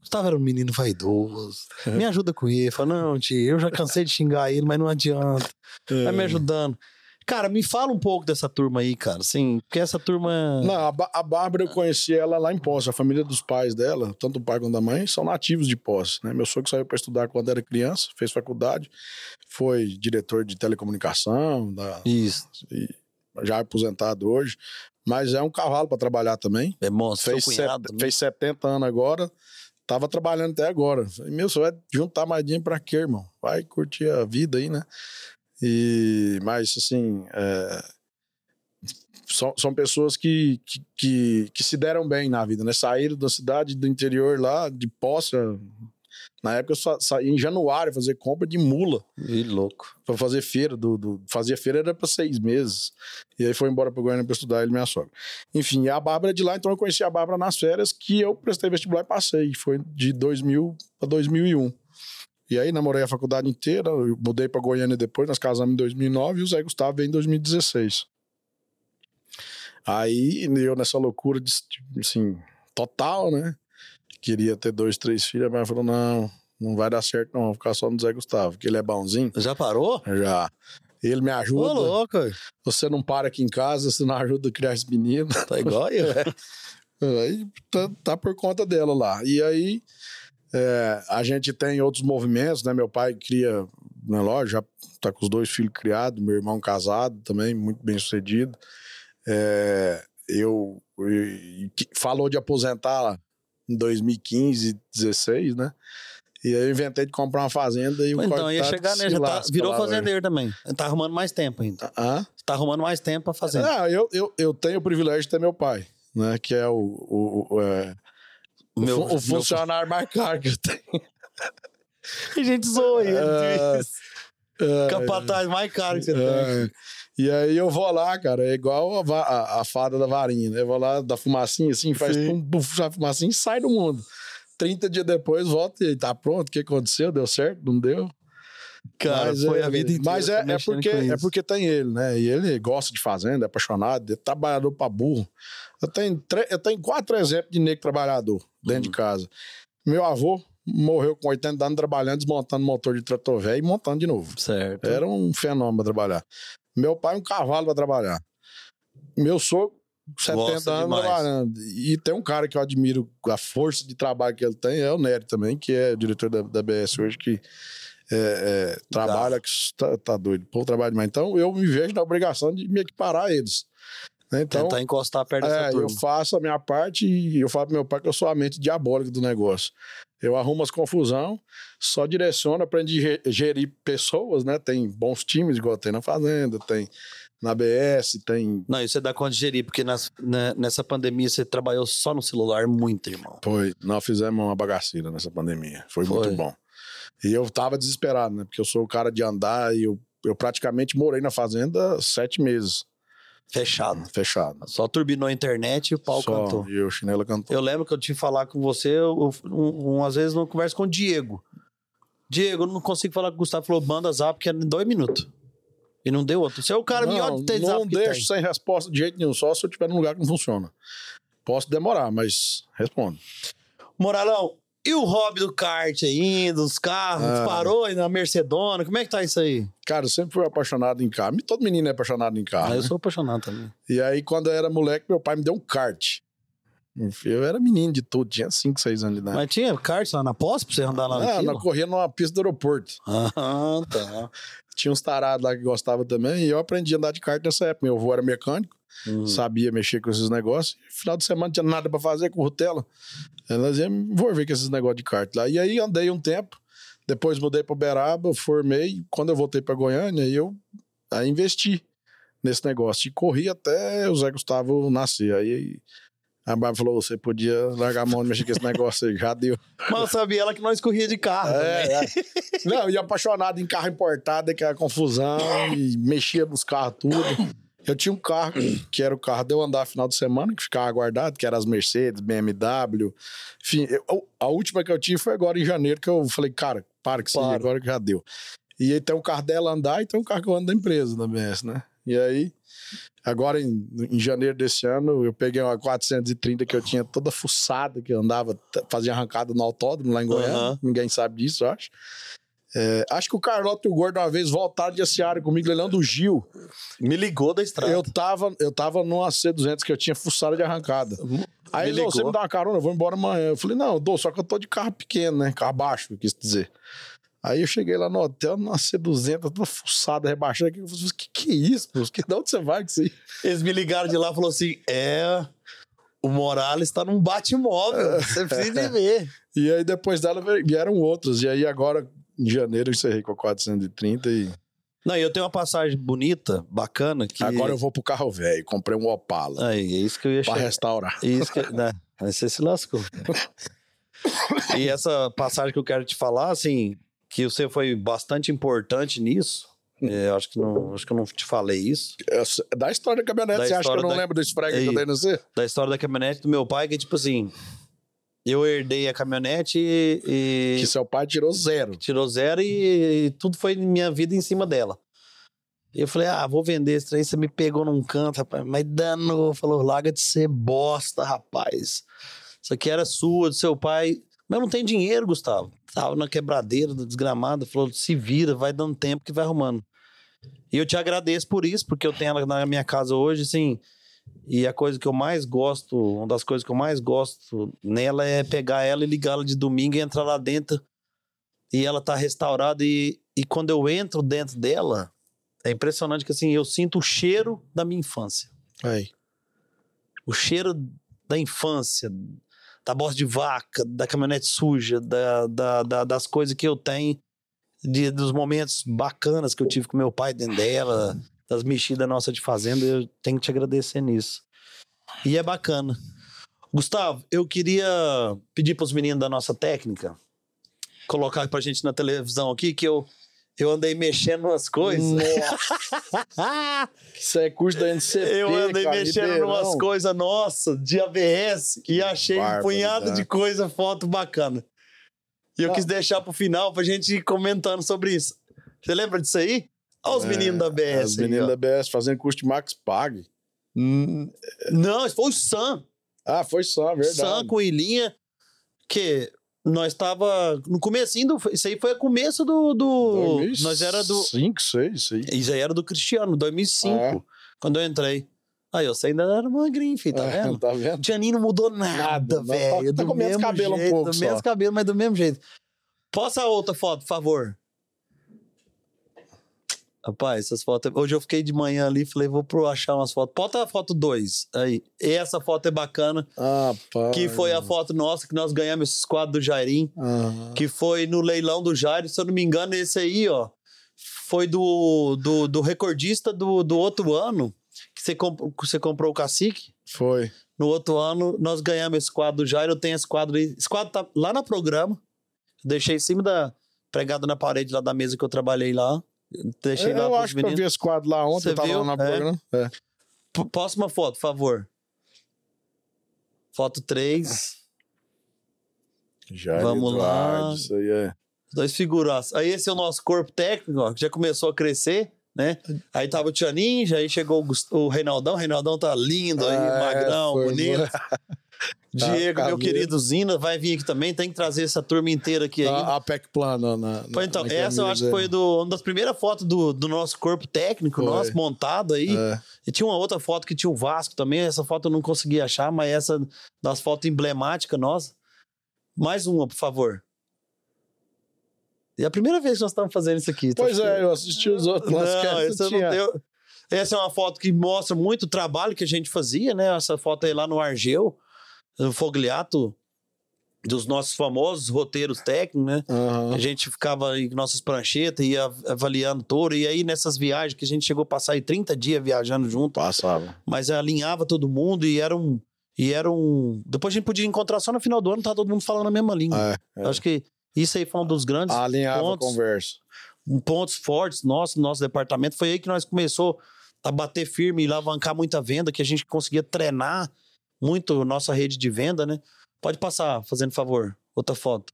Gustavo era um menino vaidoso. Me ajuda com ele. Fala, não, tio, eu já cansei de xingar ele, mas não adianta. Vai me é. ajudando. Cara, me fala um pouco dessa turma aí, cara. Assim, porque essa turma. Não, a, a Bárbara eu conheci ela lá em Poço. A família dos pais dela, tanto o pai quanto a mãe, são nativos de Poço. Né? Meu sogro saiu para estudar quando era criança, fez faculdade, foi diretor de telecomunicação. Da, Isso. já é aposentado hoje. Mas é um cavalo para trabalhar também. É monstro, fez, set, fez 70 anos agora. Tava trabalhando até agora. Falei, meu, você vai juntar mais dinheiro pra quê, irmão? Vai curtir a vida aí, né? E, mas, assim, é, são, são pessoas que, que, que, que, se deram bem na vida, né? Saíram da cidade do interior lá, de Poça, na época eu saí em januário fazer compra de mula. E louco. Pra fazer feira. Do, do, fazia feira era pra seis meses. E aí foi embora pro Goiânia pra estudar ele e minha sogra. Enfim, a Bárbara é de lá, então eu conheci a Bárbara nas férias que eu prestei vestibular e passei. Foi de 2000 pra 2001. E aí namorei a faculdade inteira, eu mudei pra Goiânia depois, nós casamos em 2009 e o Zé Gustavo veio em 2016. Aí eu nessa loucura, de, assim, total, né? Queria ter dois, três filhos, mas falou: não, não vai dar certo, não, vou ficar só no Zé Gustavo, que ele é bonzinho. Já parou? Já. Ele me ajuda. Ô, louco. Você não para aqui em casa, você não ajuda a criar esse menino. Tá igual eu, é. Aí tá, tá, por conta dela lá. E aí é, a gente tem outros movimentos, né? Meu pai cria na loja, já tá com os dois filhos criados, meu irmão casado também, muito bem sucedido. É, eu, eu, falou de aposentar em 2015, 16, né? E aí eu inventei de comprar uma fazenda e o Então, ia tá chegar, né? Já tá, virou fazendeiro também. Tá arrumando mais tempo ainda. Ah? Tá arrumando mais tempo pra fazer. Não, eu, eu, eu tenho o privilégio de ter meu pai, né? Que é o, o, o, é, meu, o, o funcionário meu... mais caro que eu tenho. A gente zoa ele. É, é, Capataz mais caro que você é, tem. E aí eu vou lá, cara, é igual a, a, a fada da varinha, né? Eu vou lá, da fumacinha assim, faz pum, pum, a fumacinha e sai do mundo. 30 dias depois, volta e tá pronto, o que aconteceu? Deu certo? Não deu? Cara, mas foi é, a vida inteira. Mas é, é, porque, é porque tem ele, né? E ele gosta de fazenda, é apaixonado, é trabalhador pra burro. Eu tenho, eu tenho quatro exemplos de negro trabalhador dentro de casa. Meu avô morreu com 80 anos trabalhando, desmontando motor de trator velho e montando de novo. Certo. Era um fenômeno trabalhar. Meu pai um cavalo para trabalhar. Meu sogro, 70 Gosta anos demais. trabalhando. E tem um cara que eu admiro, a força de trabalho que ele tem, é o Nery também, que é diretor da, da BS hoje, que é, é, trabalha, que tá, tá doido. Pô, trabalho demais. Então eu me vejo na obrigação de me equiparar a eles. Né? Então, Tentar encostar perto dessa é, turma. Eu faço a minha parte e eu falo pro meu pai que eu sou a mente diabólica do negócio. Eu arrumo as confusão, só direciono, aprendi a gerir pessoas, né? Tem bons times, igual tem na Fazenda, tem na BS, tem. Não, isso você dá conta de gerir, porque nas, né, nessa pandemia você trabalhou só no celular muito, irmão. Foi, nós fizemos uma bagaceira nessa pandemia. Foi, Foi. muito bom. E eu tava desesperado, né? Porque eu sou o cara de andar e eu, eu praticamente morei na fazenda sete meses. Fechado. Fechado. Só turbinou a internet e o pau Só, cantou. E o chinelo cantou. Eu lembro que eu tive que falar com você, eu, um, um, às vezes, numa conversa com o Diego. Diego, eu não consigo falar com o Gustavo. Falou, manda zap, que é em dois minutos. E não deu outro. Você é o cara não, melhor de ter Não deixo sem resposta de jeito nenhum, só se eu estiver num lugar que não funciona. Posso demorar, mas respondo. Moralão, e o hobby do kart aí, dos carros? Ah. Parou aí na Mercedona? Como é que tá isso aí? Cara, eu sempre fui apaixonado em carro. Todo menino é apaixonado em carro. Ah, né? eu sou apaixonado também. E aí, quando eu era moleque, meu pai me deu um kart. Eu era menino de tudo, tinha 5, 6 anos de idade. Mas tinha kart lá na posse pra você andar lá Não, nós corria numa pista do aeroporto. Ah, tá. Tinha uns tarados lá que gostavam também, e eu aprendi a andar de kart nessa época. Meu avô era mecânico, uhum. sabia mexer com esses negócios. Final de semana não tinha nada para fazer com o Rutela. Elas iam vou ver com esses negócios de kart lá. E aí andei um tempo, depois mudei para Uberaba, formei. Quando eu voltei para Goiânia, eu aí investi nesse negócio. E corri até o Zé Gustavo nascer. Aí a Bárbara falou: você podia largar a mão de mexer com esse negócio aí, já deu. Mas eu sabia ela que nós corria de carro. É, é. Não, e apaixonado em carro importado, que era confusão, e mexia nos carros tudo. Eu tinha um carro que era o carro de eu andar final de semana, que ficava guardado, que era as Mercedes, BMW. Enfim, eu, a última que eu tive foi agora em janeiro, que eu falei, cara, para que sim, agora que já deu. E aí tem um carro dela andar e tem um carro que eu ando da empresa da BS, né? E aí Agora, em, em, janeiro desse ano, eu peguei uma 430 que eu tinha toda fuçada, que eu andava, fazia arrancada no autódromo lá em Goiânia. Uhum. Ninguém sabe disso, eu acho. É, acho que o Carlota e o Gordo uma vez voltaram de Aciara comigo, leilão do Gil. Me ligou da estrada. Eu tava, eu tava numa C200 que eu tinha fuçada de arrancada. Aí ele você me dá uma carona, eu vou embora amanhã. Eu falei, não, eu dou, só que eu tô de carro pequeno, né? Carro baixo, quis dizer. Aí eu cheguei lá no hotel, numa C200, toda fuçada, rebaixada. Eu falei, que que é isso, pô? Que, de onde você vai com isso aí? Eles me ligaram de lá e falaram assim, é... O Morales tá num bate-móvel, você precisa ver. E aí depois dela vieram outros. E aí agora, em janeiro, eu encerrei com a 430 e... Não, e eu tenho uma passagem bonita, bacana, que... Agora eu vou pro carro velho, comprei um Opala. Aí, é isso que eu ia Pra chegar. restaurar. Isso que... Né? Aí você se lascou. e essa passagem que eu quero te falar, assim, que você foi bastante importante nisso. É, acho, que não, acho que eu não te falei isso. É, da história da caminhonete, da você acha que eu não da... lembro desse frag que eu dei no? Da história da caminhonete do meu pai, que tipo assim, eu herdei a caminhonete e... Que seu pai tirou zero. Tirou zero e, e tudo foi minha vida em cima dela. E eu falei, ah, vou vender esse trem. Você me pegou num canto, rapaz. Mas danou. Falou, larga de ser bosta, rapaz. Isso aqui era sua, do seu pai. Mas eu não tenho dinheiro, Gustavo. Tava na quebradeira, desgramada, falou: se vira, vai dando tempo que vai arrumando. E eu te agradeço por isso, porque eu tenho ela na minha casa hoje, assim. E a coisa que eu mais gosto, uma das coisas que eu mais gosto nela é pegar ela e ligá-la de domingo e entrar lá dentro. E ela tá restaurada. E, e quando eu entro dentro dela, é impressionante que assim, eu sinto o cheiro da minha infância. Aí. O cheiro da infância, da bosta de vaca, da caminhonete suja, da, da, da, das coisas que eu tenho, de, dos momentos bacanas que eu tive com meu pai dentro dela, das mexidas nossas de fazenda, eu tenho que te agradecer nisso. E é bacana. Gustavo, eu queria pedir para os meninos da nossa técnica colocar pra gente na televisão aqui que eu eu andei mexendo nas coisas. Isso é curso da NCP. Eu andei cara, mexendo em umas coisas, nossa, de ABS, e achei um punhado de coisa, foto bacana. E eu ah. quis deixar pro final pra gente ir comentando sobre isso. Você lembra disso aí? Olha os é, meninos da ABS. Os meninos da ABS fazendo curso de Max Pag. Hum, não, foi o Sam. Ah, foi Sam, verdade. Sam com Ilinha, que nós tava no comecinho do. Isso aí foi o começo do. do 2005, nós era do. 5, 6, isso aí. Isso aí era do Cristiano, 2005, ah, é. quando eu entrei. Aí você ainda era magrinho, filho, tá é, vendo? Tá vendo? Tianinho não mudou nada, tá- velho. Tá, tá com menos cabelo jeito, um pouco. Do só. mesmo cabelo, mas do mesmo jeito. Posta outra foto, por favor. Rapaz, essas fotos. Hoje eu fiquei de manhã ali, falei, vou pro achar umas fotos. Bota a foto 2 aí. Essa foto é bacana. Ah. Que foi a foto nossa que nós ganhamos esses quadros do Jairim. Ah. Que foi no leilão do Jair. Se eu não me engano, esse aí, ó. Foi do, do, do recordista do, do outro ano. Que você, comp você comprou o cacique. Foi. No outro ano, nós ganhamos esse quadro do Jair. Eu tenho esse quadro aí. Esse quadro tá lá no programa. Deixei em cima da. pregado na parede lá da mesa que eu trabalhei lá. Deixei é, eu, lá eu acho que eu vi esse quadro lá ontem, Você eu tava viu? lá na é. programa. É. Próxima foto, por favor. Foto 3. Já Vamos Eduardo, lá. Isso aí é. Dois figuraços. Aí esse é o nosso corpo técnico, ó, que já começou a crescer, né? Aí tava o Tia Ninja, aí chegou o, Reinaldão. O Reinaldão tá lindo aí, ah, magrão, bonito. Diego, meu querido Zina, vai vir aqui também. Tem que trazer essa turma inteira aqui. Aí. A, a PEC plana. Na, na, então, na essa eu acho que foi do, uma das primeiras fotos do, do nosso corpo técnico, foi. nosso montado aí. É. E tinha uma outra foto que tinha o Vasco também. Essa foto eu não consegui achar, mas essa das fotos emblemáticas nossa. Mais uma, por favor. E é a primeira vez que nós estamos fazendo isso aqui. Tá pois é, eu assisti os outros. Não, essa não deu. Essa é uma foto que mostra muito o trabalho que a gente fazia, né? Essa foto aí lá no Argel o Fogliato dos nossos famosos roteiros técnicos, né? Uhum. A gente ficava com nossas pranchetas, ia avaliando touro, e aí nessas viagens que a gente chegou a passar aí 30 dias viajando junto. Passava. Mas alinhava todo mundo e era um. E era um. Depois a gente podia encontrar só no final do ano, tá todo mundo falando a mesma língua. É, é. Acho que isso aí foi um dos grandes Alinhava pontos. a conversa. Pontos fortes nossos, nosso departamento. Foi aí que nós começou a bater firme e alavancar muita venda, que a gente conseguia treinar muito nossa rede de venda, né? Pode passar, fazendo favor. Outra foto.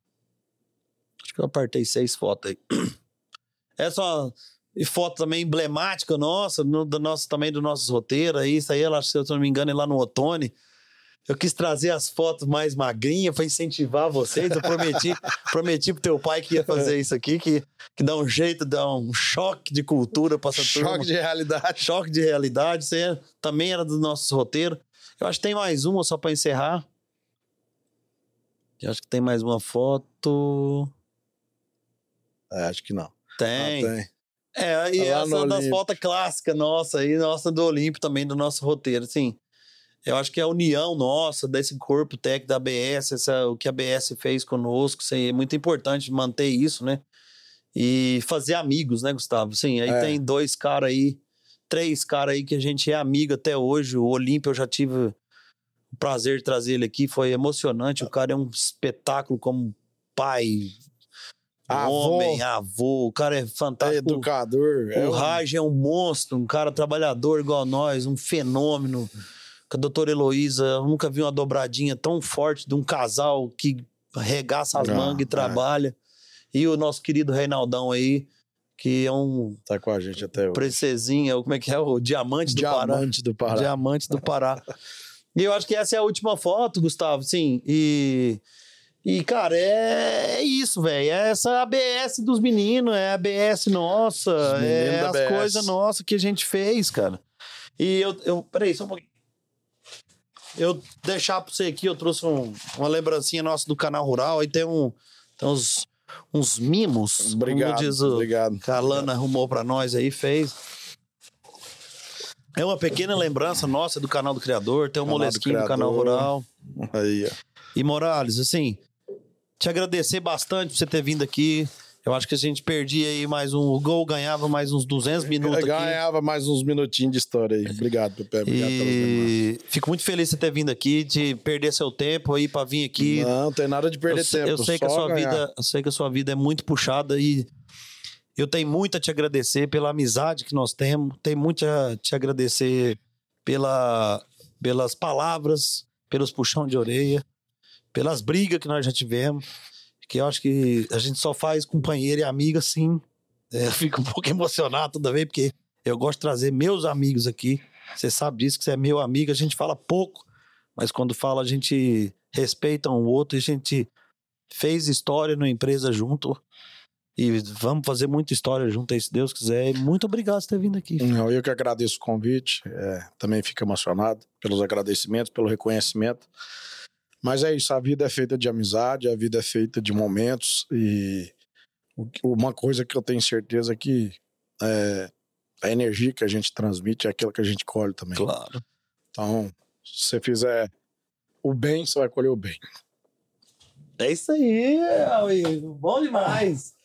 Acho que eu apertei seis fotos aí. Essa e foto também emblemática nossa, no, do nosso, também do nosso roteiro aí. Isso aí, ela, se eu não me engano, é lá no Otone. Eu quis trazer as fotos mais magrinhas para incentivar vocês. Eu prometi, prometi pro teu pai que ia fazer isso aqui, que, que dá um jeito, dá um choque de cultura para essa turma. Choque de realidade. Choque de realidade. Isso aí também era do nosso roteiro. Eu acho que tem mais uma só para encerrar. Eu acho que tem mais uma foto. É, acho que não. Tem. Ah, tem. É, e tá essa das fotos clássicas nossa aí, nossa do Olímpio também, do nosso roteiro, assim. Eu acho que a união nossa, desse corpo técnico da ABS, essa, o que a ABS fez conosco, assim, é muito importante manter isso, né? E fazer amigos, né, Gustavo? Sim, aí é. tem dois caras aí três caras aí que a gente é amigo até hoje. O Olímpio, eu já tive o prazer de trazer ele aqui, foi emocionante. O cara é um espetáculo como pai, avô. homem, avô. O cara é fantástico. É educador. O, é o Raj é um monstro, um cara trabalhador igual nós, um fenômeno. Com a doutora Heloísa, eu nunca vi uma dobradinha tão forte de um casal que arregaça as mangas e é. trabalha. E o nosso querido Reinaldão aí, que é um. Tá com a gente até hoje. Princesinha, como é que é? O Diamante do Diamante Pará. Diamante do Pará. Diamante do Pará. e eu acho que essa é a última foto, Gustavo, sim. E. E, cara, é, é isso, velho. É essa ABS dos meninos, é a ABS nossa, é as coisas nossas que a gente fez, cara. E eu, eu. Peraí, só um pouquinho. Eu deixar pra você aqui, eu trouxe um, uma lembrancinha nossa do canal Rural. Aí tem um. Tem uns uns mimos. Obrigado. Como diz o, obrigado. Que a Lana arrumou para nós aí, fez. É uma pequena lembrança nossa do canal do Criador, tem um molesquinho do, do, canal Rural. Aí, ó. E Morales, assim, te agradecer bastante por você ter vindo aqui. Eu acho que a gente perdia aí mais um. Gol ganhava mais uns 200 minutos. Eu ganhava aqui. mais uns minutinhos de história aí. Obrigado, Pepe. Obrigado e... Fico muito feliz de ter vindo aqui, de perder seu tempo aí para vir aqui. Não, não tem nada de perder eu, tempo. Eu sei, que a sua vida, eu sei que a sua vida é muito puxada e eu tenho muito a te agradecer pela amizade que nós temos. Tenho muito a te agradecer pela, pelas palavras, pelos puxão de orelha, pelas brigas que nós já tivemos que eu acho que a gente só faz companheiro e amigo assim. É, eu fico um pouco emocionado toda vez, porque eu gosto de trazer meus amigos aqui. Você sabe disso, que você é meu amigo. A gente fala pouco, mas quando fala, a gente respeita um outro. A gente fez história numa empresa junto. E vamos fazer muita história junto aí, se Deus quiser. E muito obrigado por ter vindo aqui. Não, eu que agradeço o convite. É, também fico emocionado pelos agradecimentos, pelo reconhecimento. Mas é isso, a vida é feita de amizade, a vida é feita de momentos e uma coisa que eu tenho certeza é que é, a energia que a gente transmite é aquilo que a gente colhe também. Claro. Então, se você fizer o bem, você vai colher o bem. É isso aí. Bom demais.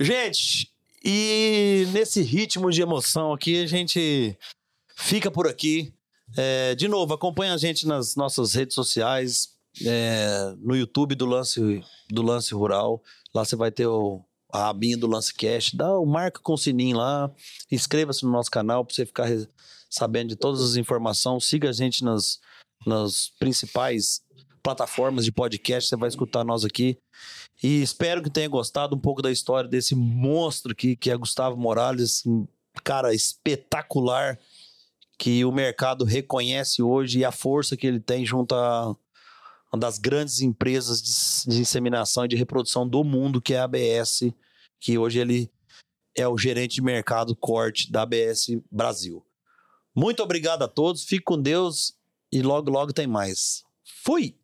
Gente, e nesse ritmo de emoção aqui, a gente fica por aqui. É, de novo, acompanha a gente nas nossas redes sociais, é, no YouTube do Lance, do Lance Rural. Lá você vai ter o, a abinha do Lance Cash. Dá o marca com o sininho lá. Inscreva-se no nosso canal para você ficar sabendo de todas as informações. Siga a gente nas, nas principais plataformas de podcast, você vai escutar nós aqui. E espero que tenha gostado um pouco da história desse monstro aqui, que é Gustavo Morales, um cara espetacular, que o mercado reconhece hoje e a força que ele tem junto a uma das grandes empresas de, de inseminação e de reprodução do mundo, que é a ABS, que hoje ele é o gerente de mercado corte da ABS Brasil. Muito obrigado a todos, fique com Deus e logo, logo tem mais. Fui!